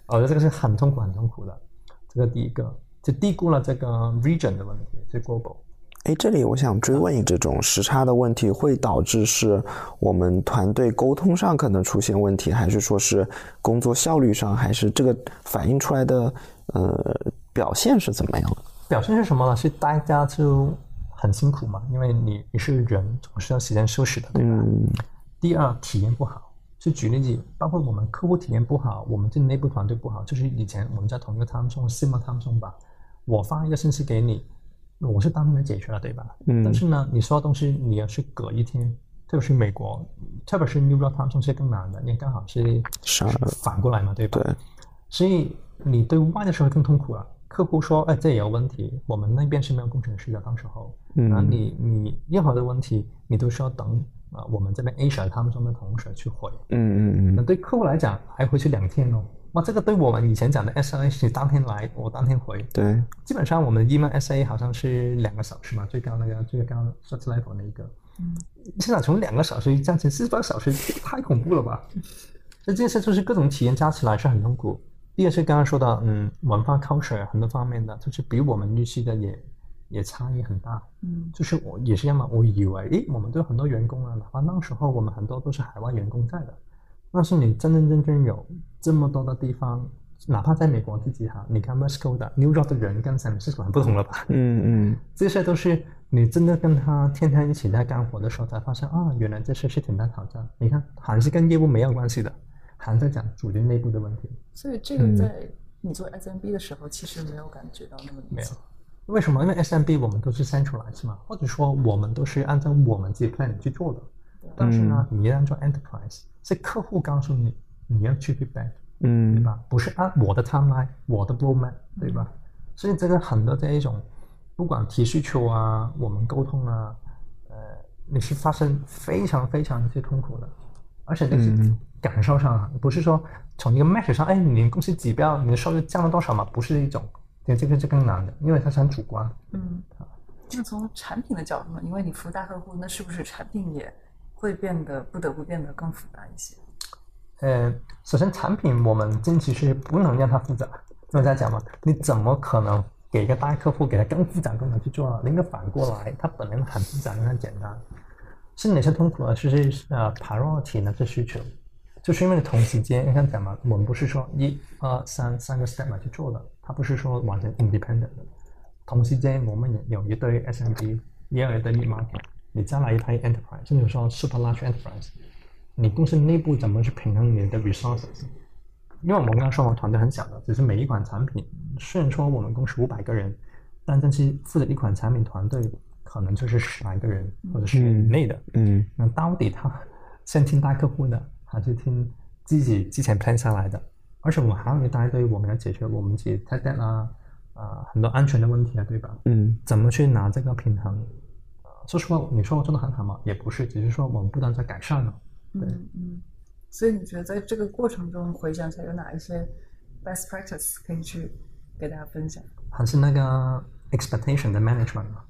我觉得这个是很痛苦、很痛苦的。这个第一个，就低估了这个 region 的问题，是 global。哎，这里我想追问你，这种时差的问题会导致是我们团队沟通上可能出现问题，还是说是工作效率上，还是这个反映出来的呃表现是怎么样的？表现是什么呢？是大家就很辛苦嘛，因为你你是人，总是要时间休息的，对吧？嗯第二，体验不好。就举例子，包括我们客户体验不好，我们这内部团队不好，就是以前我们在同一个 time zone similar time zone 吧，我发一个信息给你，我是当天能解决了，对吧？嗯但是呢，你说的东西你要是隔一天，特别是美国，特别是 New York time zone 是更难的，因为刚好是反过来嘛，对吧？对，所以你对外的时候更痛苦了。客户说：“哎，这也有问题，我们那边是没有工程师的，当时候，嗯然后你你任何的问题，你都需要等啊、我们这边 Asia 他们中的同事去回。嗯嗯嗯，那对客户来讲，还回去两天哦。哇，这个对我们以前讲的 SLA 是当天来，我当天回。对，基本上我们 email SA 好像是两个小时嘛，最高那个最高 search level 那一个。嗯现在从两个小时降成四十八小时，太恐怖了吧？那这些就是各种体验加起来是很痛苦。第二是刚刚说的，嗯，文化 culture 很多方面的，就是比我们预期的也也差异很大。嗯就是我也是一样嘛，我以为，诶，我们都有很多员工啊，哪怕那时候我们很多都是海外员工在的，但是你真真正正有这么多的地方，哪怕在美国自己哈，你看 West Coast 的 New York 的人跟 San Francisco 很不同了吧？嗯嗯这些都是你真的跟他天天一起在干活的时候才发现啊，原来这些是挺大挑战。你看，还是跟业务没有关系的，还在讲组织内部的问题。所以这个在你做 SMB 的时候，其实没有感觉到那么明没有。为什么？因为 SMB 我们都是 centralized 嘛，或者说我们都是按照我们自己 plan 去做的。但是呢，你一旦做 enterprise，是客户告诉你你要去 feedback，嗯对嗯吧？不是按我的 timeline，我的 roadmap，对吧？所以这个很多这一种，不管提需求啊，我们沟通啊，呃，你是发生非常非常一些痛苦的，而且那是嗯感受上啊，不是说从一个 metric 上，哎，你公司指标，你的收入降了多少嘛？不是一种，对，这个是更难的，因为它是很主观。嗯，那从产品的角度呢？因为你服务大客户，那是不是产品也会变得不得不变得更复杂一些？呃，首先产品我们近期是不能让它复杂，因为在讲嘛，你怎么可能给一个大客户给他更复杂功能去做呢？应该反过来，它本来很复杂，让它简单。是哪些痛苦呢？就是呃 priority 呢这需求，就是因为同时间，你看讲嘛，我们不是说一二三三个 step 来去做的，它不是说完全 independent 的。同时间，我们也有一堆 SMB，也有一堆 B market，你再来一台 enterprise，甚至说 super large enterprise，你公司内部怎么去平衡你的 resources？因为我们刚刚说我们团队很小的，只是每一款产品，虽然说我们公司五百个人，但但是负责一款产品团队可能就是十来个人或者是以内的。嗯那到底他先听大客户的，还是听自己之前 plan 下来的？而且我们还有一大堆我们要解决我们自己 tech debt 啊，啊、很多安全的问题啊，对吧？嗯怎么去拿这个平衡？呃说实话，你说我做的很好吗？也不是，只是说我们不断在改善了。对嗯嗯。所以你觉得在这个过程中回想起来有哪一些 best practice 可以去给大家分享？还是那个 expectation 的 management 嘛，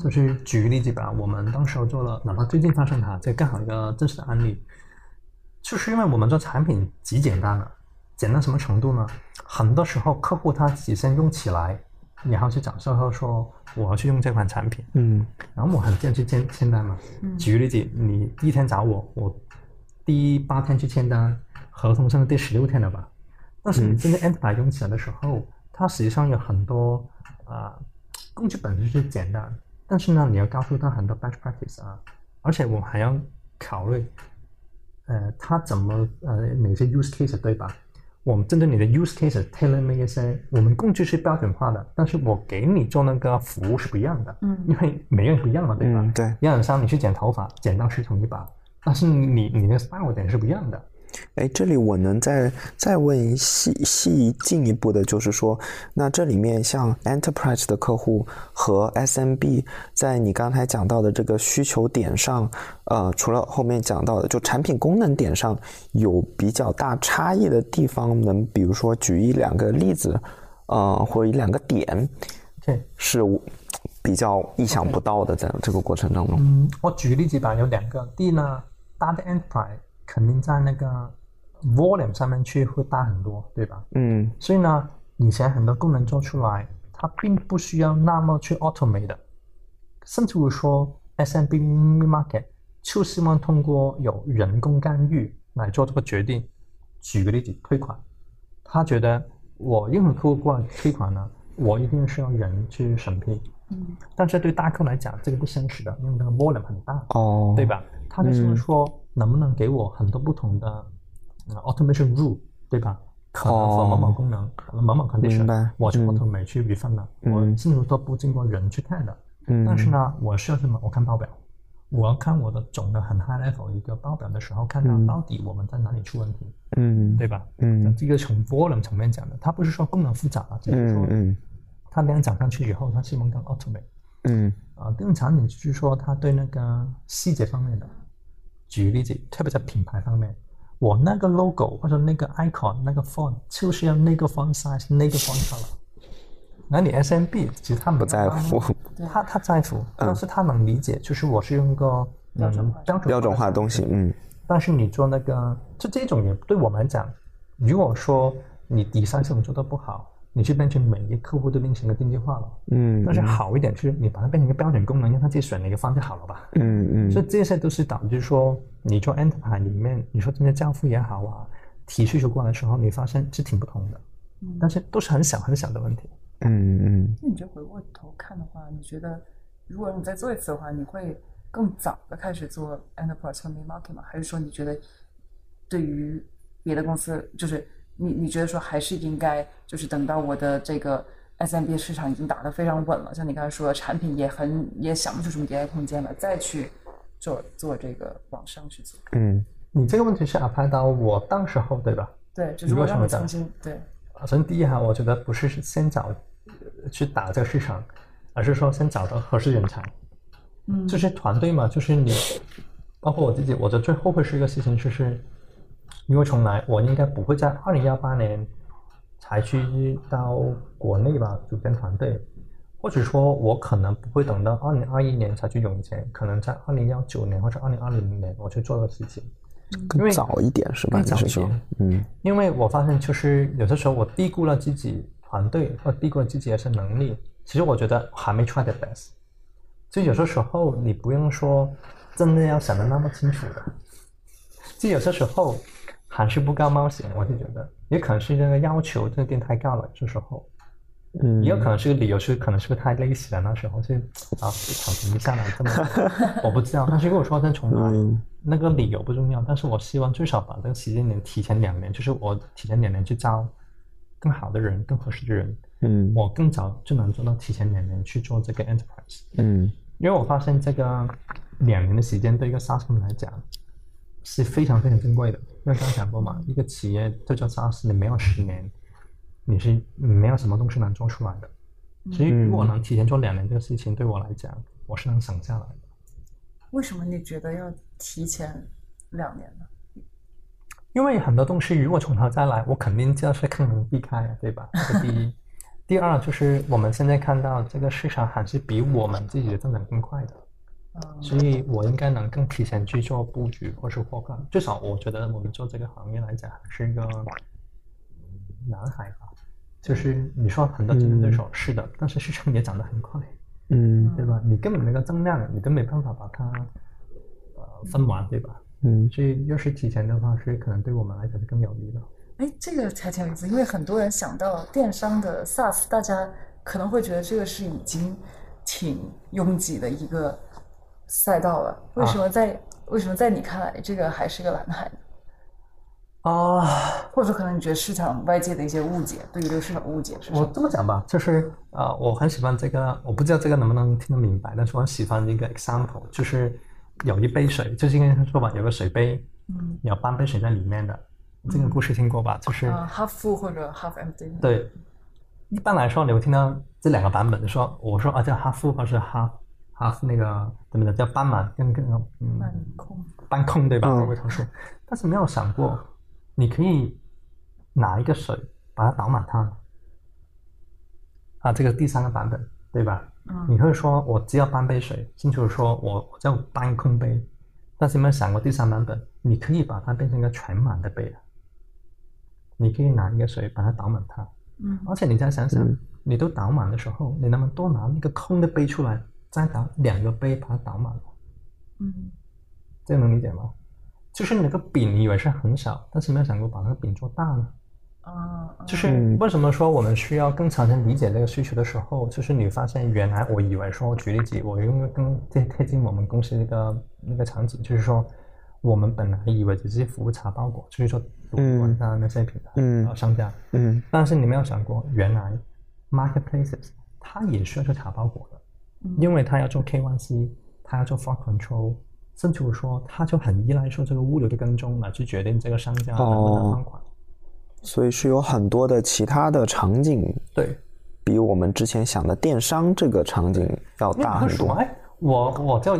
就是举个例子吧，我们当时候做了，哪怕最近发生它，这刚好一个真实的案例，就是因为我们做产品极简单了，简单什么程度呢？很多时候客户他自己先用起来，然后去找售后说我要去用这款产品，嗯然后我很建议去签签单嘛。举个例子，你第一天找我，我第八天去签单，合同甚至第十六天了吧？但是你真的 enterprise 用起来的时候，它实际上有很多啊、工具本身是简单，但是呢，你要告诉他很多 best practice 啊，而且我还要考虑，呃，他怎么呃哪些 use case 对吧？我们针对你的 use case tailor made 一些，我们工具是标准化的，但是我给你做那个服务是不一样的，嗯因为每个人不一样嘛，对吧？嗯对样商你去剪头发，剪刀是同一把，但是你你的 style 点是不一样的。哎，这里我能再再问细细进一步的，就是说，那这里面像 enterprise 的客户和 SMB，在你刚才讲到的这个需求点上，呃，除了后面讲到的，就产品功能点上有比较大差异的地方，能比如说举一两个例子，呃，或者一两个点 OK，是比较意想不到的，在这个过程当中。嗯，我举个例子吧，有两个。第一呢，大的 enterprise 肯定在那个 volume 上面去会大很多，对吧？嗯所以呢，以前很多功能做出来，它并不需要那么去 automate 的，甚至乎说 SMB market 就希望通过有人工干预来做这个决定。举个例子，退款，他觉得我任何客户过来退款呢，我一定是要人去审批。嗯但是对大客来讲，这个不现实的，因为那个 volume 很大，哦，对？吧？他就是说，能不能给我很多不同的、呃 automation rule，对吧？可能 for 某某功能，可能某某 condition，我去嗯。automate 去 refine 的，嗯。我甚至都不经过人去看的。嗯，但是呢，我需要什么？我看报表，我要看我的总的很 high level 一个报表的时候，看嗯到到底我们在哪里出问题，嗯，对吧？嗯。这个从 volume 层面讲的，它不是说功能复杂了，只是说它量涨上去以后，它希望更 automate。嗯。啊，更产品就是说，它对那个细节方面的，举个例子，特别在品牌方面，我那个 logo 或者那个 icon 那个 font 就是要那个 font size 那个 font color。那你 SMB 其实他不在乎，他他在乎，但是他能理解，就是我是用个标准嗯标准标准化的东西，嗯。但是你做那个，就这种也对我们来讲，如果说你底三系统做的不好，你去变成每一个客户都变成一个定制化了。嗯，但是好一点是你把它变成一个标准功能，让他自己选哪个方就好了吧。嗯嗯所以这些都是导致说，你做 enterprise 里面，你说这些交付也好啊，提需求过来的时候，你发现是挺不同的，嗯但是都是很小很小的问题。嗯嗯那你觉得回过头看的话，你觉得如果你再做一次的话，你会更早的开始做 enterprise 和 mid market 吗？还是说你觉得对于别的公司，就是你你觉得说还是应该就是等到我的这个 SMB 市场已经打得非常稳了，像你刚才说的产品也很也想不出什么迭代空间了，再去做做这个往上去做。嗯你这个问题是 apply 到我当时候对吧？对，就是我让你如果是重新对，啊，首先第一哈，我觉得不是先找呃去打这个市场，而是说先找到合适人才。嗯就是团队嘛，就是你，包括我自己，我觉得最后悔是一个事情，就是因为从来我应该不会在二零幺八年才去到国内吧组建团队，或者说我可能不会等到二零二一年才去涌钱，可能在二零幺九年或者二零二零年我去做的事情。因更为早一点是吧？更早一点，嗯因为我发现，就是有的时候我低估了自己团队，或低估了自己的一些能力。其实我觉得还没 try the best。就有些时候你不用说真的要想的那么清楚的。就有些时候还是不够冒险，我就觉得也可能是这个要求这个店太高了，这时候。嗯，也有可能是个理由，是可能是不是太累死了？那时候就啊，躺平下来这么，我不知道。但是如果说再重来，嗯那个理由不重要，但是我希望最少把这个时间点提前两年，就是我提前两年去招更好的人、更合适的人，嗯我更早就能做到提前两年去做这个 enterprise。嗯因为我发现这个两年的时间对一个 SaaS 公司来讲是非常非常珍贵的。因为刚刚讲过嘛，一个企业就做 SaaS，你没有十年，你是你没有什么东西能做出来的。所以如果能提前做两年这个事情，对我来讲，我是能省下来的。为什么你觉得要提前两年呢？因为很多东西如果从头再来，我肯定就是更能避开啊，对吧？这是第一。第二就是我们现在看到这个市场还是比我们自己的增长更快的。嗯，所以我应该能更提前去做布局或是扩宽。至少我觉得我们做这个行业来讲，还是一个嗯蓝海吧。就是你说很多竞争对手、是的，但是市场也涨得很快，嗯对吧？你根本那个增量你都没办法把它呃分完，对吧？嗯所以要是提前的话，是可能对我们来讲是更有利的。哎，这个还挺有意思，因为很多人想到电商的 SaaS，大家可能会觉得这个是已经挺拥挤的一个赛道了。为什么在、为什么在你看来这个还是个蓝海呢？啊、或者说可能你觉得市场外界的一些误解，对于这个市场的误解是什我？这么讲吧，就是呃，我很喜欢这个，我不知道这个能不能听得明白，但是我很喜欢一个 example，就是有一杯水，就是应该说吧，有个水杯，嗯，有半杯水在里面的，这个故事听过吧？就是、啊、h a l f full 或者 half empty。对，一般来说你会听到这两个版本，说我说啊叫 half full 或是 half half 那个怎么的叫半满跟跟嗯斑空。斑空对吧？嗯我会常说，但是没有想过，你可以拿一个水把它倒满它，啊，这个第三个版本对吧？嗯你会说我只要半杯水，甚至说我我叫半空杯，但是有没有想过第三版本？你可以把它变成一个全满的杯啊，你可以拿一个水把它倒满它，嗯而且你再想想，嗯你都倒满的时候，你能不能多拿那个空的杯出来，再倒两个杯把它倒满了？嗯。这个能理解吗？就是你那个饼，你以为是很小，但是没有想过把那个饼做大呢。啊，就是嗯为什么说我们需要更长的理解这个需求的时候，就是你发现原来我以为说，举例子，我用一个更贴贴近我们公司那个那个场景，就是说，我们本来以为只是服务茶包裹，就是说主管上那些品牌、嗯。呃商家，嗯。但是你没有想过，原来 marketplaces 它也需要做茶包裹的，嗯因为他要做 KYC，他要做 fraud control，甚至说他就很依赖说这个物流的跟踪来去决定这个商家能不能放款。所以是有很多的其他的场景，对，比我们之前想的电商这个场景要大很多。哎，我我就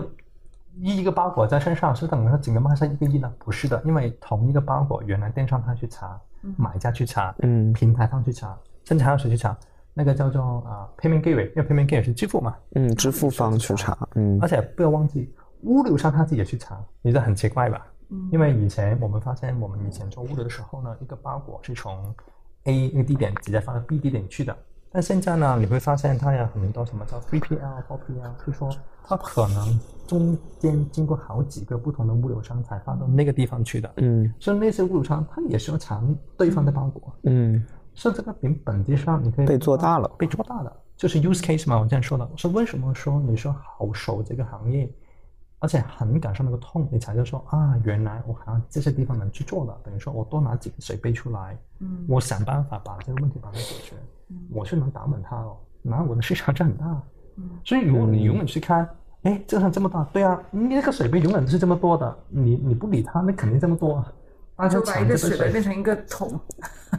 一一个包裹在身上，是等于说整个卖上一个亿呢？不是的，因为同一个包裹，原来电商他去查，买家去查，嗯平台方去查，甚至还有谁去查？那个叫做啊、payment gateway，因为 payment gateway 是支付嘛，嗯，支付方去查，嗯。而且不要忘记，物流商他自己也去查，你这很奇怪吧？嗯。因为以前我们发现，我们以前做物流的时候呢，一个包裹是从 A 那个地点直接发到 B 地点去的，但现在呢，你会发现它有很多什么叫 3PL、4PL，就是说它可能中间经过好几个不同的物流商才发到那个地方去的，嗯。所以那些物流商它也是要查对方的包裹，嗯。所以这个饼本质上你可以被做大了被做大了，就是 use case 嘛，我这样说的。我说为什么说你说好熟这个行业，而且很感受那个痛，你才就说啊，原来我好像这些地方能去做的，等于说我多拿几个水杯出来，嗯我想办法把这个问题把它解决，嗯我是能打稳它哦，那我的市场就很大。嗯所以如果你永远去看，哎，这个这么大，对啊，你那个水杯永远都是这么多的，你你不理它，那肯定这么多就把一个抢这杯水杯变成一个桶。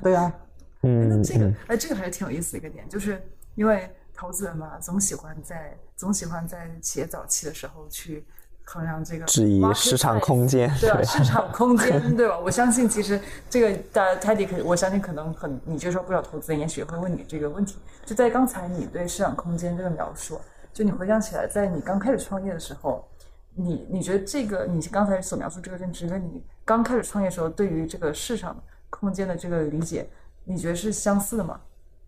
对啊，那嗯这个嗯，哎，这个还是挺有意思的一个点，就是因为投资人嘛，总喜欢在总喜欢在企业早期的时候去衡量这个质疑市场空间对吧？市场空间，对吧？我相信其实这个大家 Teddy 可，我相信可能很你接受不了投资人，也许会问你这个问题。就在刚才你对市场空间这个描述，就你回想起来，在你刚开始创业的时候，你你觉得这个你刚才所描述这个认知，跟你刚开始创业时候对于这个市场空间的这个理解，你觉得是相似的吗？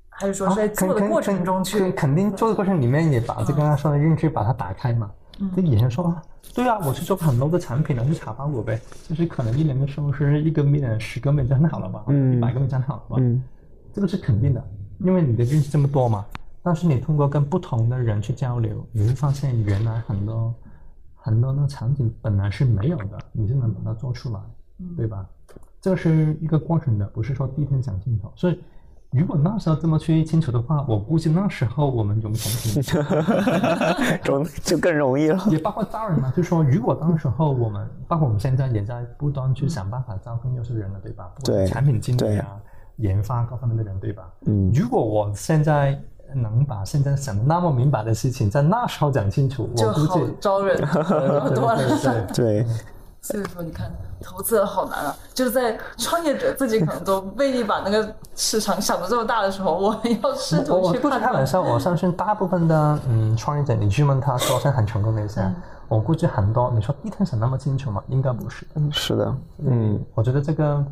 还是说是在做的过程中肯去？肯肯定做的过程里面也把这个刚刚说的认知把它打开嘛。这演员说，啊对啊，我去做很多的产品了，去查包裹呗，就是可能一年的收入是一个 million、十个 million 就很好了吧，嗯一百个 million 就很好了吧，嗯这个是肯定的，因为你的认识这么多嘛。但是你通过跟不同的人去交流，你会发现原来很多很多那个场景本来是没有的，你是能把它做出来，对吧？这个是一个过程的，不是说第一天讲清楚。所以如果那时候这么去清楚的话，我估计那时候我们融同平。中就更容易了。也包括招人嘛，就是说，如果当时候我们，包括我们现在也在不断去想办法招更优秀的人了，对吧？对产品经理啊、研发各方面的人，对吧？嗯如果我现在能把现在想的那么明白的事情，在那时候讲清楚，就好我估计招人 了。对对对，对，所以说，你看，投资人好难啊！就是在创业者自己可能都未必把那个市场想的这么大的时候，我们要试我图我不是去判断。开玩笑，我相信大部分的嗯创业者，你去问他说现在很成功的一些，嗯我估计很多，你说第一天想那么清楚吗？应该不是。是的，嗯我觉得这个，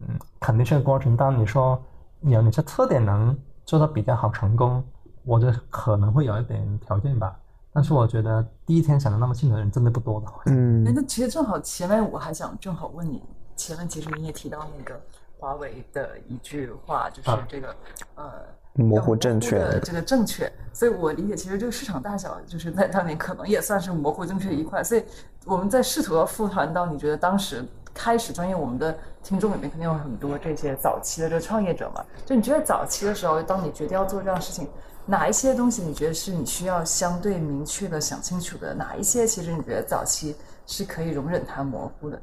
嗯，肯定是个过程。但你说有哪些特点能做到比较好成功，我觉得可能会有一点条件吧。但是我觉得第一天想的那么清楚的人真的不多的。哎，嗯。那其实正好前面我还想正好问你，前面其实你也提到那个华为的一句话，就是啊。这个、呃模糊正确。的这个正确，所以我理解其实这个市场大小就是在当年可能也算是模糊正确的一块，所以我们在试图要复盘到你觉得当时开始专业我们的听众里面肯定有很多这些早期的这个创业者嘛，就你觉得早期的时候，当你决定要做这样的事情，哪一些东西你觉得是你需要相对明确的想清楚的？哪一些其实你觉得早期是可以容忍它模糊的？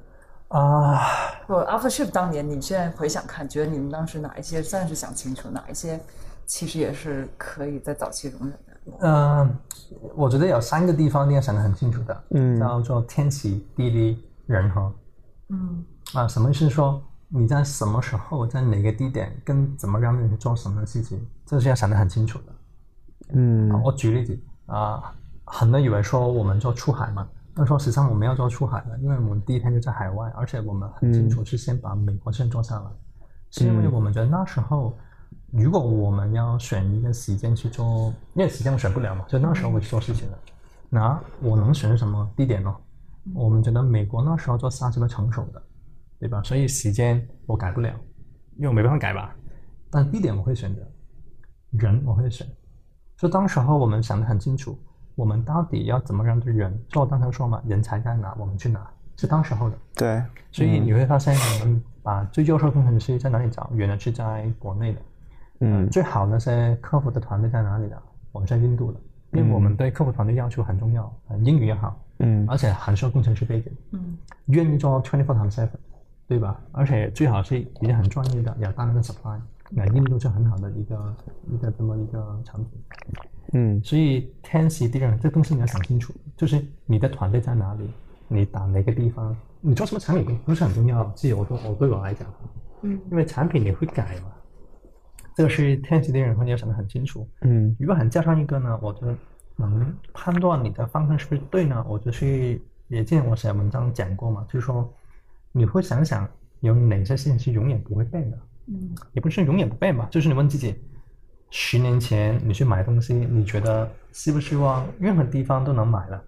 啊，或者 AfterShip 当年，你现在回想看，觉得你们当时哪一些算是想清楚，哪一些其实也是可以在早期容忍的？嗯、我觉得有三个地方你要想得很清楚的，嗯叫做天时、地利、人和。嗯啊，什么意思？是说你在什么时候，在哪个地点，跟怎么样的人做什么事情，这是要想得很清楚的。嗯啊我举例子啊，很多人以为说我们做出海嘛，但说实际上我们要做出海的，因为我们第一天就在海外，而且我们很清楚是先把美国先做下来，是因为我们觉得那时候如果我们要选一个时间去做，因为时间我选不了嘛，就那时候我去做事情了。那我能选什么地点呢？我们觉得美国那时候做 SaaS 是成熟的，对吧？所以时间我改不了，因为我没办法改吧。但地点我会选择，人我会选。所以当时候我们想得很清楚，我们到底要怎么让这人，就我刚才说嘛，人才在哪，我们去哪，是当时候的。对，所以你会发现，我们把最优秀的工程师在哪里找？原来是在国内的。嗯最好那些客服的团队在哪里的？我们在印度的，因为我们对客服团队要求很重要，呃英语也好，嗯而且很受工程师背景，嗯愿意做 twenty four times seven，对吧？而且最好是已经很专业的，有大量的 supply，那印度是很好的一个一个这么一个产品。嗯所以天时地利人这东西你要想清楚，就是你的团队在哪里，你打哪个地方，你做什么产品不是很重要。自己我对我对我来讲，嗯因为产品你会改嘛，这个是天时地利人和你要想得很清楚。嗯如果很加上一个呢，我就能判断你的方向是不是对呢？我就去也见我写文章讲过嘛，就是说你会想想有哪些事情是永远不会变的，嗯也不是永远不变吧，就是你问自己，十年前你去买东西，你觉得希不希望任何地方都能买了？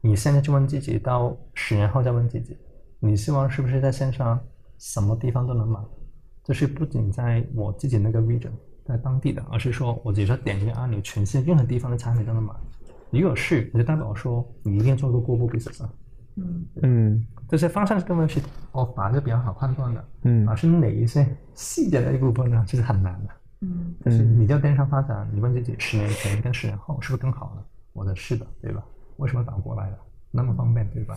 你现在就问自己，到十年后再问自己，你希望是不是在线上什么地方都能买？就是不仅在我自己那个 region，在当地的，而是说我只要点一个按钮，全世界任何地方的产品都能买。如果是，那就代表说你一定做过 global business。嗯嗯这些方向是根本是我法是比较好判断的，嗯而是哪一些细节的一部分呢，其实很难的。嗯就是你叫电商发展，你问自己十年前跟十年后是不是更好了？我的是的，对吧？为什么倒过来了？那么方便，对吧？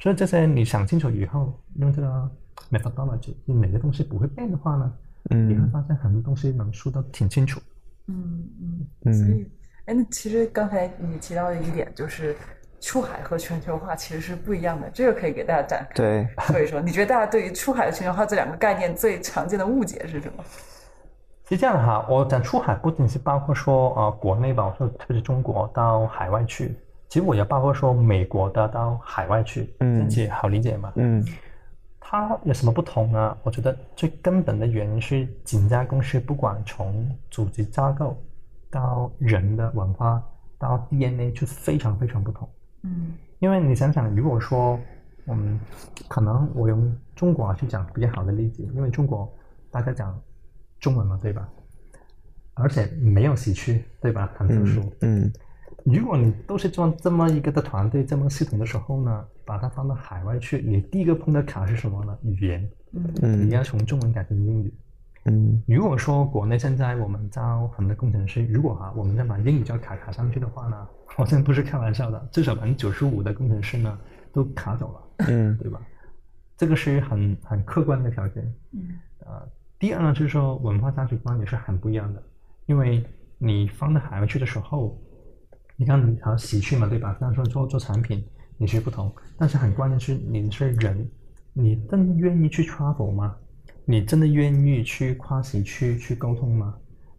所以这些你想清楚以后，用这个 methodology，你哪个东西不会变的话呢？嗯你会嗯发现很多东西能说的挺清楚。嗯嗯，嗯所以，哎，那其实刚才你提到的一点就是。出海和全球化其实是不一样的，这个可以给大家展开对，说一说。你觉得大家对于出海和全球化这两个概念最常见的误解是什么？是这样的哈，我讲出海不仅是包括说呃国内吧，我说特别是中国到海外去，其实我也包括说美国的到海外去，嗯这好理解嘛？嗯它有什么不同呢？我觉得最根本的原因是几家公司不管从组织架构到人的文化到 DNA 就非常非常不同。嗯因为你想想，如果说，嗯，可能我用中国去讲比较好的例子，因为中国大家讲中文嘛，对吧？而且没有喜区，对吧？很特殊，嗯如果你都是做这么一个的团队，这么系统的时候呢，把它放到海外去，你第一个碰到卡是什么呢？语言，嗯嗯你要从中文改成英语。嗯如果说国内现在我们招很多工程师，如果哈、我们再把英语教卡卡上去的话呢，我真不是开玩笑的，至少百分之九十五的工程师呢都卡走了，嗯对吧？这个是很很客观的条件。嗯呃，第二呢，就是说文化价值观也是很不一样的，因为你放到海外去的时候，你看你好喜剧嘛，对吧？虽然说做做产品你是不同，但是很关键是你是人，你真的愿意去 travel 吗？你真的愿意去跨喜去去沟通吗？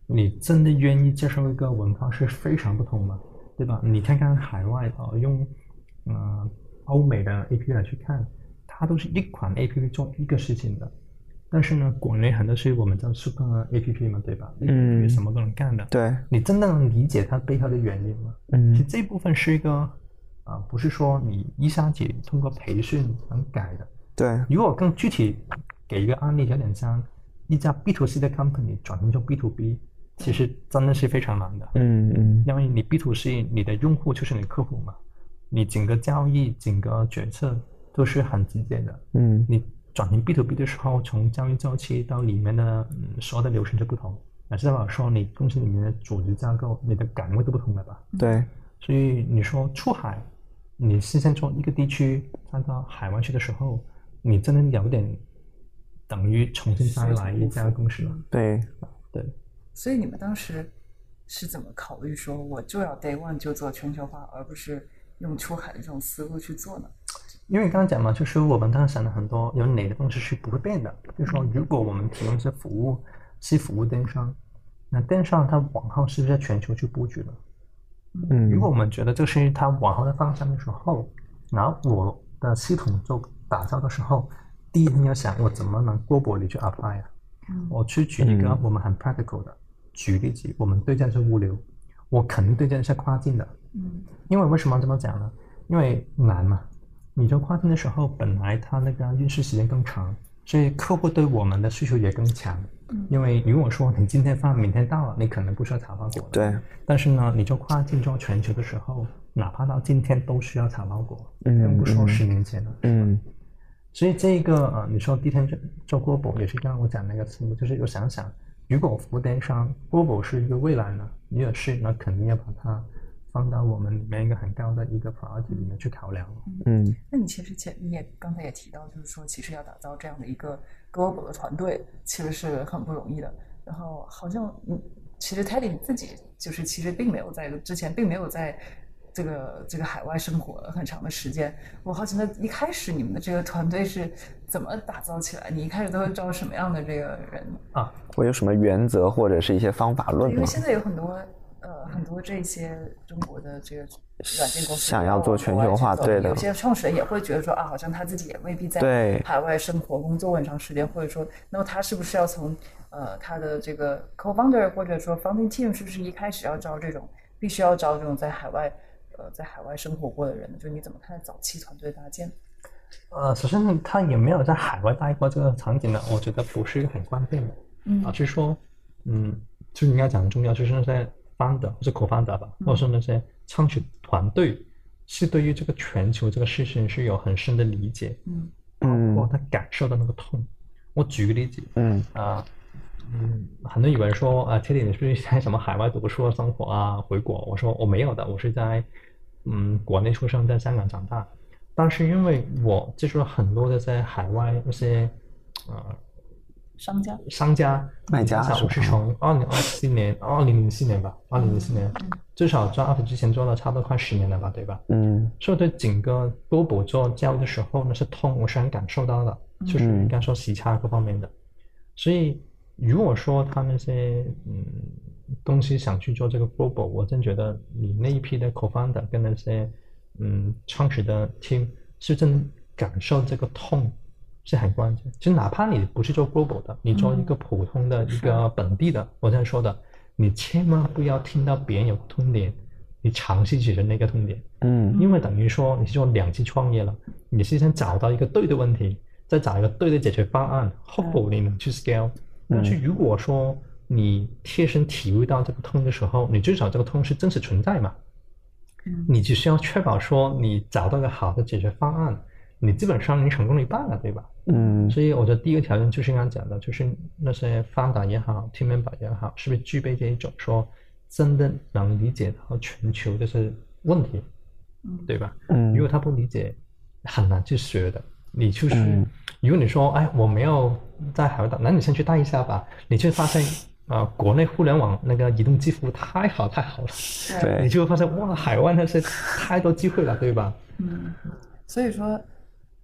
你真的愿意接受一个文化是非常不同吗？对吧？你看看海外啊、呃用呃欧美的 A P P 来去看，它都是一款 A P P 做一个事情的。但是呢，国内很多是我们叫 super A P P 嘛，对吧？一个 A P P 什么都能干的。对，你真的能理解它背后的原因吗？其实嗯这部分是一个啊、不是说你一下子通过培训能改的。对，如果更具体给一个案例，有点像一家 B to C 的 company 转型成 B to B，其实真的是非常难的。嗯嗯因为你 B to C，你的用户就是你客户嘛，你整个交易、整个决策都是很直接的。嗯你转型 B to B 的时候，从交易周期到里面的嗯所有的流程就不同，乃至到说你公司里面的组织架构、你的岗位都不同了吧？对，所以你说出海，你是先从一个地区站到海外去的时候，你真的有点等于重新再来一家公司了。对，对，所以你们当时是怎么考虑说我就要 day one 就做全球化，而不是用出海的这种思路去做呢？因为刚刚讲嘛，就是我们当时想了很多，有哪个东西是不会变的。就是说，如果我们提供一些服务是服务电商，那电商它往后是不是在全球去布局了？嗯如果我们觉得这是它往后的方向的时候，然后我的系统做打造的时候，第一你要想我怎么能 globally 去 apply 啊？嗯我去举一个嗯我们很 practical 的，举例子，我们对战是物流，我肯定对战是跨境的，嗯因为为什么这么讲呢？因为难嘛，你做跨境的时候，本来它那个运输时间更长，所以客户对我们的需求也更强。嗯因为如果说你今天发，明天到了，你可能不需要查包裹。对，但是呢，你做跨境做全球的时候，哪怕到今天都需要查包裹，嗯更不说嗯十年前了。嗯所以这个呃，你说第一天做做 global 也是刚刚我讲那个题目，就是有想想，如果服务电商 global 是一个未来呢，你也是那肯定要把它放到我们里面一个很高的一个 priority 里面去考量。嗯那你其实前你也刚才也提到，就是说其实要打造这样的一个 global 的团队，其实是很不容易的。然后好像嗯，其实 Teddy 你自己就是其实并没有在之前并没有在这个这个海外生活很长的时间。我好奇，那一开始你们的这个团队是怎么打造起来？你一开始都会招什么样的这个人？啊，会有什么原则或者是一些方法论吗因为？现在有很多呃很多这些中国的这个软件公司想要做全球化对的有些创始人也会觉得说啊，好像他自己也未必在海外生活工作很长时间，或者说，那么他是不是要从呃他的这个 co-founder 或者说 founding team 是不是一开始要招这种必须要招这种在海外呃在海外生活过的人呢？就你怎么看早期团队搭建？呃，首先他有没有在海外待过这个场景呢？我觉得不是一个很关键的。嗯啊，就是说，嗯，就是你要讲的重要，就是那些 founder 或者 co-founder 吧，或者是那些创始团队，是对于这个全球这个事情是有很深的理解，嗯包括他感受到那个痛。我举个例子，嗯啊，嗯，很多有人说啊，Teddy 你是不是在什么海外读书啊、生活啊、回国？我说我没有的，我是在嗯国内出生，在香港长大。但是因为我接触了很多的在海外那些呃商家商家卖家我是从二零二四年、二零零四年吧，二零零四年，至少做 UP 之前做了差不多快十年了吧，对吧？嗯所以对整个 global 做教育的时候，那是痛，我是很感受到的，就是嗯应该说时差各方面的。所以如果说他那些嗯东西想去做这个 global，我真觉得你那一批的 co-founder 跟那些嗯创始的 team 是真感受这个痛是很关键。其实哪怕你不是做 global 的，你做一个普通的一个本地的，我这样说的，你千万不要听到别人有痛点，你尝试解决那个痛点。嗯因为等于说你是做两次创业了，你是先找到一个对的问题，再找一个对的解决方案，hopefully 能去 scale。但是如果说你贴身体会到这个痛的时候，你至少这个痛是真实存在嘛？嗯你只需要确保说你找到一个好的解决方案，你基本上你成功了一半了，对吧？嗯所以我觉得第一个条件就是刚刚讲的，就是那些 founder 也好，team member 也好，是不是具备这一种说真的能理解到全球这些问题，嗯对吧？嗯如果他不理解，很难去学的。你就是，嗯如果你说，哎，我没有在海外打，那你先去带一下吧，你就发现，呃，国内互联网那个移动支付太好太好了，对你就会发现，哇，海外那些太多机会了，对吧？嗯，所以说，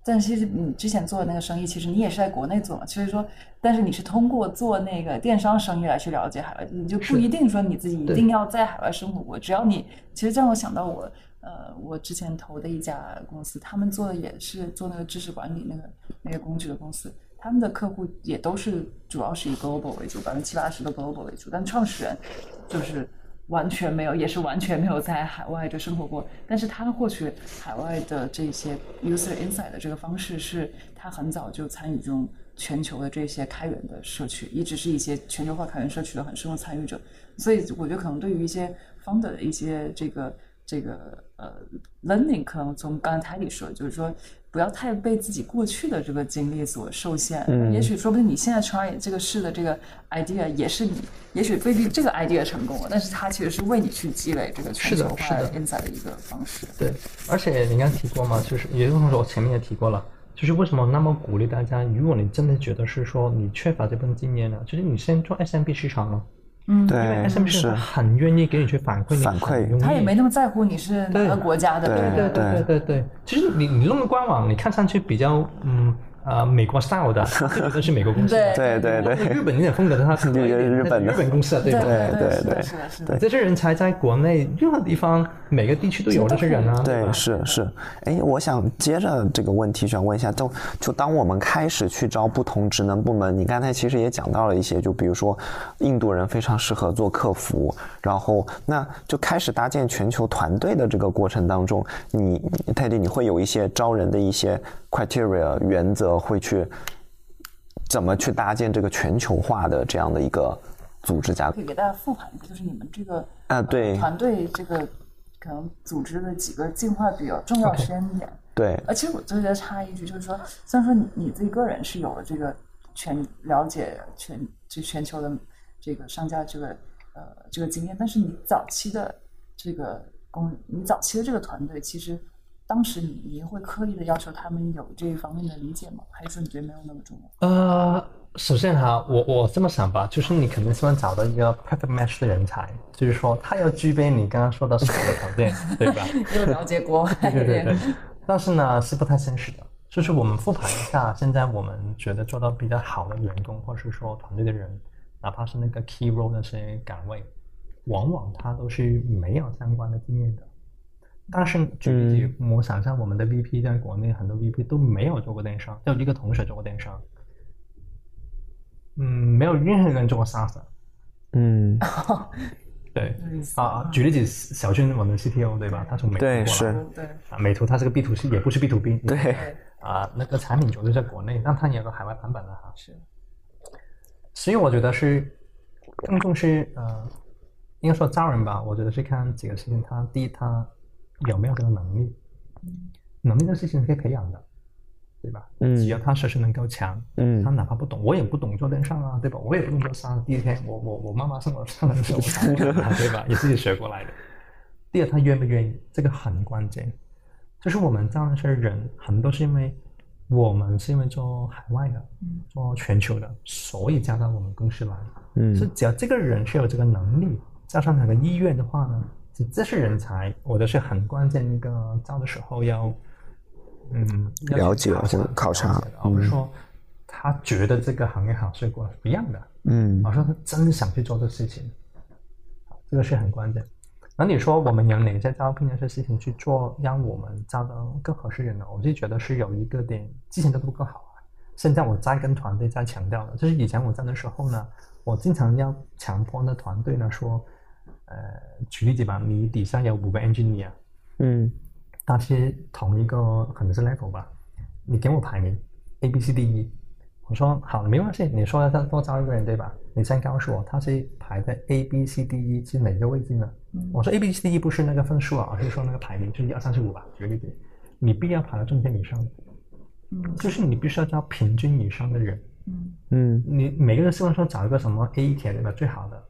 但其实你之前做的那个生意，其实你也是在国内做嘛。所以说，但是你是通过做那个电商生意来去了解海外，你就不一定说你自己一定要在海外生活过。只要你，其实这让我想到我，呃，我之前投的一家公司，他们做的也是做那个知识管理那个那个工具的公司。他们的客户也都是主要是以 global 为主，百分之七八十的 global 为主，但创始人就是完全没有，也是完全没有在海外就生活过。但是他获取海外的这些 user insight 的这个方式，是他很早就参与这种全球的这些开源的社区，一直是一些全球化开源社区的很深入参与者。所以我觉得可能对于一些 founder 的一些这个这个呃 learning，可能从刚才泰迪说，就是说不要太被自己过去的这个经历所受限。嗯也许说不定你现在 try 这个事的这个 idea 也是你，也许未必这个 idea 成功了，但是它其实是为你去积累这个全球化的 insight 的一个方式。对，而且你刚刚提过嘛，就是也就是说我前面也提过了，就是为什么那么鼓励大家，如果你真的觉得是说你缺乏这份经验呢，就是你先做 SMB 市场了，嗯，对因为 SMB 市是很愿意给你去反馈，你反馈。他也没那么在乎你是哪个国家的，对对。对对对对对，其实你你弄个官网，你看上去比较嗯呃美国 style 的，就觉得是美国公司的。对对对日本有点风格的，它是对日本的日本公司啊，对吧？对对对是的是的。这些人才在国内任何地方每个地区都有这些人啊。对，是是，哎，我想接着这个问题想问一下，就就当我们开始去招不同职能部门，你刚才其实也讲到了一些，就比如说印度人非常适合做客服，然后那就开始搭建全球团队的这个过程当中，你泰迪你会有一些招人的一些 criteria 原则，会去怎么去搭建这个全球化的这样的一个组织架构可以给大家复盘一下，就是你们这个啊？对团队这个可能组织的几个进化比较重要时间点。对，而其实我就觉得插一句，就是说，虽然说你你自己个人是有了这个全了解全就全球的这个商家这个呃这个经验，但是你早期的这个公，你早期的这个团队，其实当时你你会刻意的要求他们有这一方面的理解吗？还是说你觉得没有那么重要？呃，首先哈，我我这么想吧，就是你肯定希望找到一个 perfect match 的人才，就是说他要具备你刚刚说的所有的条件，对吧？又了解国外对对对但是呢，是不太现实的。就是我们复盘一下，现在我们觉得做到比较好的员工，或是说团队的人，哪怕是那个 key role 那些岗位，往往他都是没有相关的经验的。但是举例子，我想象我们的 VP 在国内很多 VP 都没有做过电商，就一个同学做过电商，嗯，没有任何人做过 SaaS。嗯，对啊，举例子，小俊我们的 CTO 对吧？他从美国过来，对是对啊，美图它是个 B to C，也不是 B to B。对对啊，那个产品绝对在国内，但它也有个海外版本的哈。是所以我觉得是更重视呃，应该说招人吧，我觉得是看几个事情。他第一，他有没有这个能力，能力这个事情是可以培养的，对吧？嗯只要他学习能够强，嗯他哪怕不懂，我也不懂做电商啊，对吧？我也不懂做商。第一天，我我我妈妈送我上来的时候，我 对吧？也自己学过来的。第二，他愿不愿意，这个很关键。就是我们这样的些人，很多是因为我们是因为做海外的，做全球的，所以加到我们公司来。嗯是只要这个人是有这个能力，加上他的意愿的话呢，这这是人才，我的是很关键一个招的时候要，嗯，要了解或者考察了解的而不是说他觉得这个行业好，所以过来不一样的。嗯而说他真的想去做这事情，这个是很关键。那你说我们有哪些招聘的些事情去做，让我们招到更合适人呢？我就觉得是有一个点之前都不够好啊，现在我在跟团队在强调了，就是以前我在的时候呢，我经常要强迫那团队呢说，呃，举例子吧，你底下有五个 engineer，嗯大是同一个可能是 level 吧，你给我排名 A B C D E，我说好，没关系，你说要多招一个人对吧？你先告诉我他是排在 A B C D E 是哪个位置呢？我说 A B C D E 不是那个分数啊，而是说那个排名，就是一二三四五吧，举个例子，你必要排到中间以上，嗯就是你必须要招平均以上的人。嗯嗯你每个人希望说找一个什么 A 铁对吧？最好的。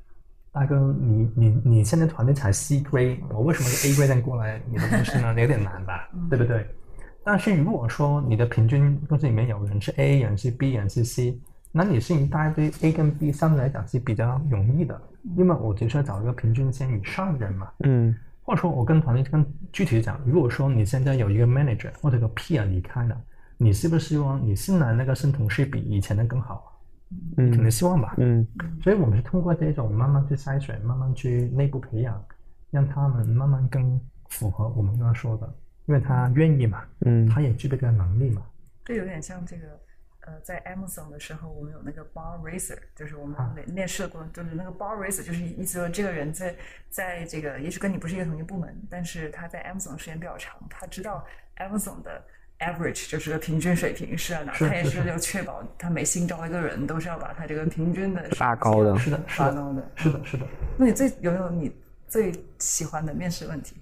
大哥，你你你现在团队才 C grade，我为什么是 A grade 再过来你的公司呢？有点难吧，对不对？但是如果说你的平均公司里面有人是 A，有人是 B，有人是 C，那你是一大堆 A 跟 B 相对来讲是比较容易的，因为我就是要找一个平均线以上的人嘛。嗯或者说我跟团队更具体的讲，如果说你现在有一个 manager 或者个 peer 离开了，你是不是希望你新来那个新同事比以前的更好？肯定嗯希望吧。嗯所以我们是通过这种慢慢去筛选，慢慢去内部培养，让他们慢慢更符合我们刚刚说的，因为他愿意嘛，嗯他也具备这个能力嘛。这有点像这个，呃，在 Amazon 的时候，我们有那个 bar racer，就是我们啊面面试的过程，就是那个 bar racer，就是意思说这个人在在这个，也许跟你不是一个同一部门，但是他在 Amazon 时间比较长，他知道 Amazon 的 average 就是个平均水平是在哪，他也是要确保他每新招一个人都是要把他这个平均的拉高的是的，拉高的。是的，是的。那你最有没有你最喜欢的面试问题？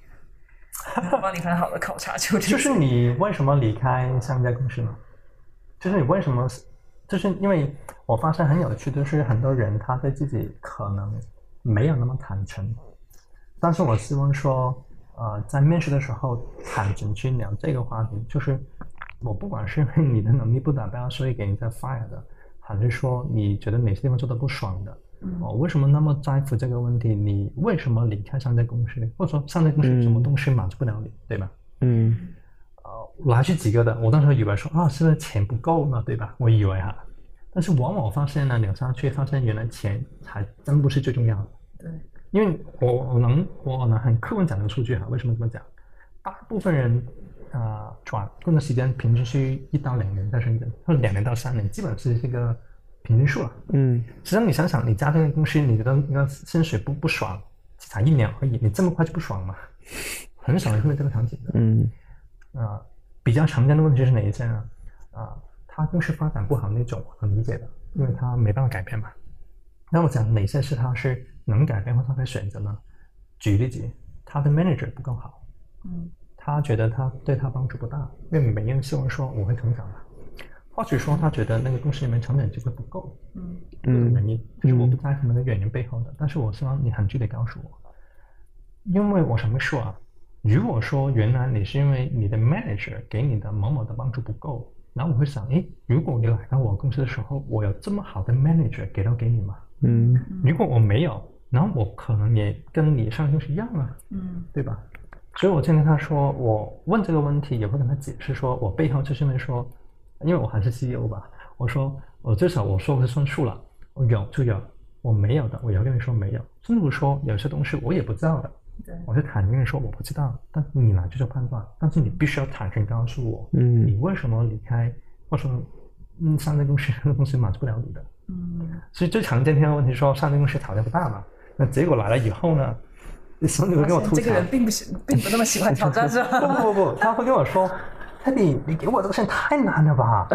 帮你很好的考察出就是你为什么离开上一家公司呢？就是你为什么？就是因为我发现很有趣，就是很多人他对自己可能没有那么坦诚，但是我希望说，呃，在面试的时候坦诚去聊这个话题，就是我不管是因为你的能力不达标，所以给你在 fire 的，还是说你觉得哪些地方做的不爽的，我、为什么那么在乎这个问题？你为什么离开上家公司？或者说上家公司有什么东西满足不了你，对吧？嗯呃，我还是几个的，我当时以为说啊，是不是钱不够呢，对吧？我以为哈，但是往往我发现呢，聊上去发现原来钱还真不是最重要的，对，因为我我能我能很客观讲这个数据哈，为什么这么讲？大部分人啊、转工作时间平均是一到两年在深圳，或者两年到三年，基本是这个平均数了。嗯实际上你想想，你加这个公司，你觉得那个薪水不不爽，才一年而已，你这么快就不爽嘛？很少人会有这个场景的。嗯啊、比较常见的问题是哪一些呢？啊、他公司发展不好那种，我能理解的，因为他没办法改变嘛。那我讲哪些是他是能改变或他可以选择呢？举例子，他的 manager 不够好，嗯他觉得他对他帮助不大，因为每个人希望说我会成长的，或许说他觉得那个公司里面成长机会不够，嗯嗯原因，就是我不在乎那个原因背后的，但是我希望你很具体告诉我，因为我什么说啊？如果说原来你是因为你的 manager 给你的某某的帮助不够，然后我会想，诶，如果你来到我公司的时候，我有这么好的 manager 给到给你吗？嗯如果我没有，然后我可能也跟你上公司一样啊，嗯对吧？所以我就跟他说，我问这个问题也会跟他解释说，我背后就是因为说，因为我还是 CEO 吧，我说我至少我说不算数了，我有就有，我没有的我也要跟你说没有，甚至说有些东西我也不知道的，对我就坦诚跟你说我不知道，但是你来就做判断，但是你必须要坦诚告诉我，嗯。你为什么离开，或者说嗯上市公司这个东西满足不了你的，嗯。所以最常见的问题说上市公司讨价不大嘛，那结果来了以后呢，你手里会跟我吐槽。这个人并不喜，并不那么喜欢挑战，是吧？不不不，他会跟我说：“Teddy，你给我这个事情太难了吧？”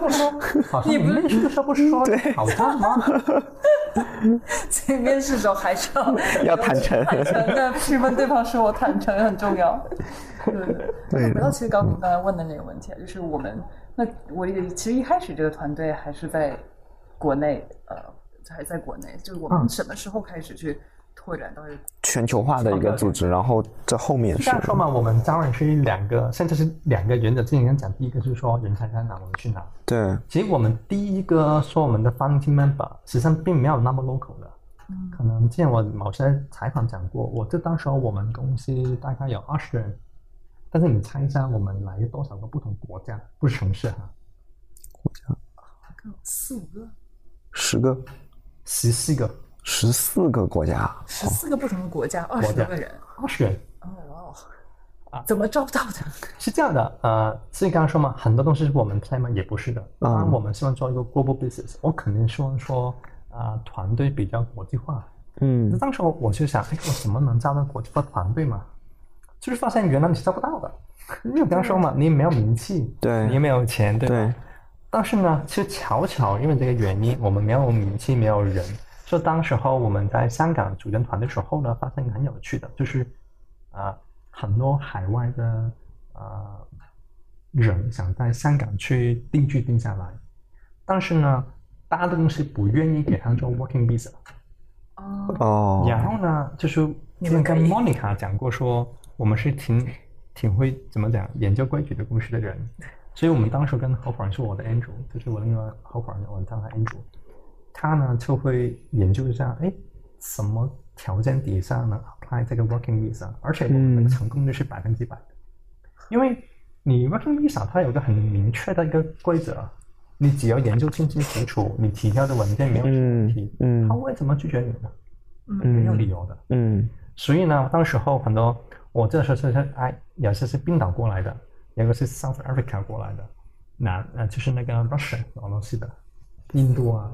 我说：“好像你 面试的时候不是说挑战吗所以面试的时候还是要要坦诚坦诚的去问对方说我坦诚很重要。对对对。对回到其实刚刚才问的那个问题啊，就是我们那我也其实一开始这个团队还是在国内，呃，还在国内，就是我们嗯什么时候开始去拓展到全球化的一个组织，然后这后面？”是这样说嘛，我们招人是两个，甚至是两个原则。之前讲，第一个就是说人才在哪，我们去哪。对，其实我们第一个说我们的 founding member，实际上并没有那么 local 的。可能之前我某些采访讲过，我这当时候我们公司大概有二十人，但是你猜一下，我们来多少个不同国家，不是城市哈？啊？国家四五个、十个、十四个，十四个国家，十四个不同的国家，二十多个人。二十人。哦哇哦！怎么招到的？是这样的，呃，所以刚刚说嘛，很多东西是我们 plan 吗？也不是的。当然，我们希望做一个 global business，我肯定希望说，啊、团队比较国际化，嗯那当时我就想，哎，我怎么能招到国际化团队嘛？就是发现原来你是招不到的，因为我刚刚说嘛，你没有名气，对你也没有钱，对吧？对但是呢，其实巧巧因为这个原因，我们没有名气，没有人，所以当时候我们在香港组建团队的时候呢，发现一个很有趣的，就是啊、很多海外的呃、人想在香港去定居定下来，但是呢，大的公司不愿意给他做 working visa。哦，哦，然后呢，就是你们跟 Monica 讲过说，我们是挺挺会怎么讲研究规矩的公司的人，所以我们当时跟合伙人是我的 Andrew，就是我另外合伙人，我叫他 Andrew，他呢就会研究一下，哎，什么条件底下能 apply 这个 working visa，而且我们的成功率是百分之百的，因为你 working visa 它有个很明确的一个规则。你只要研究清清楚楚，你提交的文件没有什么问题，嗯嗯他为什么拒绝你呢？嗯没有理由的。嗯所以呢，当时候很多我这时候是哎，有些是病倒过来的，有个是 South Africa 过来的，南呃就是那个 Russia 俄罗斯的，印度啊，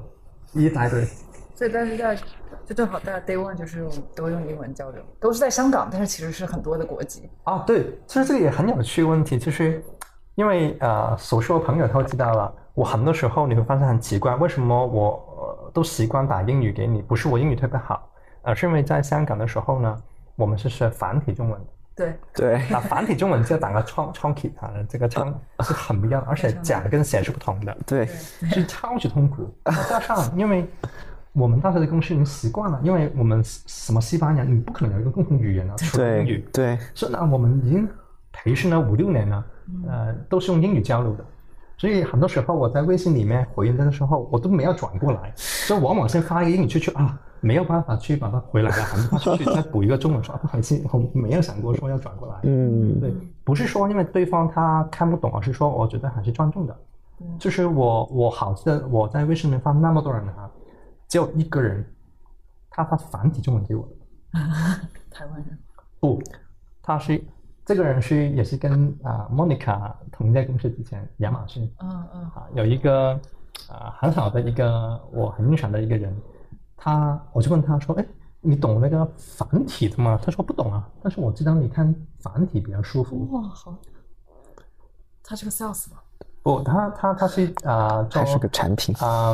一大堆。所以但是在就正好大家 day one 就是都用英文交流，都是在香港，但是其实是很多的国籍。啊，对，其实这个也很有趣问题，就是因为呃，所说的朋友都知道了，我很多时候你会发现很奇怪，为什么我、呃、都习惯打英语给你，不是我英语特别好，而是因为在香港的时候呢，我们是学繁体中文的。对，对，打繁体中文就打个窗窗体啊，这个窗是很不一样的，而且讲跟写是不同的，对，是超级痛苦。加上因为我们当时的公司已经习惯了，因为我们什么西班牙，你不可能有一个共同语言啊，除了英语。对，所以呢，我们已经培训了五六年了，呃，都是用英语交流的。所以很多时候我在微信里面回应的时候，我都没有转过来，所以往往先发一个英语出去啊，没有办法去把它回来了，还是发出去 再补一个中文说，啊不好意思，我没有想过说要转过来。嗯对，不是说因为对方他看不懂，而是说我觉得还是尊重的。就是我我好记得我在微信里面发那么多人啊，只有一个人，他发繁体中文给我的。台湾人。不，他是这个人是也是跟啊、Monica 同一家公司之前，亚马逊嗯嗯，啊有一个啊、很好的一个我很欣赏的一个人，他我就问他说，哎，你懂那个繁体的吗？他说不懂啊，但是我知道你看繁体比较舒服。哇，好，他是个 sales 吗？不，他他他是啊、做还是个产品，啊、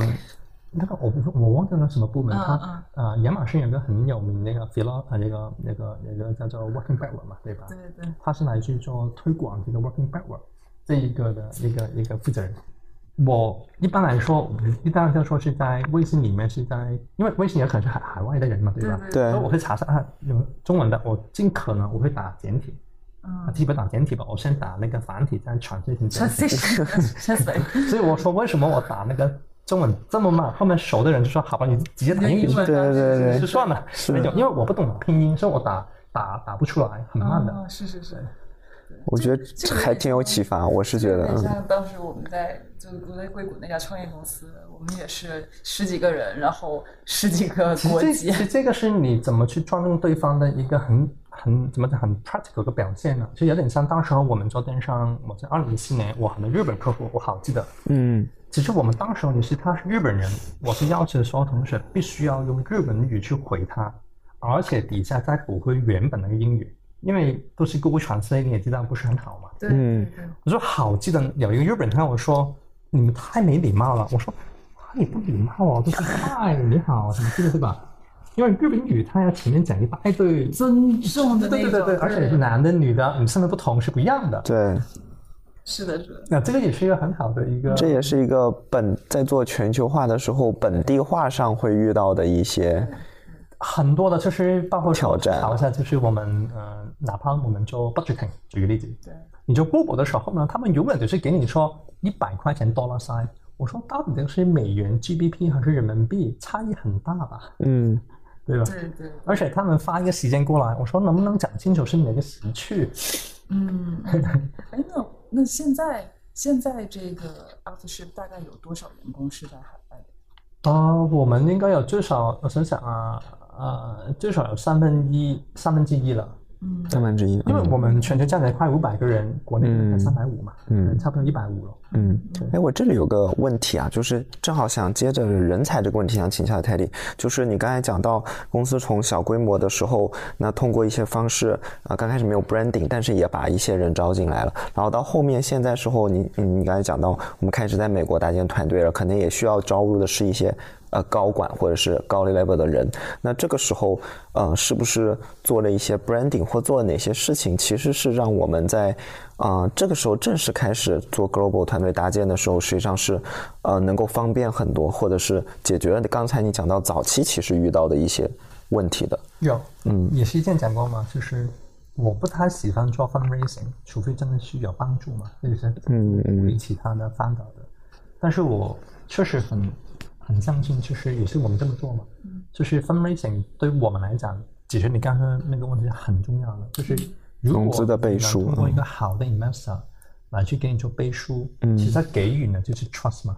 那个我不我忘记了什么部门，嗯他啊、亚马逊有个很有名的那个 philo 啊，那个那个那个叫做 working backward 嘛，对吧？对对，他是来去做推广这个 working backward 这一个的一个一个负责人。我一般来说，我们一般就说是在微信里面是在，因为微信也可能是海海外的人嘛，对吧？对对所以我会查查啊，有中文的，我尽可能我会打简体，啊，嗯基本打简体吧，我先打那个繁体，再传这些简体。，translation，translate，所以我说为什么我打那个中文这么慢？后面熟的人就说好吧，你直接打英语对对对就算了，那种因为我不懂拼音，所以我打打打不出来，很慢的。哦，是是是。我觉得这还挺有启发，我是觉得，像当时我们在就我在硅谷那家创业公司，我们也是十几个人，然后十几个国籍其。实这个是你怎么去尊重对方的一个很很怎么讲很 practical 的表现呢？就有点像当时候我们做电商，我在二零一四年，我很多日本客户，我好记得。嗯其实我们当时候你是他是日本人，我是要求所有同学必须要用日本语去回他，而且底下再补回原本那个英语，因为都是 Google Translate，你也知道不是很好嘛。对嗯我说好记得有一个日本人跟我说，你们太没礼貌了。我说他也不礼貌啊，都是嗨你好什么之类的对吧？因为日本语它要前面讲一大堆，尊重的，对对对对，而且是男的女的，你身份不同是不一样的。对，是的，是的，那这个也是一个很好的一个，这也是一个本在做全球化的时候本地化上会遇到的一些，很多的，就是包括挑战。挑战，就是我们呃，哪怕我们做 budgeting，举个例子，对，你做 Google 的时候呢，他们永远都是给你说一百块钱 dollar sign，我说到底这个是美元 GBP 还是人民币，差异很大吧，嗯。对吧？对对，而且他们发一个时间过来，我说能不能讲清楚是哪个时区？嗯，哎，那那现在现在这个 Aftership 大概有多少员工是在海外的？啊、我们应该有最少，我想想啊，呃，最少有三分一三分之一了。嗯三分之一，因为嗯我们全球加起来快五百个人，国内三百五嘛，嗯差不多一百五了。嗯，哎，我这里有个问题啊，就是正好想接着人才这个问题想请教 Teddy，就是你刚才讲到公司从小规模的时候，那通过一些方式，啊、刚开始没有 branding，但是也把一些人招进来了，然后到后面现在时候，你你你刚才讲到，我们开始在美国搭建团队了，可能也需要招入的是一些。呃，高管或者是高 level 的人，那这个时候，呃，是不是做了一些 branding 或做了哪些事情，其实是让我们在啊、呃这个时候正式开始做 global 团队搭建的时候，实际上是呃能够方便很多，或者是解决了刚才你讲到早期其实遇到的一些问题的。有，嗯，也是一件讲过嘛，就是我不太喜欢做 fundraising，除非真的是有帮助嘛，或者是嗯嗯鼓励其他的发导的。但是我确实很很相信，就是也是我们这么做嘛，就是 fundraising 对于我们来讲，解决你刚刚那个问题是很重要的，就是如果融资的背书你能通过一嗯个好的 investor 来去给你做背书，嗯。其实他给予呢就是 trust 嘛，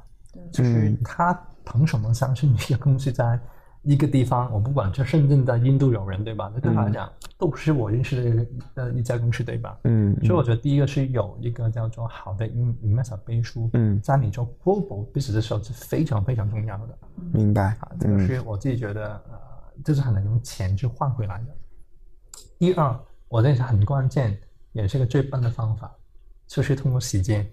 就是他凭什么相信一个公司在一个地方，我不管这深圳在印度有人对吧？那对他来讲都是我认识的一个的一家公司对吧？嗯所以我觉得第一个是有一个叫做好的 in investor 背书，嗯在你做 global business 的时候是非常非常重要的明白啊，这个嗯是我自己觉得呃，这是很难用钱去换回来的。第二，我认识很关键，也是个最笨的方法，就是通过时间。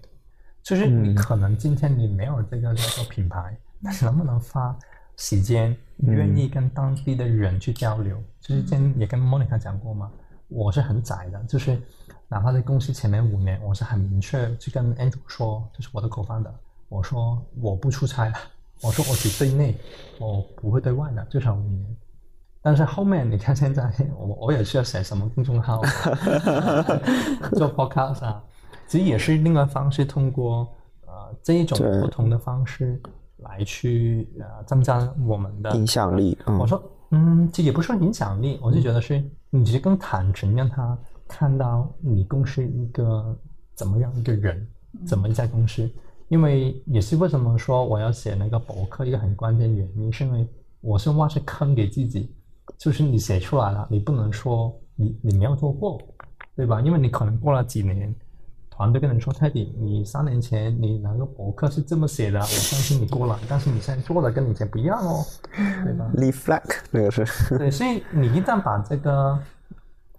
就是你嗯可能今天你没有这个叫做品牌，但是能不能花时间，嗯愿意跟当地的人去交流？就是之前也跟 Monica 讲过嘛，我是很窄的，就是哪怕在公司前面五年，我是很明确去跟 Andrew 说，就是我的 co-founder，我说我不出差了，我说我只对内，我不会对外的，最少五年。但是后面你看现在 我我也需要写什么公众号，做 podcast 啊，其实也是另外方式，通过呃这一种不同的方式来去呃增加我们的影响力，嗯我说，嗯，这也不是影响力，我就觉得是你直接更坦诚，让他看到你公司一个怎么样一个人，怎么一家公司。因为也是为什么说我要写那个博客一个很关键原因，是因为我是挖是坑给自己，就是你写出来了，你不能说你你没有做过，对吧？因为你可能过了几年，团队跟人说泰迪，你三年前你那个博客是这么写的，我相信你过了，但是你现在做的跟以前不一样哦，对吧？立 flag 这个是，对，所以你一旦把这个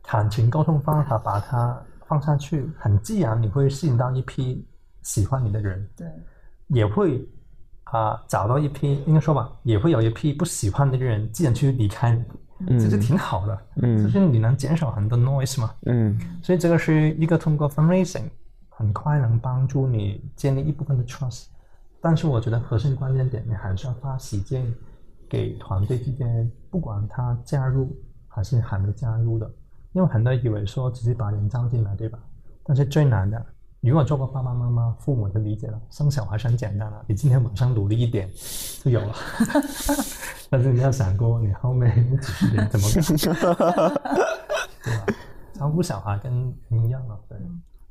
坦诚沟通方法把它放下去，很自然你会吸引到一批喜欢你的人，对，也会啊、找到一批应该说吧，也会有一批不喜欢的人自然去离开你，这就挺好的，嗯。就是你能减少很多 noise 嘛，嗯。所以这个是一个通过 fundraising 很快能帮助你建立一部分的 trust，但是我觉得核心关键点，你还是要花时间给团队之间，不管他加入还是还没加入的，因为很多人以为说只是把人招进来，对吧？但是最难的，如果做过爸爸妈妈、父母的理解了，生小孩是很简单的，你今天晚上努力一点就有了。但是你要想过，你后面几十年怎么搞？对吧？照顾小孩跟一样嘛，对。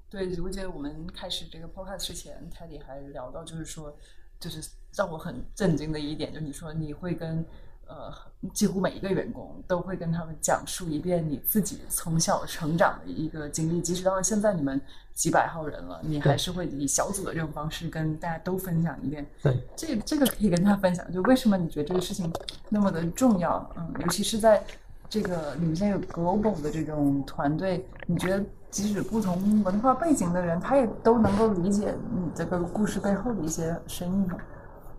对，我记得我们开始这个 podcast 之前，泰迪还聊到，就是说，就是让我很震惊的一点，就是你说你会跟呃几乎每一个员工都会跟他们讲述一遍你自己从小成长的一个经历，即使到了现在你们几百号人了，你还是会以小组的这种方式跟大家都分享一遍。对，这这个可以跟他分享，就为什么你觉得这个事情那么的重要？嗯，尤其是在这个你们现在有 global 的这种团队，你觉得即使不同文化背景的人，他也都能够理解你这个故事背后的一些深意吗？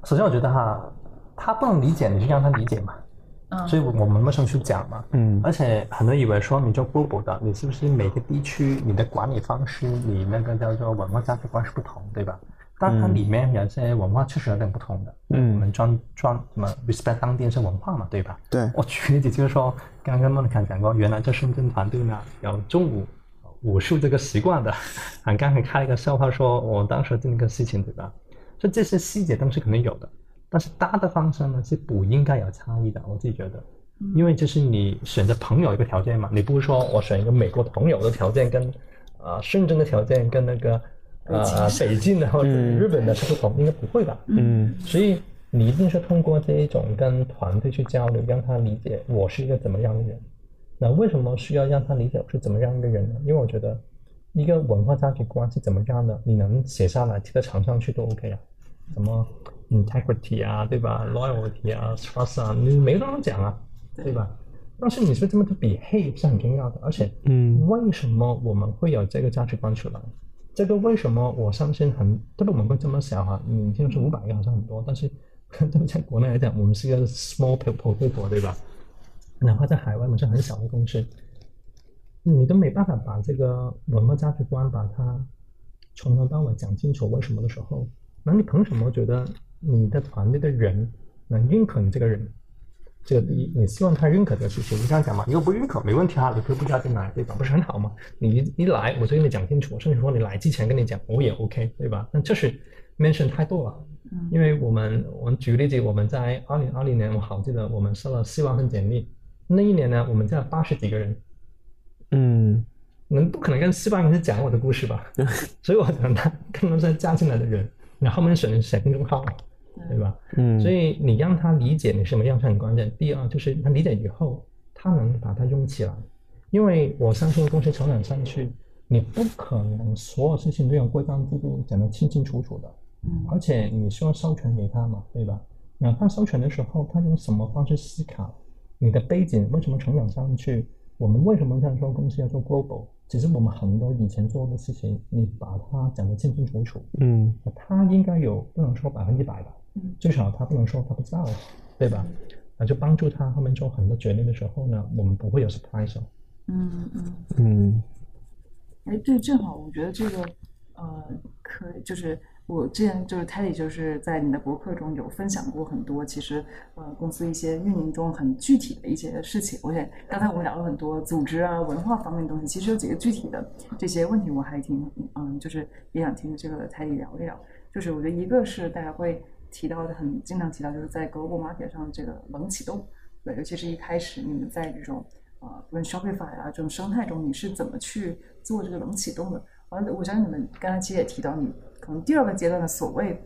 首先我觉得哈，他不能理解，你就让他理解嘛。嗯，所以我我们为什么去讲嘛？嗯而且很多人以为说你做 global 的，你是不是每个地区你的管理方式，你那个叫做文化价值观是不同，对吧？但它里面有些文化确实有点不同的。嗯我们专专什么 respect 当地是文化嘛，对吧？对我举例子就是说，刚刚莫妮卡讲过，原来在深圳团队呢有中午武术这个习惯的，俺刚才开了一个笑话说，我当时这个事情对吧？就这些细节都是肯定有的，但是大的方向呢是不应该有差异的，我自己觉得。因为就是你选择朋友一个条件嘛，你不是说我选一个美国朋友的条件跟啊、呃深圳的条件跟那个呃北京的或者日本的是不同，应该不会吧？嗯所以你一定是通过这一种跟团队去交流，让他理解我是一个怎么样的人，那为什么需要让他理解我是怎么样一个人呢？因为我觉得一个文化价值观是怎么样的，你能写下来贴在墙上去都 OK 啊。什么 integrity 啊，对吧？loyalty 啊，trust 啊，你没东西讲啊，对吧？但是你说这么的 behave 是很重要的，而且，嗯，为什么我们会有这个价值观出来？这个为什么我相信很，特别我们会这么小哈，你听说五百个好像很多，但是 特别在国内来讲，我们是一个 small people 国，对吧？哪怕在海外，我们是很小的公司，你都没办法把这个文化价值观把它从头到尾讲清楚为什么的时候，那你凭什么觉得你的团队的人能认可你这个人？这个第一，你希望他认可这个事情，你这样讲嘛？你又不认可，没问题啊，你可以不加进来，对吧？不是很好吗？你一一来，我就跟你讲清楚，甚至说你来之前跟你讲，我也 OK，对吧？那这是 mention 太多了，因为我们我们举个例子，我们在二零二零年，我好记得我们收了四万份简历，那一年呢，我们在八十几个人，嗯，能不可能跟西班牙人讲我的故事吧？所以我讲他更多是加进来的人，然后面选选公众号。对吧？嗯，所以你让他理解你什么样是很关键。第二就是他理解以后，他能把它用起来。因为我相信公司成长上去，你不可能所有事情都有规章制度讲得清清楚楚的。嗯，而且你需要授权给他嘛，对吧？哪怕授权的时候，他用什么方式思考？你的背景为什么成长上去？我们为什么这样说公司要做 global？其实我们很多以前做的事情，你把它讲得清清楚楚。嗯，他应该有不能说百分之百吧。嗯，至少他不能说他不知道，对吧？那就帮助他后面做很多决定的时候呢，我们不会有 surprise。嗯嗯嗯。哎，对，正好我觉得这个呃，可就是我之前就是 Teddy 就是在你的博客中有分享过很多，其实呃公司一些运营中很具体的一些事情。而且刚才我们聊了很多组织啊、文化方面的东西，其实有几个具体的这些问题，我还挺嗯，就是也想听这个 Teddy 聊一聊。就是我觉得一个是大家会。提到的很经常提到，就是在 global market 上这个冷启动，对，尤其是一开始你们在这种啊，不论 Shopify 啊这种生态中，你是怎么去做这个冷启动的？完了，我相信你们刚才其实也提到，你可能第二个阶段的所谓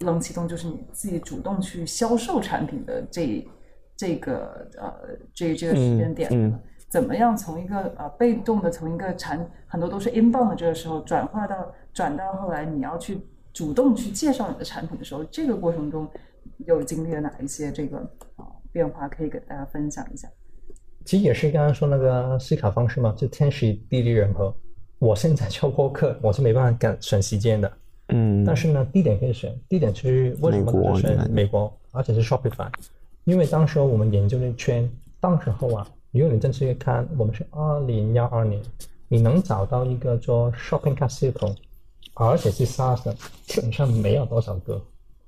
冷启动，就是你自己主动去销售产品的这这个呃这这个时间点，怎么样从一个呃被动的从一个产很多都是 inbound 的这个时候转化到转到后来你要去。主动去介绍你的产品的时候，这个过程中又经历了哪一些这个啊变化，可以给大家分享一下？其实也是刚刚说那个思考方式嘛，就天时地利人和。我现在教播客，我是没办法赶选时间的，嗯，但是呢，地点可以选，地点是为什么就选美国，而且是 Shopify，因为当时我们研究那圈，当时候啊，如果你正式看，我们是二零幺二年，你能找到一个做 Shopping Cart 系统。而且是 SaaS 的，基本上没有多少个。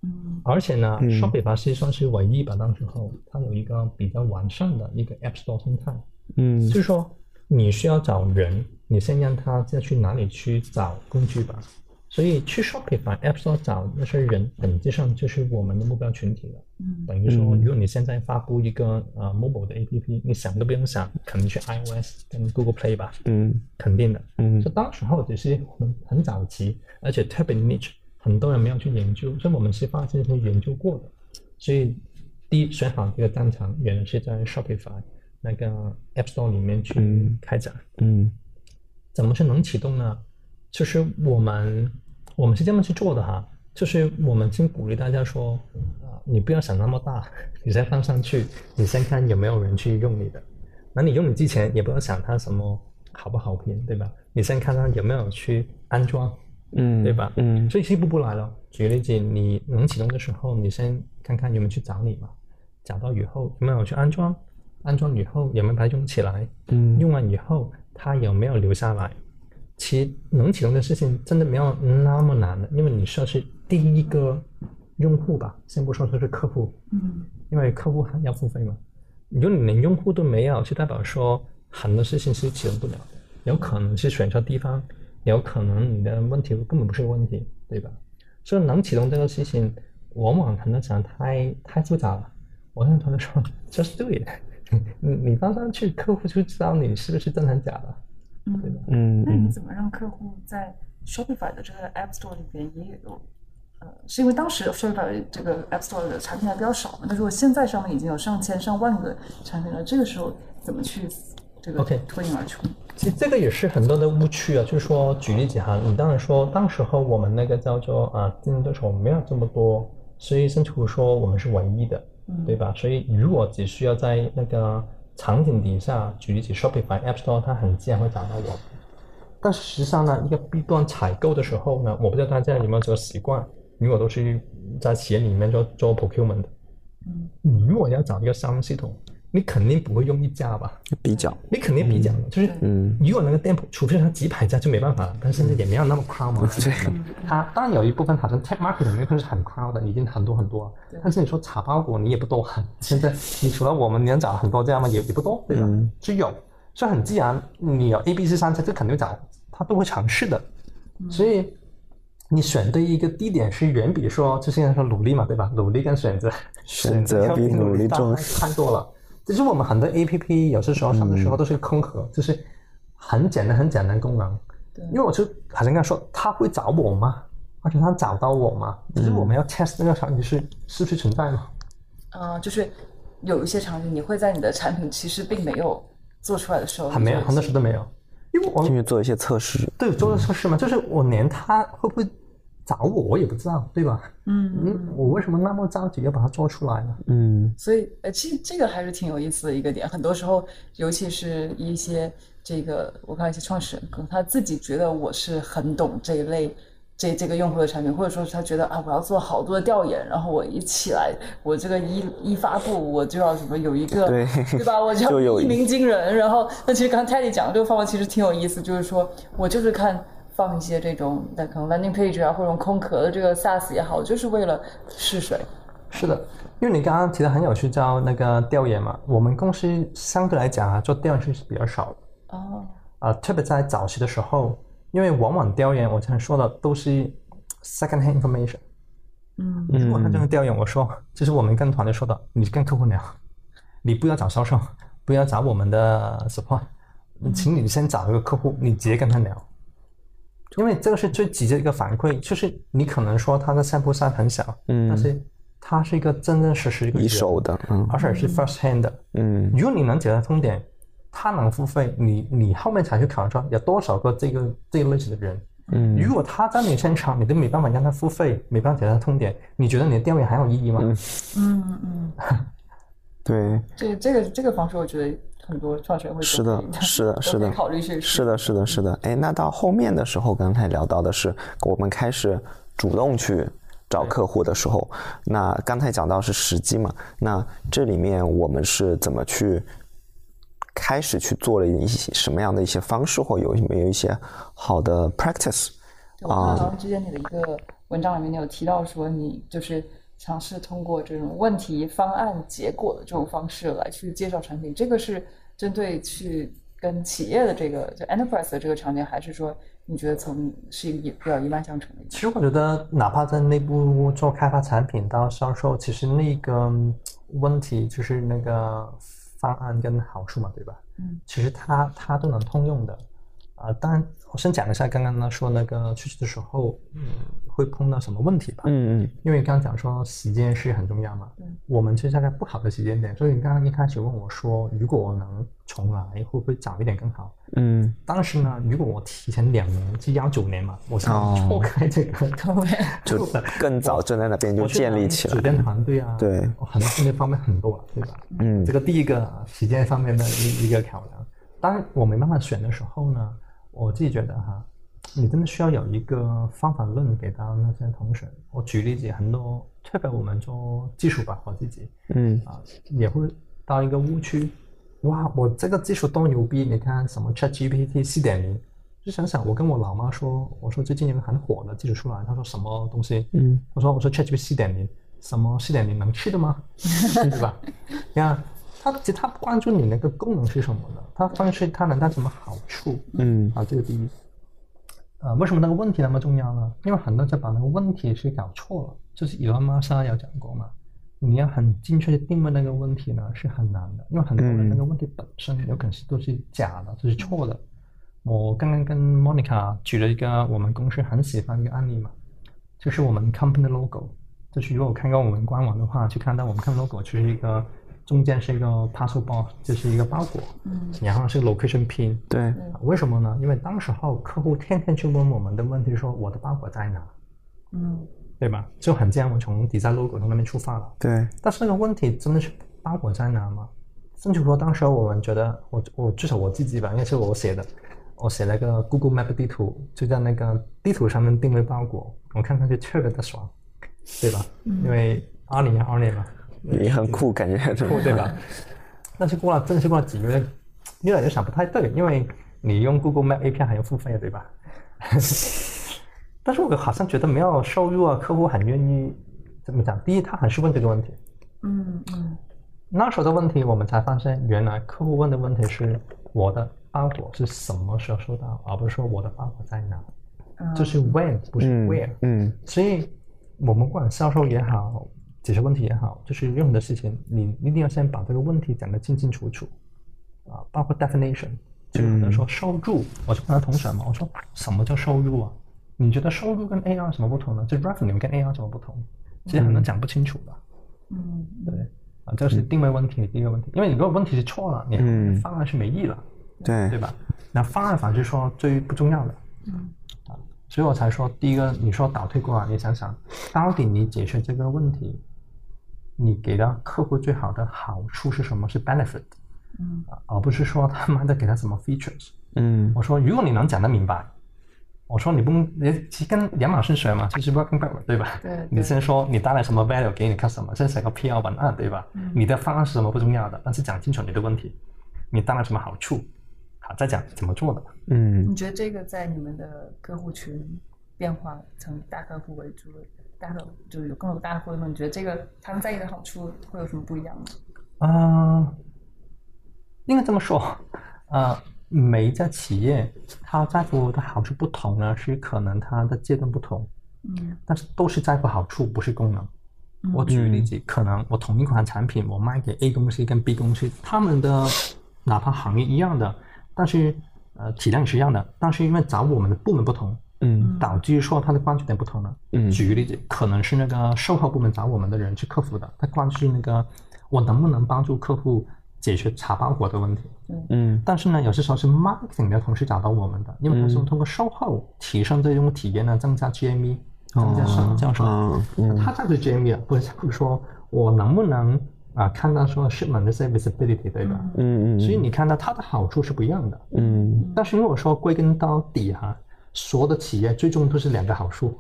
嗯。而且呢，Shopify 实际上是唯一吧，当时候它有一个比较完善的一个 App Store 生态。嗯。就是说，你需要找人，你先让他再去哪里去找工具吧。所以去 Shopify App Store 找那些人，本质上就是我们的目标群体了。嗯。等于说，如果你现在发布一个呃 mobile 的 APP，你想都不用想，肯定去 iOS 跟 Google Play 吧。嗯。肯定的。嗯。就当时候只是我们很早期，而且特别 niche，很多人没有去研究，所以我们是发现是研究过的。所以第一选好这个战场，原来是在 Shopify 那个 App Store 里面去开展。嗯。怎么是能启动呢？就是我们。我们是这么去做的哈，就是我们先鼓励大家说，啊，你不要想那么大，你先放上去，你先看有没有人去用你的。那你用你之前也不要想它什么好不好评，对吧？你先看看有没有去安装，嗯，对吧？嗯，所以一步步来了。举个例子，你能启动的时候，你先看看有没有去找你嘛，找到以后有没有去安装，安装以后有没有把它用起来，嗯，用完以后它有没有留下来。其能启动的事情真的没有那么难的，因为你说是第一个用户吧，先不说他是客户，嗯，因为客户还要付费嘛。如果你连用户都没有，就代表说很多事情是启动不了的，有可能是选错地方，有可能你的问题根本不是个问题，对吧？所以能启动这个事情，往往很多讲太太复杂了。我跟同学说，just do it，你你放上去，客户就知道你是不是真的假的。嗯嗯，那你怎么让客户在 Shopify 的这个 App Store 里边也有？呃，是因为当时 Shopify 这个 App Store 的产品还比较少嘛？那如果现在上面已经有上千上万个产品了，这个时候怎么去这个 OK 脱颖而出。其实这个也是很多的误区啊，就是说，举例子哈，你当然说，当时候我们那个叫做啊竞争对手没有这么多，所以甚至乎说我们是唯一的，嗯对吧？所以如果只需要在那个场景底下，举例子 Shopify App Store，它很自然会找到我。但实际上呢，一个 B 端采购的时候呢，我不知道大家有没有这个习惯，如果都是在企业里面做做 procurement 的，嗯，你如果要找一个商务系统，你肯定不会用一家吧？比较，你肯定比较的，就是嗯如果那个店铺，除非它几百家就没办法了，但现在也没有那么 crowd 嘛。对，它当然有一部分好像 tech market 那部分是很 crowd 的，已经很多很多了。但是你说茶包裹你也不多，现在你除了我们能找很多这样吗？也也不多，对吧？嗯是有，所以很自然，你有 A、B、C 三家，这肯定找，他都会尝试的。所以你选对一个地点是远比说，就现在说努力嘛，对吧？努力跟选择，选择比 努力重大太多了。其实我们很多 A P P 有些时候上的时候都是空壳，就是很简单很简单功能。对因为我就好像刚才说，他会找我吗？而且他找到我吗？就是我们要 test 那个场景是是不是存在吗？呃，就是有一些场景，你会在你的产品其实并没有做出来的时候，还没有，很多时候都没有，因为我进去做一些测试，对做的测试嘛，就是我连他会不会找我，我也不知道，对吧？嗯嗯，我为什么那么着急要把它做出来呢？嗯所以，呃，其实这个还是挺有意思的一个点。很多时候，尤其是一些这个，我看一些创始人，可能他自己觉得我是很懂这一类这这个用户的产品，或者说是他觉得啊，我要做好多的调研，然后我一起来，我这个一一发布，我就要什么有一个对对吧？我 就有要一鸣惊人。然后，那其实刚才 Teddy 讲的这个方法其实挺有意思，就是说我就是看。放一些这种，那可能 landing page 啊，或者用空壳的这个 SaaS 也好，就是为了试水。是的，因为你刚刚提的很有趣，叫那个调研嘛。我们公司相对来讲啊，做调研是比较少的哦，啊、特别在早期的时候，因为往往调研我常说的都是 second hand information。嗯如果他真的调研，我说就是我们跟团队说的，你跟客户聊，你不要找销售，不要找我们的 support，请你先找一个客户，你直接跟他聊。因为这个是最直接的一个反馈，就是你可能说他的 sample size 很小，嗯但是它是一个真真实实一个一手的，嗯而且是 first hand 的。嗯如果你能解决痛点，他能付费，你你后面才去考虑说有多少个这个这个类型的人。嗯如果他在你现场，你都没办法让他付费，没办法解决他痛点，你觉得你的定位还有意义吗？嗯嗯，对，这这个这个方式，我觉得很多创始人会 是的是的是的考虑是是的，是的，是的。哎，那到后面的时候，刚才聊到的是我们开始主动去找客户的时候，那刚才讲到是时机嘛，那这里面我们是怎么去开始去做了一些什么样的一些方式，或有没有一些好的 practice？啊之前你的一个文章里面，你有提到说，你就是尝试通过这种问题、方案、结果的这种方式来去介绍产品。这个是针对去跟企业的这个就 enterprise 的这个场景，还是说你觉得从是一个比较一脉相承的？其实我觉得，哪怕在内部做开发产品到销售，其实那个问题就是那个方案跟好处嘛，对吧？嗯，其实它它都能通用的。啊、当然，我先讲一下刚刚呢说那个出去的时候，嗯，会碰到什么问题吧？嗯嗯因为刚刚讲说时间是很重要嘛，嗯我们是在个不好的时间点，所以你刚刚一开始问我说，如果我能重来，会不会早一点更好？嗯当时呢，如果我提前两年，就幺九年嘛，我想哦 错开这个，就更早站在那边就我建立起来组建团队啊，对很多方面方面很多了，对吧？嗯这个第一个时间方面的一一个考量。当然，我没办法选的时候呢，我自己觉得哈，你真的需要有一个方法论给到那些同学。我举例子，很多特别我们做技术吧，我自己嗯啊也会到一个误区，哇，我这个技术多牛逼！你看什么 ChatGPT 四点零，就想想我跟我老妈说，我说最近有个很火的技术出来，她说什么东西？嗯我说我说 ChatGPT 四点零，什么四点零能吃的吗？对吧？你看，他其实他不关注你那个功能是什么的，他关注它能带什么好处嗯啊，这个第一。呃，为什么那个问题那么重要呢？因为很多人把那个问题是搞错了，就是伊隆马莎有讲过嘛，你要很精确的定位那个问题呢是很难的，因为很多人那个问题本身有可能是都是假的，都是错的。我刚刚跟 Monica 举了一个我们公司很喜欢一个案例嘛，就是我们 company 的 logo，就是如果看过我们官网的话，去看到我们看 logo 就是一个中间是一个 parcel box，就是一个包裹，嗯然后是 location pin。对，啊为什么呢？因为当时候客户天天去问我们的问题，说我的包裹在哪，嗯对吧？就很这样，我从 design logo 从那边出发了。对，但是那个问题真的是包裹在哪吗？甚至说当时我们觉得，我我至少我自己吧，因为是我写的，我写了个 Google Map 地图，就在那个地图上面定位包裹，我看上去特别的爽，对吧？因为二零二二年嘛，也很酷，感觉很酷对吧？但是过了，真是过了几个月，越来越想不太对，因为你用 Google Map API 还要付费，对吧？但是我好像觉得没有收入啊，客户很愿意怎么讲？第一，他还是问这个问题。嗯嗯那时候的问题，我们才发现，原来客户问的问题是我的包裹是什么时候收到，而不是说我的包裹在哪，就是 when 不是 where。嗯所以，我们不管销售也好，解决问题也好，就是任何的事情，你一定要先把这个问题讲得清清楚楚，啊，包括 definition，就是可能说收入，我就跟他同学嘛，我说什么叫收入啊？你觉得收入跟 AR 有什么不同呢？就 revenue 跟 AR 有什么不同？其实很多讲不清楚的。嗯对，啊，这是定位问题第一个问题，因为你如果问题是错了，你嗯方案是没意义了，对对吧？那方案反而是说最不重要的，嗯啊，所以我才说第一个，你说倒退过来，你想想，到底你解决这个问题，你给到客户最好的好处是什么？是 benefit，嗯啊，而不是说他妈的给他什么 features。嗯我说，如果你能讲得明白，我说你不，你其实跟亚马逊学嘛，就是 working backward，对吧？对对你先说你带来什么 value 给你 customer，先写个 PR 文案，对吧？嗯你的方案是什么不重要的，但是讲清楚你的问题，你带来什么好处，好再讲怎么做的。嗯你觉得这个在你们的客户群变化，成大客户为主，大客户就是有更多大客户的，你觉得这个他们在意的好处会有什么不一样吗？啊、应该这么说，呃，每一家企业它在乎的好处不同呢，是可能它的阶段不同，嗯但是都是在乎好处，不是功能。我举个例子，可能我同一款产品，我卖给 A 公司跟 B 公司，他们的哪怕行业一样的，但是呃体量是一样的，但是因为找我们的部门不同，嗯导致说他的关注点不同了。嗯举个例子，可能是那个售后部门找我们的人去客服的，他关注那个我能不能帮助客户解决查包裹的问题。嗯但是呢，有些时候是 marketing 的同事找到我们的，因为他是通过售后提升这种体验呢，增加 GME，增加什叫什么？嗯嗯他在乎 GME 啊，不是不是说我能不能啊看到说 shipment 的 visibility 对吧？嗯嗯，所以你看到它的好处是不一样的。嗯但是如果说归根到底哈、所有的企业最终都是两个好处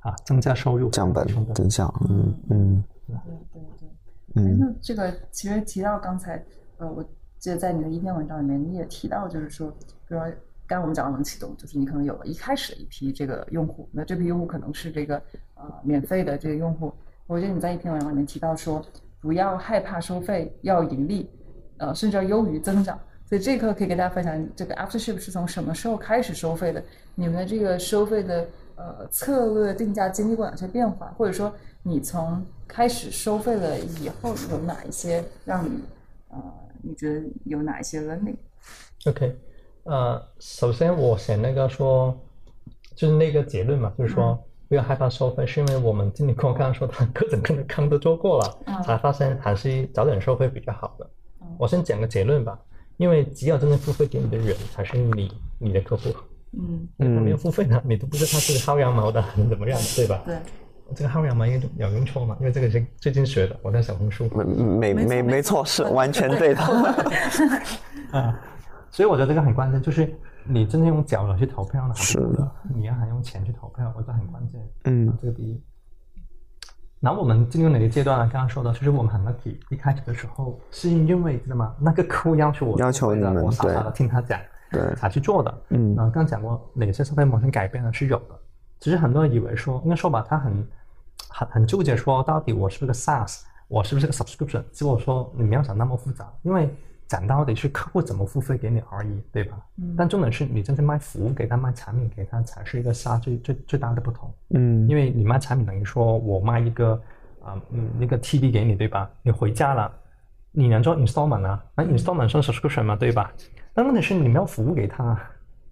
啊，增加收入，降本增效，嗯嗯对对对。哎嗯那这个其实提到刚才，呃，我记得在你的一篇文章里面，你也提到，就是说，比如说，刚刚我们讲到能启动，就是你可能有了一开始的一批这个用户，那这批用户可能是这个呃免费的这个用户。我觉得你在一篇文章里面提到说，不要害怕收费，要盈利，呃，甚至要优于增长。所以这一课可以跟大家分享，这个 AfterShip 是从什么时候开始收费的？你们的这个收费的呃策略定价经历过哪些变化？或者说你从开始收费了以后，有哪一些让你呃你觉得有哪一些 learning？OK，呃，首先我想那个说，就是那个结论嘛，就是说不要害怕收费，是因为我们经理跟我刚刚说，的各种各样的坑都做过了，嗯才发现还是早点收费比较好的嗯。我先讲个结论吧，因为只有真正付费给你的人才是你你的客户，嗯，他没有付费呢，你都不知道他是薅羊毛的，怎么样的，对吧？对，这个薅羊毛有有用错嘛？因为这个是最近学的，我在小红书。没没没没错，是完全 对的。啊，所以我觉得这个很关键，就是你真的用脚来去投票呢，还是的，你要还用钱去投票，我觉得很关键。嗯啊这个第一。然后我们进入哪个阶段呢？刚刚说的，就是我们很 lucky，一开始的时候是因为知道吗？那个客户要求我要求你们我傻傻的对听他讲，对才去做的。嗯刚讲过哪些收费模型改变呢？是有的，其实很多人以为说，应该说吧，他很很很纠结说，到底我是不是个 SaaS，我是不是个 subscription？结果说你没有想那么复杂，因为讲到底是客户怎么付费给你而已，对吧？嗯但重点是你真正卖服务给他、卖产品给他，才是一个 SaaS 最最最大的不同。嗯因为你卖产品等于说我卖一个啊嗯那个 TD 给你对吧？你回家了，你能做 installment 啊？那 installment 算 subscription 吗对吧？但问题是你们要服务给他，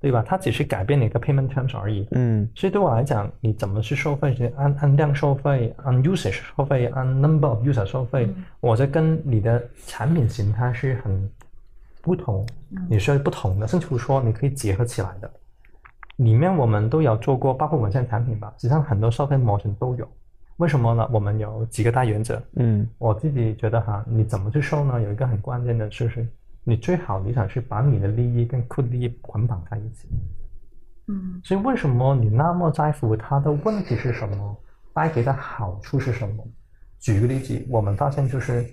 对吧？他只是改变了一个 payment terms 而已。嗯所以对我来讲，你怎么去收费？是按按量收费，按 usage 收费，按 number of user 收费，我这跟你的产品形态是很不同，也是不同的，甚至说你可以结合起来的。里面我们都有做过，包括我们现在产品吧，实际上很多收费模型都有。为什么呢？我们有几个大原则。嗯我自己觉得哈，你怎么去收呢？有一个很关键的就是，你最好你想去把你的利益跟客户利益捆绑在一起。嗯所以为什么你那么在乎它的问题是什么，带给的好处是什么？举个例子，我们发现就是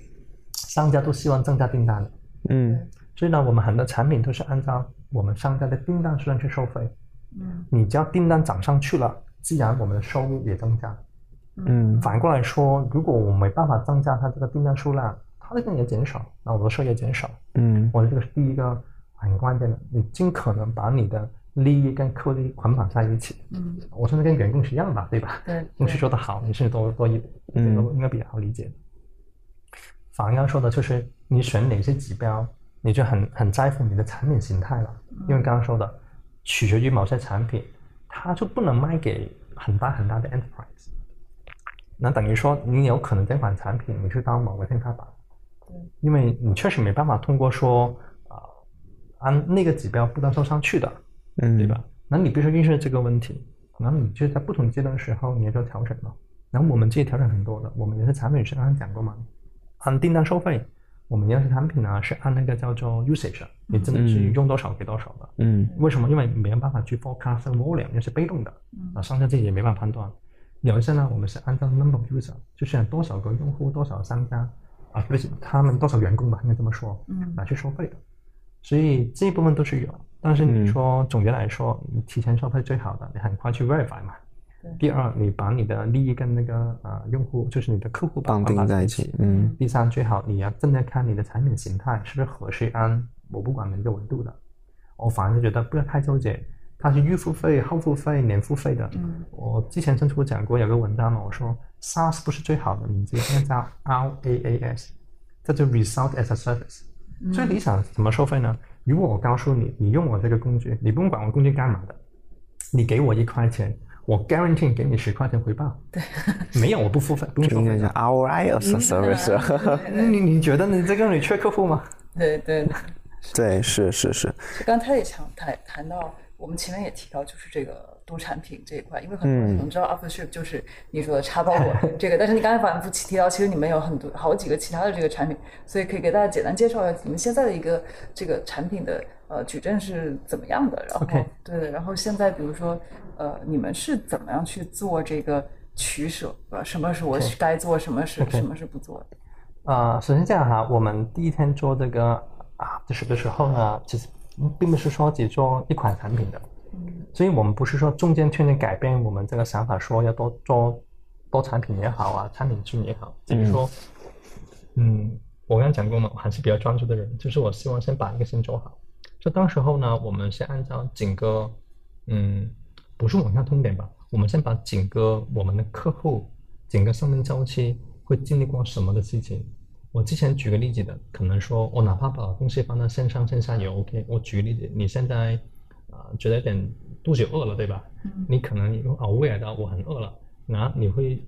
商家都希望增加订单，嗯所以呢，我们很多产品都是按照我们商家的订单数量去收费。嗯你只要订单涨上去了，自然我们的收入也增加。嗯反过来说，如果我没办法增加它这个订单数量，它的订单也减少，那我的收入也减少。嗯我觉得这个是第一个很关键的，你尽可能把你的利益跟客户利益捆绑在一起。嗯，我甚至跟员工是一样的，对吧？对，公司做得好，你是多多一这个应该比较好理解。反而要说的就是你选哪些指标，你就很很在乎你的产品形态了。因为刚刚说的，取决于某些产品，它就不能卖给很大很大的 enterprise。那等于说，你有可能这款产品你去当某个天花板，对，因为你确实没办法通过说啊、按那个指标不断收上去的，嗯，对吧？那你必须意识到这个问题，然后你就在不同阶段的时候，你要做调整了。然后我们自己调整很多的，我们有些产品是刚刚讲过嘛，按订单收费，我们有些产品呢是按那个叫做 usage，你真的是嗯用多少给多少的。嗯为什么？因为没有办法去 forecast volume，那是被动的，嗯啊，商家自己也没办法判断。有一些呢，我们是按照 number of user，就是多少个用户、多少商家啊，不是他们多少员工吧，应该这么说，嗯拿去收费的。所以这一部分都是有，但是你嗯说总结来说，你提前收费最好的，你很快去 verify 嘛。第二，你把你的利益跟那个呃用户，就是你的客户绑定在一起。嗯第三，最好你要正在看你的产品形态是不是合适按我不管哪个维度的。我反而觉得不要太纠结，它是预付费、后付费、年付费的。嗯我之前曾出讲过有个文章嘛，我说 SaaS 不是最好的名字，应该叫 RAAS，这就 Result as a Service。最理想怎么收费呢？如果我告诉你，你用我这个工具，你不用管我工具干嘛的，你给我一块钱，我 guarantee 给你十块钱回报。对，没有我不付费，不用收费的。ROI as a service。你你觉得你这个你缺客户吗？对对对。对，是是是，就刚才也想谈谈到，我们前面也提到，就是这个多产品这一块，因为很多人可能知道 AfterShip 就是你说的插包裹 这个，但是你刚才反复提到，其实你们有很多好几个其他的这个产品，所以可以给大家简单介绍一下你们现在的一个这个产品的呃矩阵是怎么样的，然后对，然后现在比如说呃你们是怎么样去做这个取舍，呃什么是我该做，什么是什么是不做的，啊，首先这样哈，我们第一天做这个啊的时的时候呢，其实并不是说只做一款产品的，嗯所以我们不是说中间突然改变我们这个想法，说要多做多产品也好啊，产品经理也好，只是说，嗯，我刚才讲过嘛，我还是比较专注的人，就是我希望先把一个先做好。就当时候呢，我们先按照整个，嗯，不是往下通点吧，我们先把整个我们的客户整个生命周期会经历过什么的事情。我之前举个例子的，可能说我哪怕把东西放到线上线下也 OK。我举个例子，你现在啊、觉得有点肚子饿了，对吧？嗯你可能有 aware 到我很饿了，那你会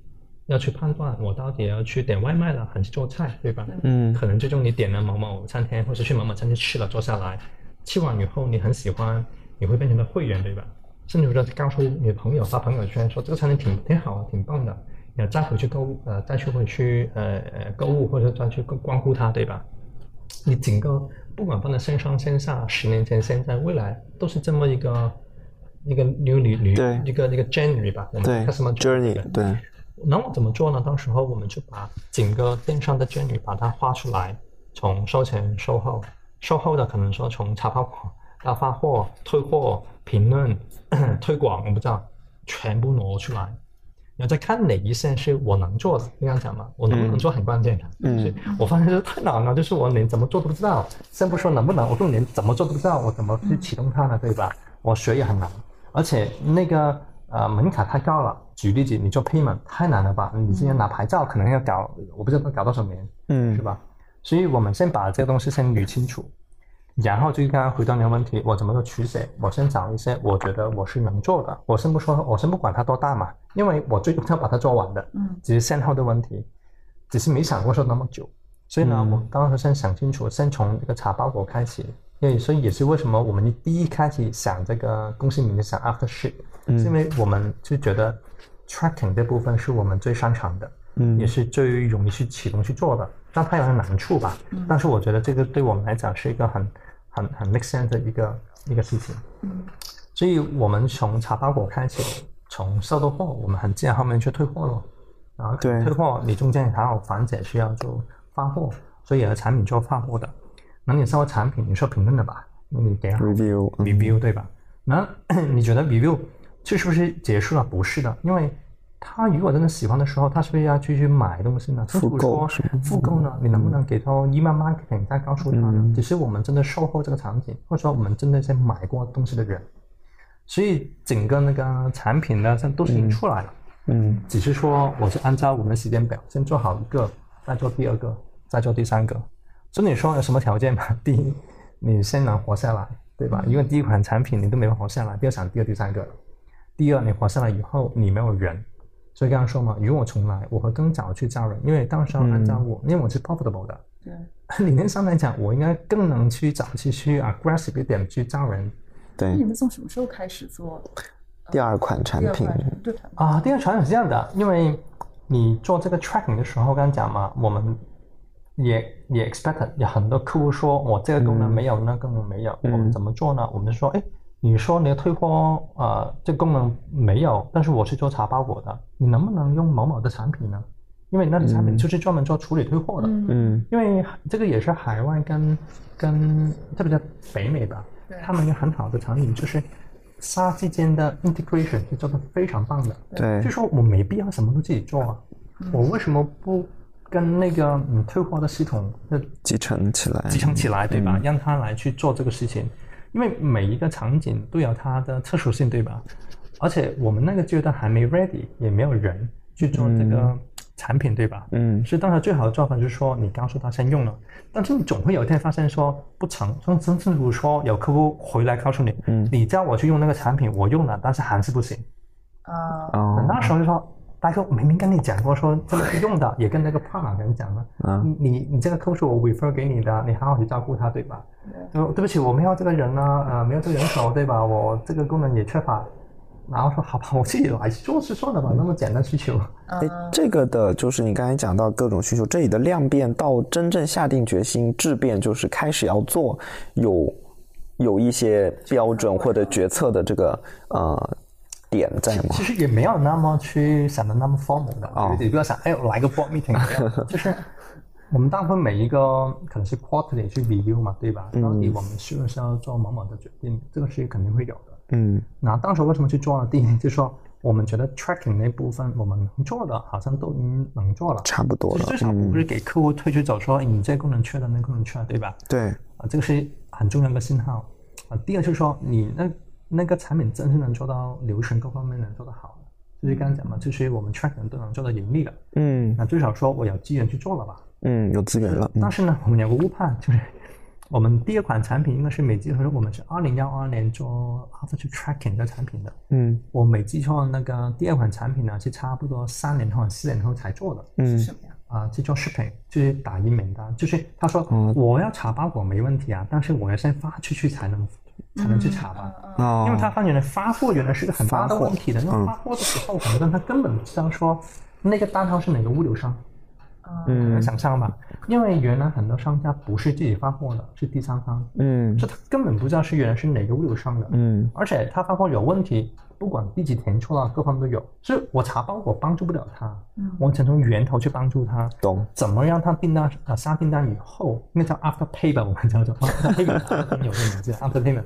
要去判断我到底要去点外卖了还是做菜，对吧？嗯可能最终你点了某某餐厅，或者去某某餐厅吃了，坐下来，吃完以后你很喜欢，你会变成了会员，对吧？甚至说告诉你的朋友发朋友圈说这个餐厅挺挺好，挺棒的，然后再回去购物，呃，再去回去呃呃购物，或者再去关顾它，对吧？你整个不管放在线上线下，十年前、现在、未来都是这么一个一个旅旅一个一个 journey 吧，我们对 customer，journey，对对，那我怎么做呢？到时候我们就把整个电商的 journey 把它画出来，从售前、售后，售后的可能说从查包裹到发货、退货、评论、推广，我不知道，全部挪出来，然后再看哪一线是我能做的。你刚讲嘛，我能不能做很关键的。嗯就是我发现这太难了，就是我连怎么做都不知道。先不说能不能，我连怎么做都不知道，我怎么去启动它呢？对吧？我学也很难，而且那个呃门槛太高了。举例子，你做 payment 太难了吧？你之前拿牌照可能要搞，我不知道搞多少年，嗯是吧？所以我们先把这个东西先捋清楚。然后就刚刚回到你的问题，我怎么做取舍？我先找一些我觉得我是能做的，我先不说，我先不管它多大嘛，因为我最终要把它做完的，嗯只是先后的问题，只是没想过说那么久。所以呢，嗯我当时先想清楚，先从这个茶包裹开始。因为所以也是为什么我们第一开始想这个公司名字想 After Ship，、嗯是因为我们就觉得 tracking 这部分是我们最擅长的，嗯也是最容易去启动去做的。但它有点难处吧，嗯但是我觉得这个对我们来讲是一个很很很 make sense 的一个一个事情。嗯所以我们从茶包裹开始，从收到货，我们很自然后面去退货了。然后对退货，你中间还有环节需要做发货，所以有的产品做发货的。那你收产品，你说评论的吧？那你给好 review 嗯 review 对吧？那 你觉得 review 这是不是结束了？不是的，因为他如果真的喜欢的时候，他是不是要继续买东西呢？复购复购呢，你能不能给到 email marketing 再告诉他呢？嗯只是我们真的售后这个产品，或者说我们真的在买过东西的人，所以整个那个产品呢，这都已经出来了。嗯只是说我是按照我们的时间表，先做好一个，再做第二个，再做第三个。所以你说有什么条件嘛？第一，你先能活下来，对吧？因为第一款产品你都没有活下来，不要想第二、第三个了。第二，你活下来以后，你没有人，所以刚刚说嘛，如果我重来，我会更早去招人，因为当时候按照我，因为我是 profitable 的，对，理念上来讲，我应该更能去早期去 aggressive 一点去招人。对。那你们从什么时候开始做第二款产品第二款对啊，第二产品是这样的，因为你做这个 tracking 的时候，刚刚讲嘛，我们也也 expect 有很多客户说我这个功能没有，那个功能没有，我们怎么做呢？我们说，哎，你说你的退货呃这功能没有，但是我是做茶包裹的，你能不能用某某的产品呢？因为那个产品就是专门做处理退货的，嗯嗯因为这个也是海外跟跟特别在北美吧，他们有很好的产品，就是沙之间的 integration 是做的非常棒的。对就说我没必要什么都自己做啊，我为什么不跟那个嗯退货的系统呃集成起来集成起来，对吧？让他来去做这个事情，因为每一个场景都有它的特殊性，对吧？而且我们那个阶段还没 ready，也没有人去做这个产品，对吧？嗯所以当时最好的做法就是说，你告诉他先用了，但是你总会有一天发现说不成，甚甚至乎说有客户回来告诉你，嗯你叫我去用那个产品，我用了，但是还是不行。啊哦那时候就说，大哥，我明明跟你讲过说这个是用的，也跟那个 partner 跟你讲了，嗯你你你这个客户是我 refer 给你的，你好好去照顾他，对吧？呃，对不起，我没有这个人呢，呃，没有这个人手，对吧？我这个功能也缺乏。然后说好吧，我自己来做是算了吧，那么简单需求。哎，这个的就是你刚才讲到各种需求，这里的量变到真正下定决心质变，就是开始要做，有有一些标准或者决策的这个呃点在吗？其实也没有那么去想的那么 formal 的，哦你不要想，哎，我来个 board meeting，就是我们大部分每一个可能是 quarterly 去 review 嘛，对吧？到底我们是不是要做某某的决定，这个是肯定会有的。嗯那当时为什么去做呢？第一就是说，我们觉得 tracking 那部分我们能做的，好像都已经能做了，差不多了至少不是给客户推去走说，哎你这个功能缺的，那个功能缺了，对吧？对，啊，这个是很重要的信号。啊，第二就是说，你那那个产品真是能做到流程各方面能做得好的，就是刚刚讲嘛，就是我们 tracking 都能做到盈利的，嗯那最少说我有资源去做了吧。嗯，有资源了，嗯但是呢，我们有个误判，就是我们第二款产品应该是没记错，我们是二零幺二年做 After to Tracking 这产品的。嗯我没记错，那个第二款产品呢是差不多三年后、四年后才做的。嗯什么呀？啊，去做 shipping，就是打印名单，就是他说、哦我要查包裹没问题啊，但是我要先发出去才能才能去查吧。哦，因为他发觉呢发货原来是个很大的问题的，那嗯发货的时候，很多人他根本不知道说那个单号是哪个物流商，嗯能想象吧？因为原来很多商家不是自己发货的，是第三方，嗯。所以他根本不知道是原来是哪个物流商的。嗯。而且他发货有问题，不管地址填错了，各方面都有，所以我查包裹帮助不了他，嗯。我只能从源头去帮助他，懂，怎么让他订单啊下订单以后，那叫 after pay 吧，我们叫做 after payment，有这个名字 after payment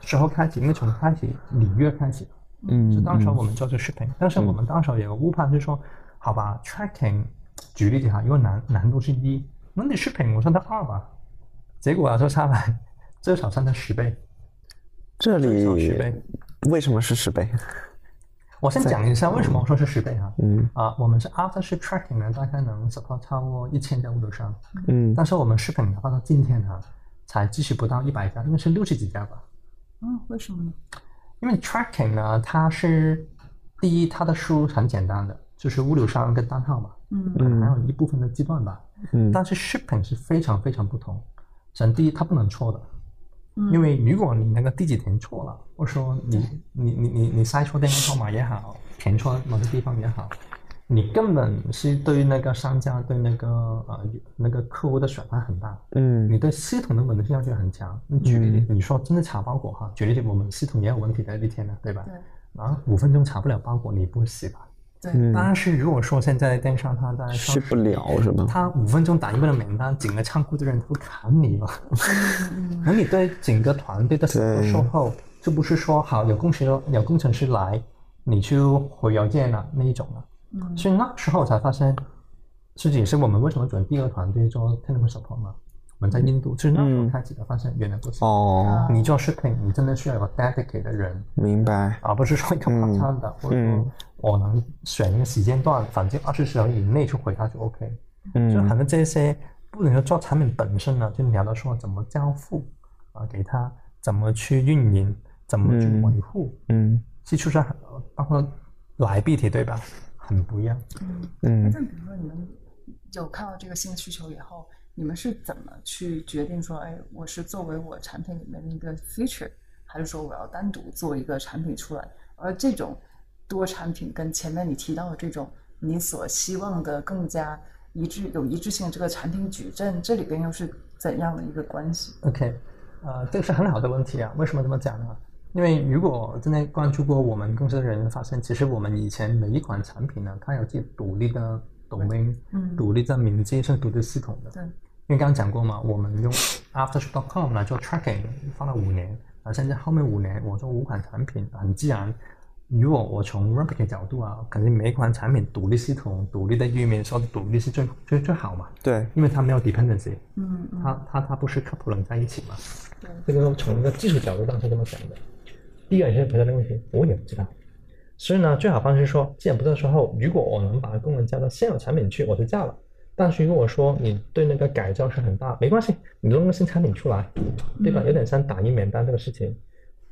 时候开始，因为从开始里约开始，嗯就当时我们做这 shipping，但是我们当时有个误判，就是说，好吧，tracking，举例子哈，因为难难度是一，那你 shipping 我算它二吧，结果啊说下来至少算它十倍。这里十倍为什么是十倍？我先讲一下为什么我说是十倍哈。嗯啊，我们是 after ship tracking 呢，大概能 support 超过一千家物流商，嗯但是我们 shipping 哪怕到今天哈，才继续不到一百家，应该是六十几家吧。嗯，为什么呢？因为 tracking 呢，它是第一，它的输入很简单的，就是物流商跟单号嘛，嗯可能还有一部分的计算吧。嗯但是 shipping 是非常非常不同。首先，第一，它不能错的，嗯因为如果你那个地址填错了，或者说你你你你你塞错电话号码也好，填错某个地方也好，你根本是对那个商家对那个呃那个客户的损害很大。嗯你对系统的稳定性要求很强。你举例，你说真的查包裹哈，举例我们系统也有问题的那天呢，对吧？对然后五分钟查不了包裹，你不会死吧？对，但是如果说现在电商它在上去不了是吧？他五分钟打一个的名单，整个仓库的人都砍你了。那你对整个团队的售后，就不是说好有工程师有工程师来，你就回邮件了那一种了。嗯所以那时候我才发现，这也是我们为什么转第二个团队做 technical support 嘛。我们在印度，就是那时候开始才发现原来不行。哦，你做视频，你真的需要有个 dedicated 的人，明白。而不是说一个 part time 的，或者说我能选一个时间段，反正二十小时以内去回他就 OK。嗯就嗯很多这些不能说做产品本身呢，就聊到说怎么交付啊，给他怎么去运营，怎么去维护，嗯技术上包括 liability 对吧？很不一样。嗯但比如说你们有看到这个新的需求以后，你们是怎么去决定说，哎，我是作为我产品里面的一个 feature，还是说我要单独做一个产品出来？而这种多产品跟前面你提到的这种你所希望的更加一致、有一致性这个产品矩阵，这里边又是怎样的一个关系？OK，呃，这个是很好的问题啊。为什么这么讲呢？因为如果真的关注过我们公司的人，发现其实我们以前每一款产品呢，它有自己独立的 domain，嗯独立的名字，甚至独立系统的。对，因为刚刚讲过嘛，我们用 aftershop.com 来做 tracking，放了五年，然后现在后面五年我做五款产品，很自然。如果我从 Replicate 角度啊，肯定每一款产品独立系统、独立的域名，说独立是最最最好嘛，对，因为它没有 dependency，嗯嗯，它它它不是 couple 在一起嘛。这个从一个技术角度上是这么讲的。第二也是回答的问题，我也不知道。所以呢，最好方式是说，既然不知道时候，如果我能把功能加到现有产品去，我就加了。但是如果说你对那个改造是很大，没关系，你弄个新产品出来，对吧？有点像打印免单这个事情，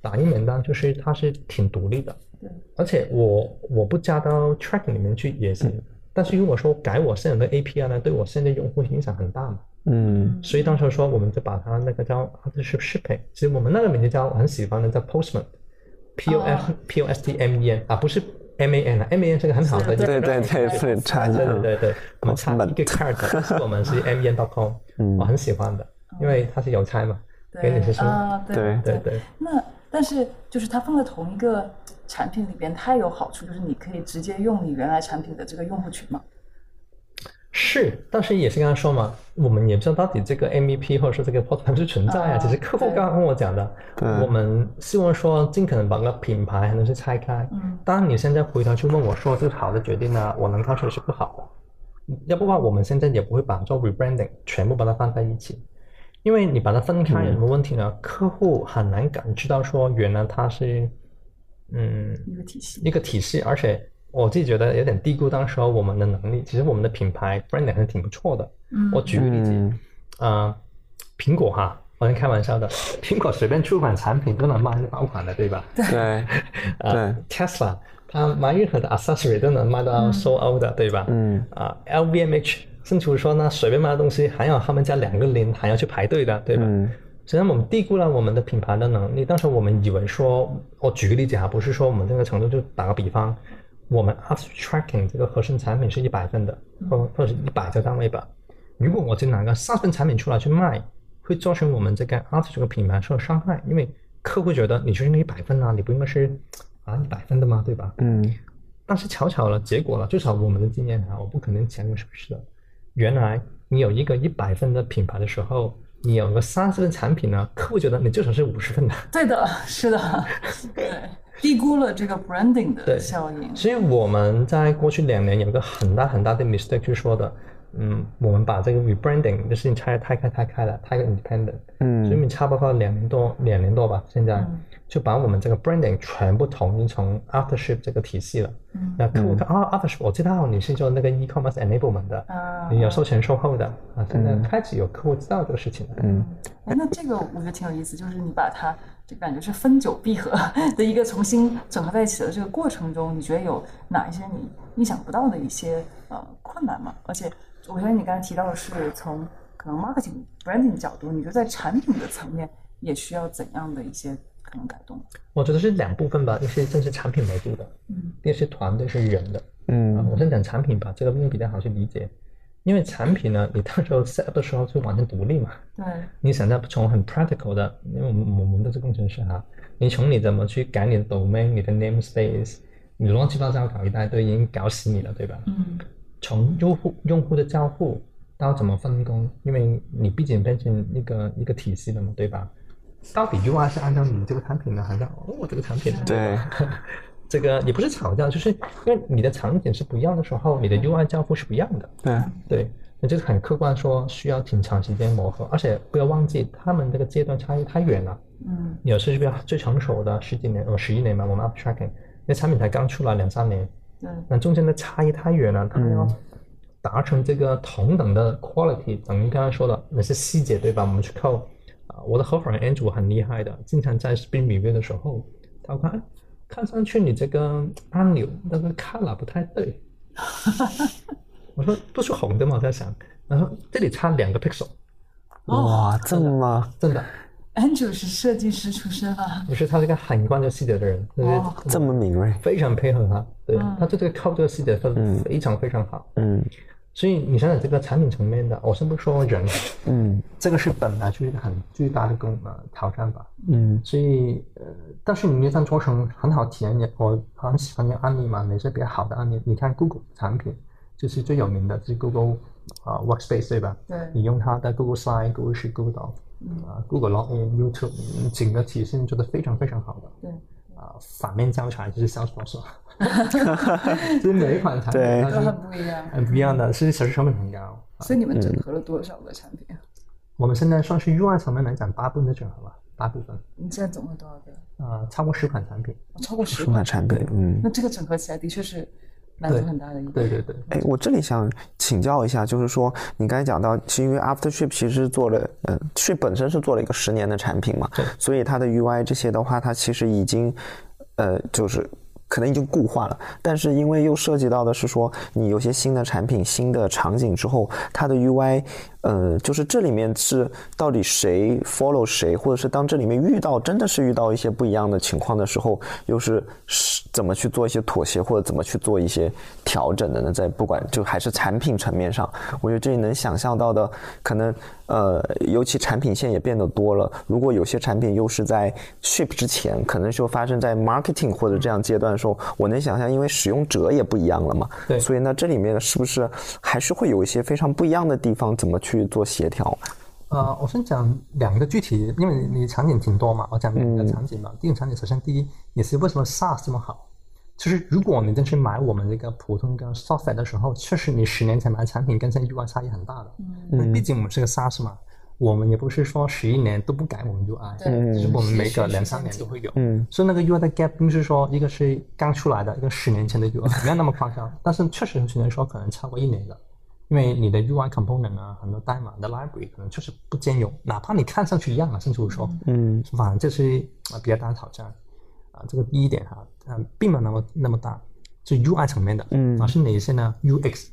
打印免单就是它是挺独立的，对，而且我我不加到 tracking 里面去也行。但是如果说改我现有的 API 呢，对我现在用户影响很大嘛。嗯。所以当时说，我们就把它那个叫 Shipping，其实我们那个名字叫我很喜欢的叫 Postman，P O F P O S T M E N 啊，不是 M A N 啊，M A N 是个很好的，是对对对对，差一对对对对，我们差一个 card，但是我们是 M E N dot com，嗯。我很喜欢的，因为它是邮差嘛，给你是说，对对。对，那但是就是它放在同一个产品里边，它有好处，就是你可以直接用你原来产品的这个用户群嘛。是，但是也是刚刚说嘛，我们也不知道到底这个 MVP 或者说这个 Postman 是存在啊，啊只是客户对刚刚跟我讲的，我们希望说尽可能把那个品牌还能是拆开。嗯当然你现在回头去问我说这是好的决定呢，我能告诉你是不好的。要不然我们现在也不会把做 rebranding 全部把它放在一起，因为你把它分开有什么问题呢？客户很难感知到说原来它是嗯一个体系。一个体系，而且我自己觉得有点低估当时候我们的能力。其实我们的品牌 branding 还是挺不错的。嗯我举个例子，嗯呃，苹果哈，我是开玩笑的，苹果随便出款产品都能卖是爆款的，对吧？对 呃，Tesla 它卖任何的 accessory 都能卖到 sold out 的，对吧？嗯啊、LVMH 甚至说呢，随便卖的东西还要他们加两个零，还要去排队的，对吧？嗯实际上我们低估了我们的品牌的能力。当时我们以为说，我举个例子哈，不是说我们这个程度，就打个比方，我们 After Tracking 这个核心产品是一百分的，或或者是一百个单位吧。如果我就拿个三十分产品出来去卖，会造成我们这个 After 这个品牌受伤害，因为客户觉得你就是应该一百分啊，你不应该是啊一百分的吗？对吧？嗯但是巧巧了，结果了，至少我们的经验啊，我不可能讲是不是的。原来你有一个一百分的品牌的时候，你有个三十分产品呢，客户觉得你至少是五十分的。对的，是的，对，低估了这个 branding 的效应。所以我们在过去两年有一个很大很大的 mistake，就是说的，嗯，我们把这个 rebranding 的事情拆得太开太开了，太 independent，嗯。所以你差不多两年多两年多吧，现在。嗯就把我们这个 branding 全部统一从 Aftership 这个体系了。嗯那客户看啊，Aftership 我知道你是做那个 e-commerce enablement 的，啊你有售前售后的啊，现在开始有客户知道这个事情了。嗯哎，那这个我觉得挺有意思，就是你把它就感觉是分久必合的一个重新整合在一起的这个过程中，你觉得有哪一些你意想不到的一些呃困难吗？而且我觉得你刚才提到的是从可能 marketing branding 角度，你觉得在产品的层面也需要怎样的一些可能改动？我觉得是两部分吧，一是正是产品维度的，嗯第二是团队是人的。啊，嗯我先讲产品吧，这个用比较好去理解，因为产品呢，你到时候 set up 的时候就完全独立嘛。对，你想要从很 practical 的，因为我们我们都是工程师哈，你从你怎么去改你的 domain、你的 namespace，你乱七八糟搞一大堆，已经搞死你了，对吧？嗯从用户用户的交互到怎么分工，因为你毕竟变成一个一个体系了嘛，对吧？到底 UI 是按照你这个产品呢，还是哦我这个产品呢？对，这个也不是吵架，就是因为你的场景是不一样的时候，你的 UI 交互是不一样的。对，对，那这是很客观说需要挺长时间磨合，而且不要忘记他们这个阶段差异太远了。嗯有是比较最成熟的十几年，呃十一年嘛，我们 up tracking，那产品才刚出来两三年，嗯，那中间的差异太远了，他们要达成这个同等的 quality，等于刚才说的那些细节对吧？我们去扣啊，我的合伙人 Andrew 很厉害的，经常在 Spring Review 的时候，他会看，哎看上去你这个按钮那个 color 不太对，我说不是红的吗？我在想，然后这里差两个 pixel，哇，这么真的，Andrew 是设计师出身啊，不是他是个很关注细节的人，就是哦这么敏锐，非常配合他，对、嗯他对这个靠这个细节做得非常非常好。嗯所以你想想这个产品层面的，我先不说人，嗯这个是本来就是一个很巨大的工呃挑战吧。嗯所以呃，但是你一旦做成很好体验也，我很喜欢用案例嘛，哪些比较好的案例？你看 Google 产品就是最有名的，就是 Google 啊、Workspace 对吧？对你用它的 Google Slide、Google 是 Google Doc 啊、Google Login、YouTube 嗯整个体系做得非常非常好的。对，啊、反面教材就是 Salesforce，就是每一款产品都很不一样。很不一样的，是销售成本很高。所以你们整合了多少个产品啊？我们现在算是 UI 层面来讲，八部分的整合吧，八部分，你现在总共多少个？呃，超过十款产品。超过十款产品，嗯。那这个整合起来的确是难度很大的一个。对对对，哎，我这里想请教一下，就是说你刚才讲到，其实因为 AfterShip 其实做了，呃，Ship 本身是做了一个十年的产品嘛对，所以它的 UI 这些的话，它其实已经，呃，就是。可能已经固化了，但是因为又涉及到的是说，你有些新的产品、新的场景之后，它的 UI，呃，就是这里面是到底谁 follow 谁，或者是当这里面遇到真的是遇到一些不一样的情况的时候，又是是怎么去做一些妥协，或者怎么去做一些调整的呢？在不管就还是产品层面上，我觉得这里能想象到的，可能呃，尤其产品线也变得多了。如果有些产品又是在 ship 之前，可能就发生在 marketing 或者这样阶段的时候，我能想象，因为使用者也不一样了嘛，对所以呢，这里面是不是还是会有一些非常不一样的地方？怎么去做协调？呃，我先讲两个具体，因为你你场景挺多嘛，我讲两个场景吧。第一个场景，首先第一也是为什么 SaaS 这么好，就是如果你真去买我们这个普通跟 software 的时候，确实你十年前买的产品跟现在 UI 差异很大的，因为毕竟我们是个 SaaS 嘛，我们也不是说十一年都不改我们 UI，对就是我们每是是个两三年都会有，嗯。所以那个 UI 的 gap 并不是说一个是刚出来的，一个十年前的 UI，没有那么夸张，但是确实只能说可能超过一年的。因为你的 UI component 啊，很多代码的 library 可能确实不兼容，哪怕你看上去一样啊，甚至乎说，嗯。反正这是啊比较大的挑战啊，这个第一点哈，嗯、并没有那么那么大，是 UI 层面的，嗯。啊是哪一些呢？UX，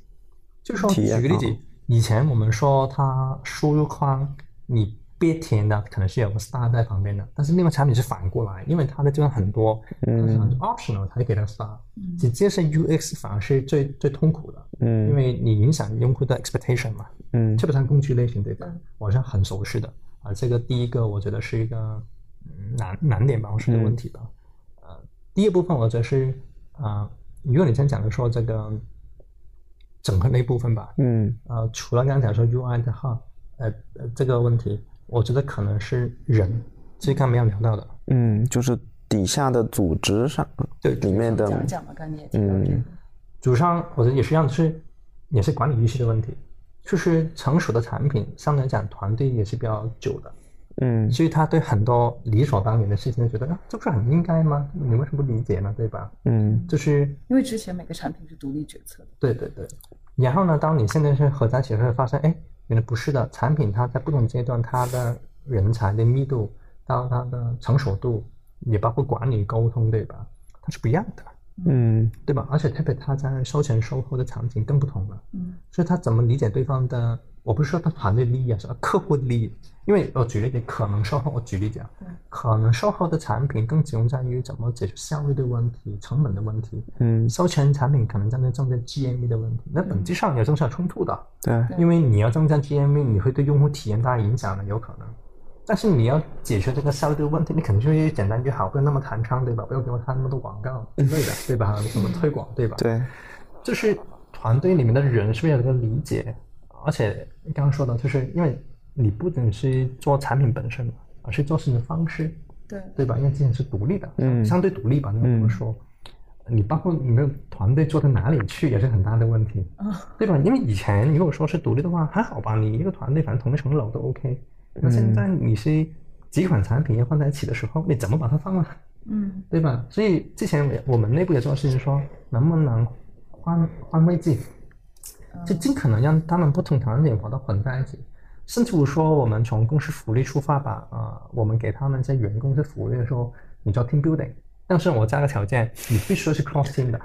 就是说举个例子啊，以前我们说它输入框你别填的可能是有个 star 在旁边的，但是另外产品是反过来，因为它的地方很多，它是 optional 它就给它 star，直接是 UX 反而是最最痛苦的，因嗯为你影响用户的 expectation 嘛，嗯。特别是工具类型对吧嗯？我是很熟悉的。啊。这个第一个我觉得是一个嗯难难点吧，我是个问题吧。呃，第二部分我觉得是啊，如果你先讲的说这个整合那部分吧，嗯。呃，除了刚才说 UI 的话，呃呃这个问题，我觉得可能是人，这刚刚没有聊到的，嗯，就是底下的组织上对里面的讲讲吧，刚才你也提到这个嗯，组上我觉得也是一样，就是也是管理预期的问题。就是成熟的产品，相对来讲团队也是比较久的，嗯所以他对很多理所当然的事情就觉得啊，这不是很应该吗？你为什么不理解呢？对吧？嗯就是因为之前每个产品是独立决策的。对对对。然后呢，当你现在是合在一起，会发现，哎，原来不是的，产品它在不同阶段，它的人才的密度到它的成熟度，也包括管理沟通，对吧？它是不一样的。嗯对吧？而且特别它在售前售后的场景更不同了，嗯，所以他怎么理解对方的？我不是说他团队利益啊，是客户的利益。因为我举例子，可能售后，我举例讲对，可能售后的产品更集中在于怎么解决效率的问题、成本的问题。嗯，售前产品可能真正增加 GMV 的问题，那本质上有正是有冲突的，对，因为你要增加 GMV，你会对用户体验带来影响的，有可能。但是你要解决这个效率的问题，你肯定就越简单越好，不要那么弹窗，对吧？不要给我看那么多广告之类的，对吧？怎么推广，对吧？对，就是团队里面的人是不是有这个理解？而且刚刚说的，就是因为你不仅是做产品本身嘛，而是做事情的方式，对对吧？因为之前是独立的，嗯相对独立吧，那么说。你包括你的团队做到哪里去也是很大的问题，对吧？因为以前如果说是独立的话还好吧，你一个团队反正同一层楼都 OK。那现在你是几款产品要放在一起的时候，你怎么把它放啊？嗯对吧？所以之前我我们内部也做事情说，能不能换换位置，就尽可能让他们不同场景把它混在一起。甚至乎说，我们从公司福利出发吧，啊、我们给他们一些员工的福利的时候，你做 team building，但是我加个条件，你必须是 cross team 的。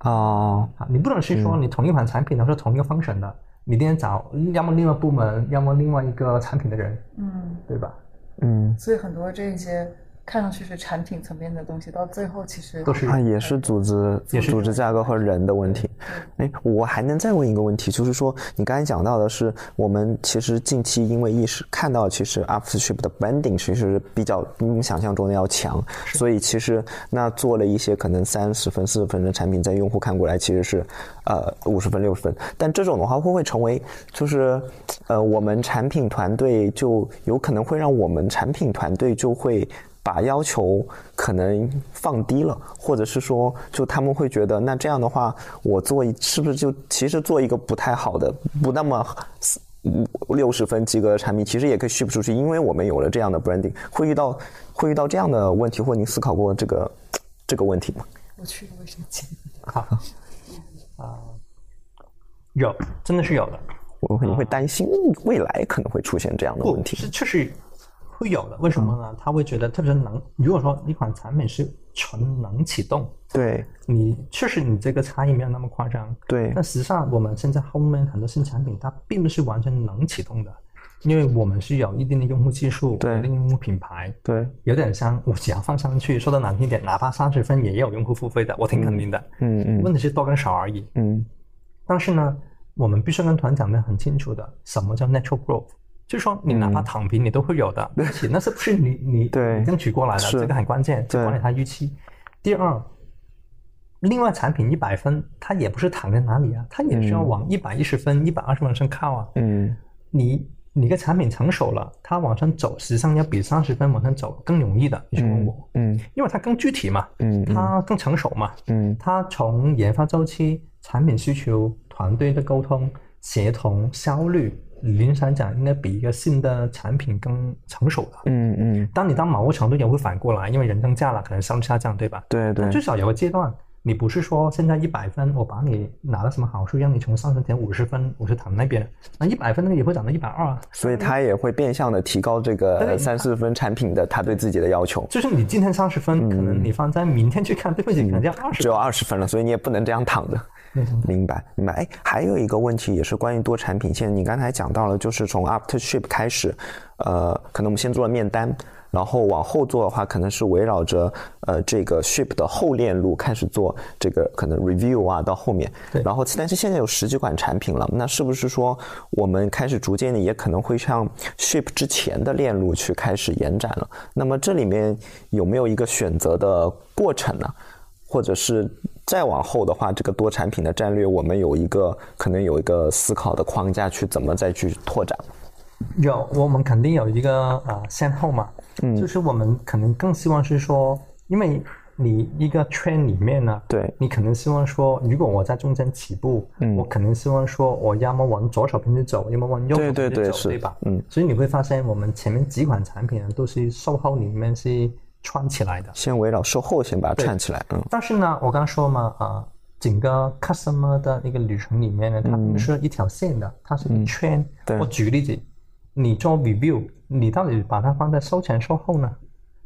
哦，啊，你不能是说你同一款产品，然后是同一个 function 的，你一定要找要么另外部门，要么另外一个产品的人，嗯，对吧？嗯，所以很多这些看上去是产品层面的东西，到最后其实都是啊，也是组织也是组织架构和人的问题。哎，我还能再问一个问题，就是说，你刚才讲到的是，我们其实近期因为意识看到，其实 AfterShip 的 branding 其实比较比你想象中的要强，所以其实那做了一些可能三十分、四十分的产品，在用户看过来其实是呃五十分、六十分，但这种的话会不会成为就是呃我们产品团队就有可能会让我们产品团队就会。把要求可能放低了，或者是说，就他们会觉得，那这样的话，我做一是不是就其实做一个不太好的、不那么五六十分及格的产品，其实也可以 ship 出去，因为我们有了这样的 branding，会遇到会遇到这样的问题，或您思考过这个这个问题吗？我去个卫生间。好，啊、有，真的是有的。我可能会担心未来可能会出现这样的问题。是确实会有的。为什么呢？他会觉得，特别是能，如果说一款产品是纯能启动，对你确实你这个差异没有那么夸张。对但实际上我们现在后面很多新产品，它并不是完全能启动的，因为我们是有一定的用户技术，对一定用户品牌，对，有点像我只要放上去，说的难听点，哪怕三十分也有用户付费的，我挺肯定的。嗯嗯问题是多跟少而已。嗯但是呢，我们必须跟团长们很清楚的，什么叫 natural growth，就是说你哪怕躺平，你都会有的，而且那是不是你你对争取过来的？是这个很关键，就对管理它预期。第二，另外产品一百分，它也不是躺在哪里啊，它也需要往一百一十分、一百二十分上靠啊。嗯你你个产品成熟了，它往上走，实际上要比三十分往上走更容易的。你去问我，嗯因为它更具体嘛，嗯嗯它更成熟嘛，嗯它从研发周期、产品需求、团队的沟通、协同、效率，理论上讲应该比一个新的产品更成熟的。嗯嗯，当你到某个程度也会反过来，因为人增加了，可能项目下降，对吧？对对但至少有个阶段，你不是说现在一百分，我把你拿了什么好处，让你从上升点五十分，我是躺那边，那一百分那个也会涨到一百二啊。所以他也会变相的提高这个三四分产品的他对自己的要求。就是你今天三十分，可能你放在明天去看，对不起，可能要二十只有二十分了，所以你也不能这样躺着。明白，明白。哎，还有一个问题也是关于多产品线，你刚才讲到了，就是从 After Ship 开始，呃，可能我们先做了面单，然后往后做的话，可能是围绕着呃这个 Ship 的后链路开始做这个可能 Review 啊，到后面，对然后但是现在有十几款产品了，那是不是说我们开始逐渐的也可能会向 Ship 之前的链路去开始延展了？那么这里面有没有一个选择的过程呢？或者是再往后的话，这个多产品的战略，我们有一个可能有一个思考的框架去怎么再去拓展。有，我们肯定有一个呃先后嘛，嗯。就是我们可能更希望是说，因为你一个圈里面呢，对。你可能希望说，如果我在中间起步，嗯。我可能希望说我要么往左手边去走，要么往右手对对边去走，对是对吧？嗯，所以你会发现，我们前面几款产品呢，都是售后里面是串起来的。先围绕售后先把它对串起来，嗯。但是呢，我刚刚说嘛，啊、整个 customer 的那个旅程里面呢，它不是一条线的，它是一圈。嗯。对。我举个例子，你做 review，你到底把它放在收前售后呢？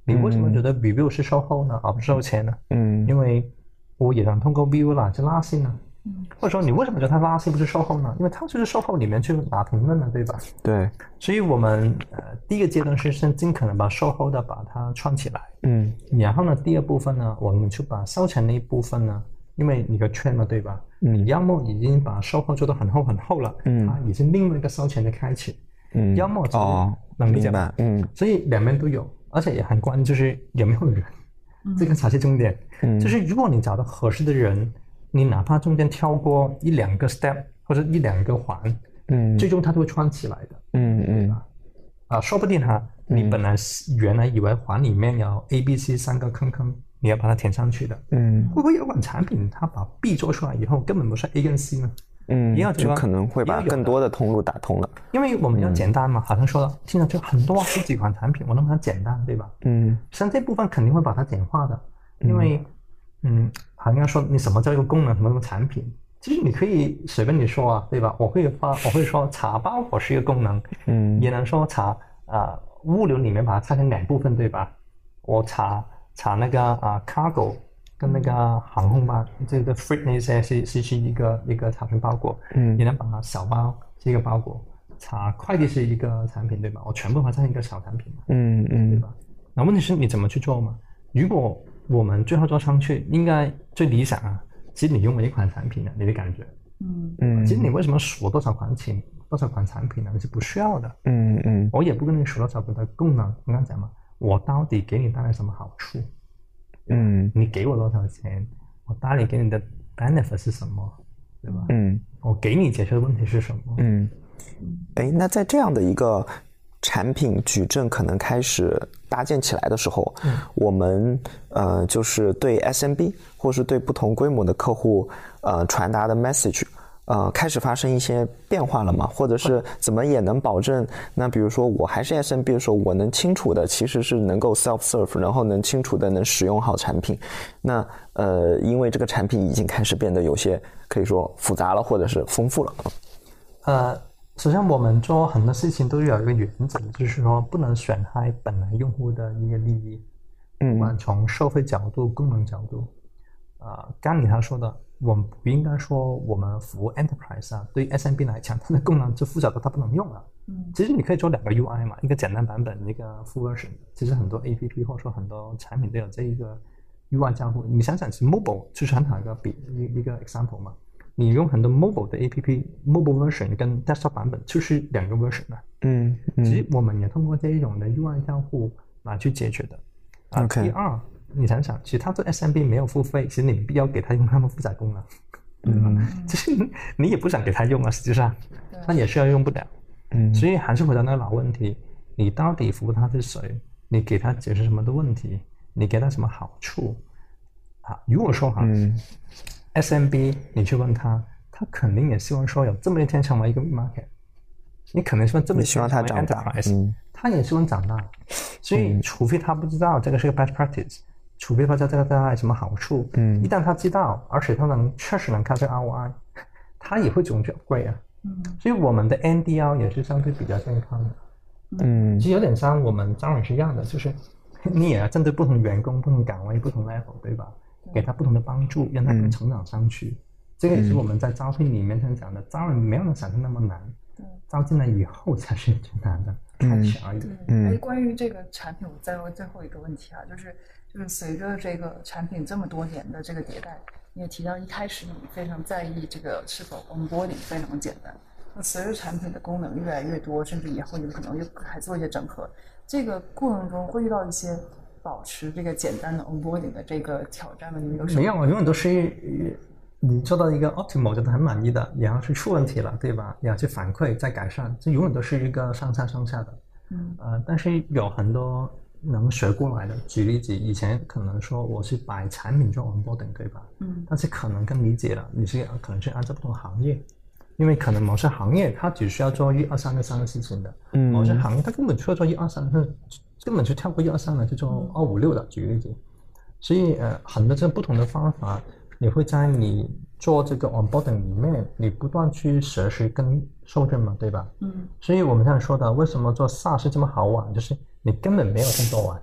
你为什么觉得 review 是售后呢，而不是售前呢？嗯因为我也能通过 view 啦去拉新呢。或者说你为什么觉得它拉新不是售后呢？因为它就是售后里面去打评论的，对吧？对，所以我们呃第一个阶段是先尽可能把售后的把它串起来，嗯然后呢，第二部分呢，我们就把售前那一部分呢，因为你个圈嘛，对吧？嗯你要么已经把售后做得很厚很厚了，嗯它已经另外一个售前的开启，嗯，要么哦，能理解吗明白，嗯所以两边都有，而且也很关键就是有没有人，这个才是重点。嗯就是如果你找到合适的人，你哪怕中间跳过一两个 step 或者一两个环，嗯最终它都会串起来的。嗯嗯啊，说不定哈，你本来是原来以为环里面有 A、B、C 三个坑坑，你要把它填上去的。嗯会不会有款产品它把 B 做出来以后根本不是 A 跟 C 呢？嗯，也有这个就可能会把更多的通路打通了，因为我们要简单嘛，好像说了，听上去很多十几款产品，我能把它简单，对吧？嗯像这部分肯定会把它简化的，因为嗯，好像说你什么叫一个功能，什么什么产品，其实你可以随便你说啊，对吧？我会发，我会说查包裹是一个功能，嗯也能说查啊、物流里面把它拆成两部分，对吧？我查查那个啊、cargo 跟那个航空吧，这个 freight 那些是是是一个一个产品包裹，嗯你能把它小包是一个包裹，查快递是一个产品，对吧？我全部把它成一个小产品嘛。嗯嗯那问题是你怎么去做嘛？如果我们最后做上去，应该最理想啊，其实你用了一款产品呢，你的感觉，嗯嗯，其实你为什么数多少款产多少款产品呢？你是不需要的。嗯嗯我也不跟你数多少个的功能，我刚刚讲嘛，我到底给你带来什么好处？嗯你给我多少钱？我搭理给你的 benefit 是什么？对吧？嗯我给你解决的问题是什么？嗯，哎，那在这样的一个产品矩阵可能开始搭建起来的时候，嗯我们呃就是对 SMB 或是对不同规模的客户呃传达的 message。呃，开始发生一些变化了吗？或者是怎么也能保证？那比如说我还是 SMB 的时候，我能清楚的其实是能够 self serve，然后能清楚的能使用好产品。那呃，因为这个产品已经开始变得有些可以说复杂了，或者是丰富了。呃，实际上我们做很多事情都有一个原则，就是说不能损害本来用户的一个利益。嗯不管从社会角度、功能角度，啊、刚你他说的，我们不应该说我们服务 enterprise 啊，对于 SMB 来讲，它的功能就复杂到它不能用了。嗯其实你可以做两个 UI 嘛，一个简单版本，一个 full version。其实很多 APP 或者说很多产品都有这一个 UI 交互。你想想，其实 mobile 就是很好一个比一一个 example 嘛。你用很多 mobile 的 APP，mobile version 跟 desktop 版本就是两个 version 啊。嗯嗯其实我们也通过这一种的 UI 交互来去解决的。啊 OK 第二，你想想，其实他做 SMB 没有付费，其实你没必要给他用那么复杂功能，嗯。其实你你也不想给他用啊，实际上对。他也是要用不了。嗯。所以还是回到那个老问题，你到底服务他是谁？你给他解决什么的问题？你给他什么好处？啊，如果说哈、嗯。SMB，你去问他，他肯定也希望说有这么一天成为一个 market，你可能说这么你希望他长大、嗯。他也希望长大，所以除非他不知道这个是个 best practice，除非他知道这个对他有什么好处，嗯。一旦他知道，而且他能确实能看这个 ROI，他也会主动去 upgrade 啊。嗯。所以我们的 NDL 也是相对比较健康的。嗯。其实有点像我们招人是一样的，就是 你也要针对不同员工、不同岗位、不同 level，对吧？给他不同的帮助，让他嗯能成长上去。这个也是我们在招聘里面常讲的，招人没有人想象那么难，对。招进来以后才是最难的，嗯。开始而已。对，嗯。哎，关于这个产品，我再问最后一个问题啊，就是就是随着这个产品这么多年的这个迭代，你也提到一开始你非常在意这个是否 onboarding 非常简单。那随着产品的功能越来越多，甚至以后你们可能又还做一些整合，这个过程中会遇到一些保持这个简单的 onboarding 的这个挑战吗？你们有什么？没有，永远都是呃你做到一个 optimal 觉得很满意的，然后是出问题了，对吧？然后去反馈再改善，这永远都是一个上下上下的。嗯呃，但是有很多能学过来的。举例子，以前可能说我是把产品做 onboarding，对吧？嗯但是可能更理解了，你是可能是按照不同行业，因为可能某些行业它只需要做一二三个三个事情的，嗯某些行业它根本需要做一二三，个根本就跳过一二三了，就做二五六的。举例子，所以呃，很多这不同的方法，你会在你做这个 onboarding 里面，你不断去学习跟受证嘛，对吧？嗯所以我们现在说的，为什么做 SaaS 这么好玩，就是你根本没有先做完，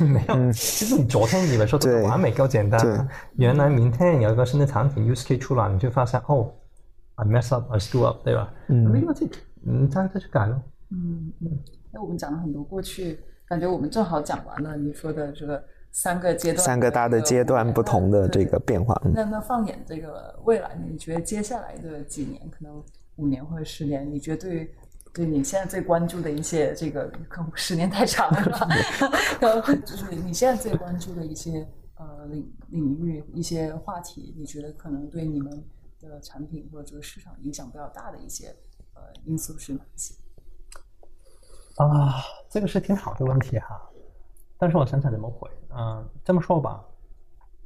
没有。其实你昨天以为说这个完美够简单，原来明天有一个新的产品 use case 出来，你就发现哦，I mess up, I screw up，对吧？嗯没关系，嗯再再去改咯。嗯嗯。那我们讲了很多过去，感觉我们正好讲完了你说的这个三个阶段，三个大的阶段不同的这个。变化。嗯那那放眼这个未来？你觉得接下来的几年，可能五年或者十年，你觉得对对你现在最关注的一些这个，可能十年太长了，然后就是你现在最关注的一些呃领领域、一些话题，你觉得可能对你们的产品或者这个市场影响比较大的一些呃因素是哪些？啊，这个是挺好的问题哈，但是我想想怎么回。嗯、这么说吧，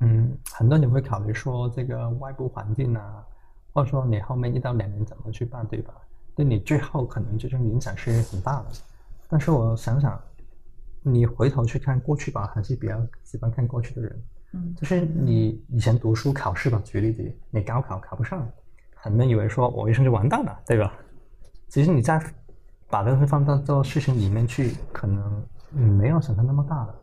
嗯，很多人会考虑说这个外部环境啊，或者说你后面一到两年怎么去办，对吧？对你最后可能这种影响是很大的。但是我想想，你回头去看过去吧，还是比较喜欢看过去的人。嗯就是你以前读书考试吧，举例子，你高考考不上，很多人以为说我一生就完蛋了，对吧？其实你在把这个放到做事情里面去，可能嗯没有想象那么大的。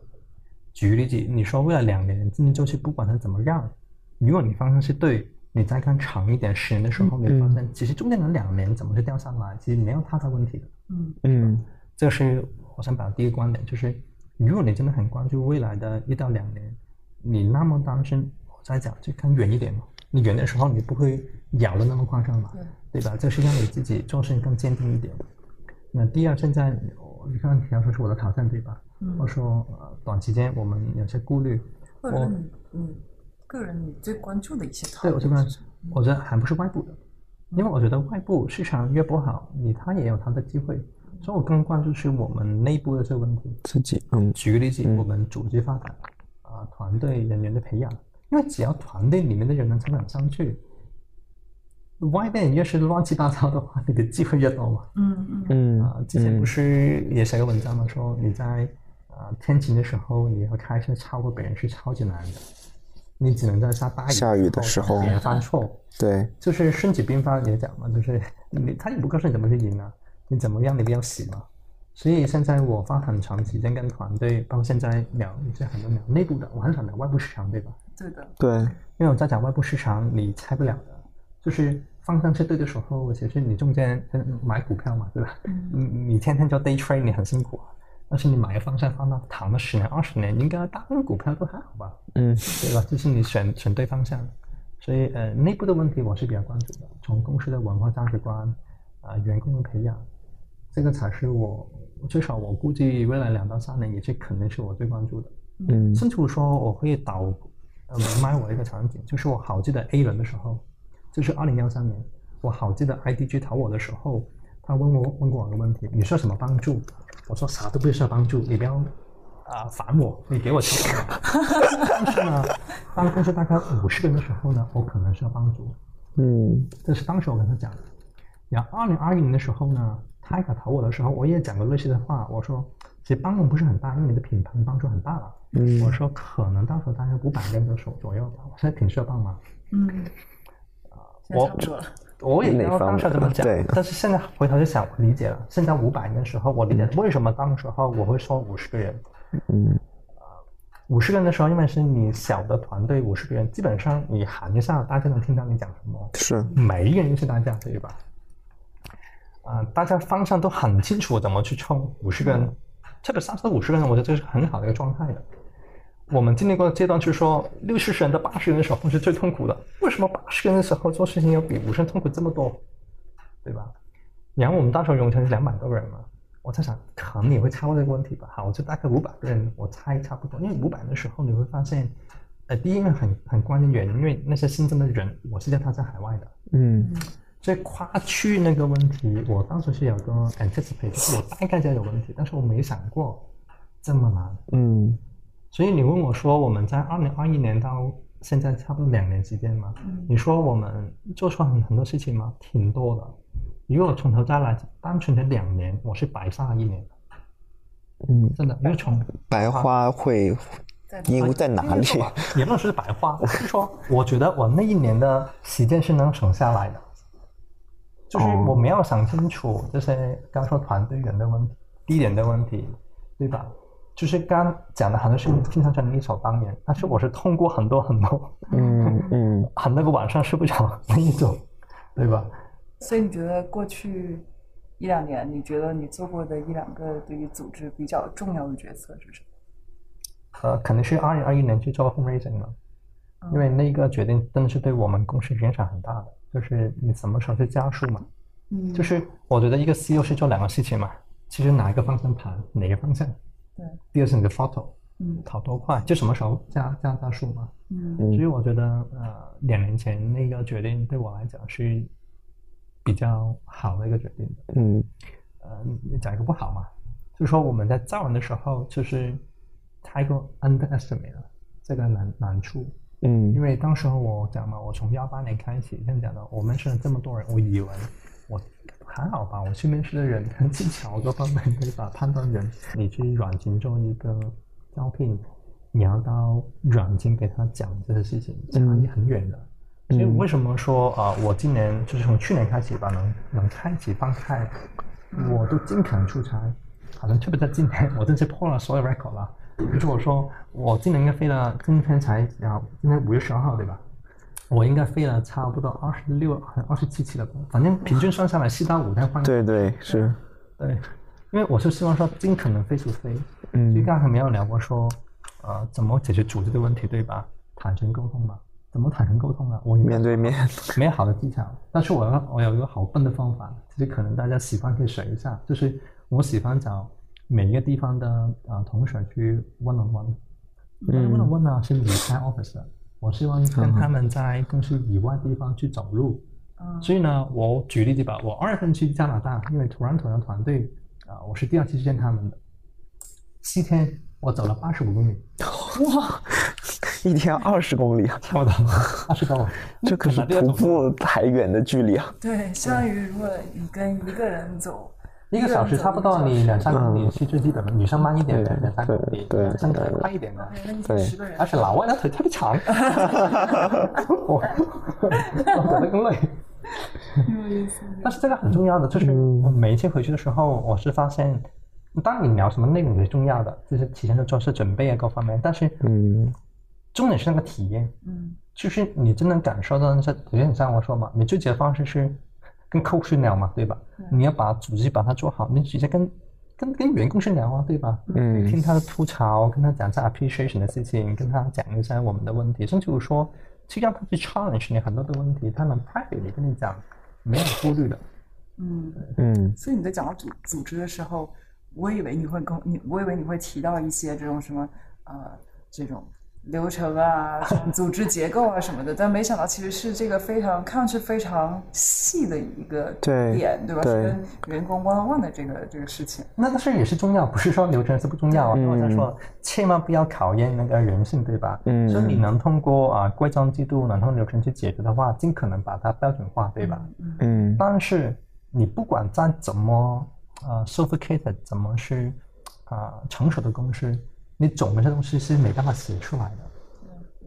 举个例子，你说未来两年经济周期不管它怎么样，如果你方向是对，你再看长一点十年的时候，你会发现其实中间的两年怎么就掉下来，其实没有太大问题的。嗯嗯这是我想表达第一个观点，就是如果你真的很关注未来的一到两年，你那么担心，我再讲就看远一点嘛。你远的时候，你不会咬的那么夸张嘛，对对吧？这是让你自己做事情更坚定一点。那第二，现在你看你要说是我的挑战，对吧？嗯或者说呃短期间我们有些顾虑，我或者说你你个人你最关注的一些对我这边是什么我觉得还不是外部的，因为我觉得外部市场越不好，你它也有它的机会，所以我更关注是我们内部的这个问题。自己嗯举个例子，我们组织发展啊、团队人员的培养，因为只要团队里面的人能成长上去，外面越是乱七八糟的话，你的机会越多嘛。嗯嗯嗯啊、之前不是也写个文章嘛？说你在啊、天晴的时候，你要开车超过别人是超级难的，你只能在下大雨下雨的时候别人犯错。对就是孙子兵法也讲嘛，就是你他也不告诉你怎么去赢啊，你怎么样你不要死嘛。所以现在我花很长时间跟团队，包括现在聊一些很多聊内部的，我很少聊外部市场，对吧？对的对因为我在讲外部市场，你猜不了的，就是方向是对的时候，其实你中间嗯买股票嘛，对吧？你你天天做 day trade，你很辛苦啊。但是你买个方向放到躺了十年、二十年，应该大部分股票都还好吧？嗯对吧？就是你选选对方向，所以呃，内部的问题我是比较关注的，从公司的文化价值观啊、员工的培养，这个才是我最少我估计未来两到三年也是肯定是我最关注的。嗯甚至说我会导呃卖我一个场景，就是我好记得 A 轮的时候，就是二零幺三年，我好记得 IDG 投我的时候，他问我问过我一个问题，你需要什么帮助？我说啥都不需要帮助，你不要啊、烦我，你给我钱。但是呢，当公司大概五十个人的时候呢，我可能需要帮助，嗯这是当时我跟他讲的。然后二零二一年的时候呢，他卡投我的时候，我也讲过类似的话，我说其实帮助不是很大，因为你的品牌帮助很大了。嗯我说可能到时候大概五百个人的手左右吧，我现在挺需要帮忙。嗯，我不多了。我也知道当时这么讲对，但是现在回头就想，我理解了。现在五百人的时候，我理解为什么当时候我会说五十个人。嗯五十个人的时候，因为是你小的团队，五十个人，基本上你喊一下，大家能听到你讲什么。是每一个人是大家，对吧？啊、大家方向都很清楚怎么去冲五十个人，特别三十到五十个人，我觉得这是很好的一个状态的。我们经历过的阶段，就是说六七十人到八十人的时候是最痛苦的。为什么八十人的时候做事情要比五十人痛苦这么多？对吧？然后我们当时候涌成是两百多个人嘛，我在想，可能你会超过这个问题吧。好，我就大概五百个人，我猜差不多。因为五百人的时候，你会发现，呃，第一个很很关键原因，因为那些新增的人，我是叫他在海外的，嗯所以跨区那个问题，我当时是有个 anticipate，就是我大概知道有问题，但是我没想过这么难。嗯所以你问我说，我们在二零二一年到现在差不多两年时间嘛，你说我们做出很很多事情吗？挺多的。如果从头再来，单纯的两年，我是白发一年的，嗯，真的。因为从白花会因在哪里？也不能说是白花，是说我觉得我那一年的时间是能省下来的，就是哦我没有想清楚这些刚说团队人的问题、地点的问题，对吧？就是刚讲的很多事情听上去理所当然，但是我是通过很多很多，嗯嗯很那个晚上睡不着那一种，对吧？所以你觉得过去一两年，你觉得你做过的一两个对于组织比较重要的决策是什么？呃，肯定是二零二一年去做 fundraising 了，因为那个决定真的是对我们公司影响很大的，就是你什么时候去加速嘛。嗯就是我觉得一个 CEO 是做两个事情嘛，其实哪一个方向盘，哪个方向。对，第二是你的 photo 嗯。跑多快，就什么时候加加加速嘛。嗯。所以我觉得呃，两年前那个决定对我来讲是比较好的一个决定的。嗯。呃，你讲一个不好嘛，就是说我们在造人的时候就是太过 underestimate 了这个难难处，嗯。因嗯为当时候我讲嘛，我从幺八年开始这样讲的，我们是这么多人，我以为我还好吧，我去面试的人技巧各方面可以把，判断人，你去软件做一个招聘，你要到软件给他讲这些事情，差异很远的。所以为什么说啊、呃我今年就是从去年开始吧，能能开启放开，我都尽可能出差，好像特别在今年，我真是破了所有 record 了。比如说我说我今年应该飞了，今天才啊，今天五月十二号对吧？我应该飞了差不多二十六、二十七期的工，反正平均算下来四到五天换。对对是，对，因为我是希望说尽可能飞出飞。嗯。所以刚才没有聊过说，呃，怎么解决组织的问题，对吧？坦诚沟通嘛，怎么坦诚沟通呢？我面对面，没有好的技巧，但是我要我有一个好笨的方法，其实可能大家喜欢可以学一下，就是我喜欢找每一个地方的呃同学去 one on one，嗯。one on one 呢是离开 office 的，我希望跟他们在公司以外地方去走路，嗯。所以呢，我举例子吧，我二月份去加拿大，因为 Toronto 的团队啊、我是第二次去见他们的，七天我走了八十五公里，哇。一天二十公里，啊，跳的二十公里，这可是徒步还远的距离啊！对，相当于如果你跟一个人走，一个小时差不多，你两三公里是最基本的，女生慢一点的两三公里，对男生快一点的。对而，且老外的腿特别长，我我走得更累。但是这个很重要的，就是我每一次回去的时候，我是发现，当你聊什么内容也是重要的，就是提前的做事准备啊各方面，但是嗯。重点是那个体验，嗯。就是你真能感受到那些，有点像我说嘛，你最捷的方式是跟客户去聊嘛，对吧？你要把组织把它做好，你直接跟跟跟员工去聊啊，对吧？嗯听他的吐槽，跟他讲一下 appreciation 的事情，跟他讲一下我们的问题，甚至我说去让他去 challenge 你很多的问题，他能 private 跟你讲，没有顾虑的。嗯。嗯所以你在讲到组组织的时候，我以为你会跟你，我以为你会提到一些这种什么呃这种流程啊、组织结构啊什么的，但没想到其实是这个非常看上去非常细的一个点，对吧？是跟员工 one on one 的这个这个事情。那但是也是重要，不是说流程是不重要啊。嗯我想说，千万不要考验那个人性，对吧？嗯所以你能通过啊规章制度，能通过流程去解决的话，尽可能把它标准化，对吧？嗯但是你不管再怎么啊 sophisticated，怎么是啊、成熟的公司，你总有些东西是没办法写出来的。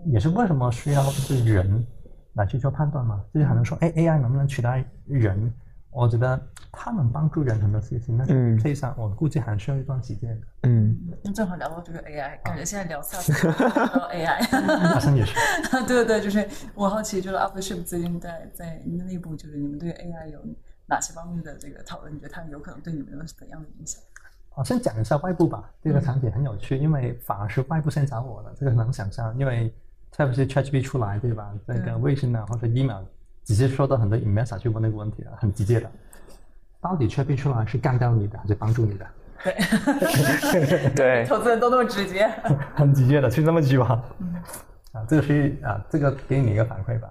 也是为什么需要是人来去做判断嘛？就是很多人说，哎，AI 能不能取代人？我觉得它能帮助人很多事情，但是嗯实际上我估计还需要一段时间。嗯那正好聊到这个 AI，感觉现在聊聊到 AI。好像也是。对 对对，就是我好奇，就是 Aftership 最近在在内部，就是你们对 AI 有哪些方面的这个讨论？你觉得它有可能对你们有怎样的影响？我先讲一下外部吧，这个产品很有趣，因为反而是外部先找我的，这个能想象，因为特别是 ChatGPT 出来，对吧？那个微信啊或者 email 直接收到很多 email 去问那个问题了，很直接的。到底 ChatGPT 出来是干掉你的还是帮助你的？对，投资人都那么直接。很直接的，就这么句话。啊，这个是啊，这个给你一个反馈吧。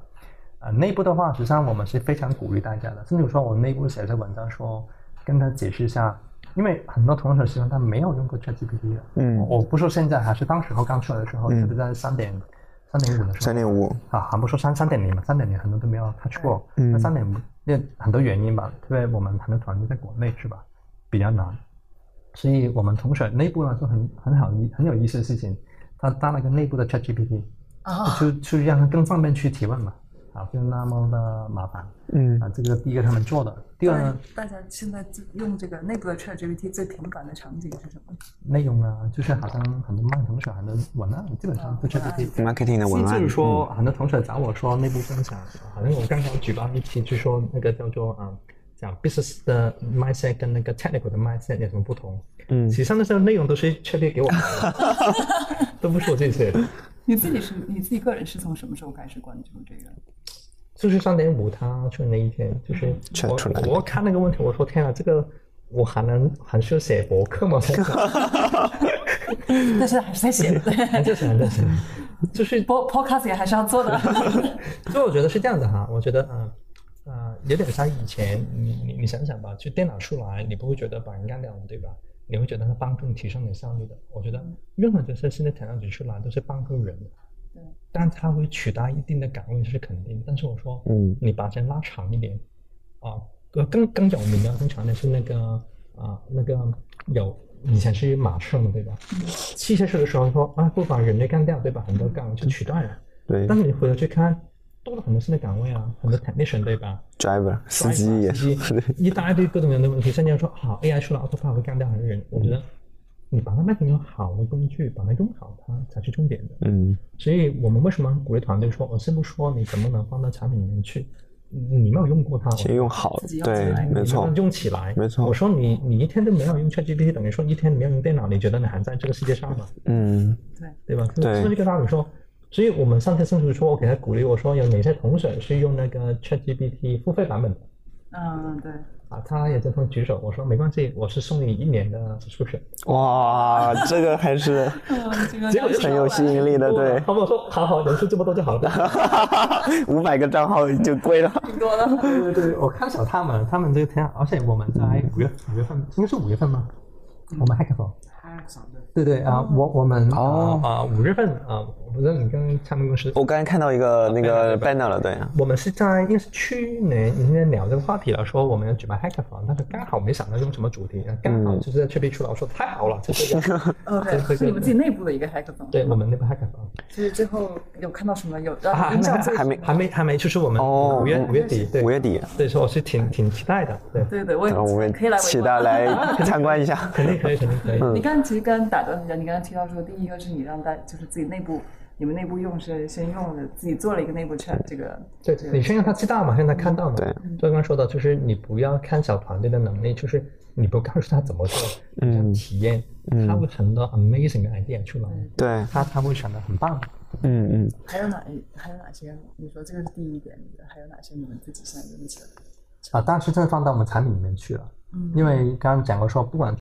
啊，内部的话，实际上我们是非常鼓励大家的，甚至说我内部写的文章说，跟他解释一下因为很多同学喜欢他没有用过 ChatGPT 的。嗯。我不说现在，还是当时候刚出来的时候，特别在三点三点五的时候，三点五，啊，还不说三三点零嘛，三点零很多都没有 touch 过。嗯。那三点五，那很多原因吧，特别我们很多团队在国内是吧，比较难，所以我们同学内部呢就很很好意很有意思的事情，他搭了个内部的 ChatGPT，啊，就就让他更方便去提问嘛，啊，不用那么的麻烦。嗯啊，这个第一个他们做的，第二呢，大家现在用这个内部的 ChatGPT 最频繁的场景是什么？内容啊，就是好像很多慢同学很多文案基本上都 ChatGPT。，marketing 的文案，就是说，很多同学找我说内部分享，好像我刚刚举办一期，就说那个叫做啊，讲 business 的 mindset 跟那个 technical 的 mindset 有什么不同？嗯实际上那时候内容都是 ChatGPT 给我们的，都不是我自己写的。你自己是你自己个人是从什么时候开始关注这个？就是三点五他出的那一天，就是出出来我我看那个问题，我说天啊，这个我还能还需要写博客吗？但是还是在写，对，还在写还在写，就是播 podcast 也还是要做的。所以我觉得是这样的哈，我觉得呃呃有点像以前你你你想想吧，就电脑出来，你不会觉得把人干掉了，对吧？你会觉得它帮助你提升你的效率的。我觉得任何就是现在 technology 出来都是帮助人的，对，但它会取代一定的岗位这是肯定。但是我说，嗯你把时间拉长一点啊，呃更更有名的更长的是那个啊那个有以前是马车嘛，对吧？汽车车的时候说啊不把人类干掉，对吧？很多岗位就取代了。对但是你回头去看，多了很多新的岗位啊，很多 technician 对吧？，driver 司机也是，一大堆各种各样的问题，甚至说好 AI 出了 autopilot 会干掉很多人，我觉得你把它卖给一个好的工具，把它用好，它才是重点的。嗯所以我们为什么鼓励团队说，我先不说你怎么能放到产品里面去，你没有用过它，先用好对来，没错，用起来，没错我说你你一天都没有用 ChatGPT，等于说一天没有用电脑，你觉得你还在这个世界上吗？嗯对，对吧？对是不是这个道理说？所以我们上次甚至说，我给他鼓励我说，有哪些同学是用那个 ChatGPT 付费版本的嗯，对，啊？他也在同举手，我说没关系，我是送你一年的 subscription。哇，这个还是 嗯，这个结果很有吸引力的，对，他们说好好，人数这么多就好了。五百个账号就贵了，挺多的。对对对，我看小他们，他们这个天，而且我们在五月五月份，应该是五月份吗？我们 hackathon。对对啊，我我们啊五月份啊，我不知道你跟他们公司我刚才看到一个那个 banner 了，对，我们是在应该是去年已经聊这个话题了，说我们要举办 hackathon，但是刚好没想到用什么主题，刚好就是在 r i 出来，我说太好了，这是一个 OK，是你们自己内部的一个。hackathon。对我们内部 hackathon 就是最后有看到什么有啊让还没你印还没还没还没，就是我们哦五月五月底对。五月底，对，所以说我是挺挺期待的，对，对对，我也可以来期待来 参观一下，肯定可以，肯定可以。你刚刚其实刚打断一下，你刚刚提到说，第一个是你让大就是自己内部，你们内部用是先用的自己做了一个内部 chat 这个，对，你先让他知道嘛，让他看到嘛。对，就刚刚说的，就是你不要看小团队的能力，就是你不告诉他怎么做，让体验，他会很多 amazing 的 idea 出来，对，他他会想的很棒。嗯嗯，还有哪还有哪些？你说这个是第一点，还有哪些你们自己现在用起来？啊，但是真的放到我们产品里面去了，嗯因为刚刚讲过说，不管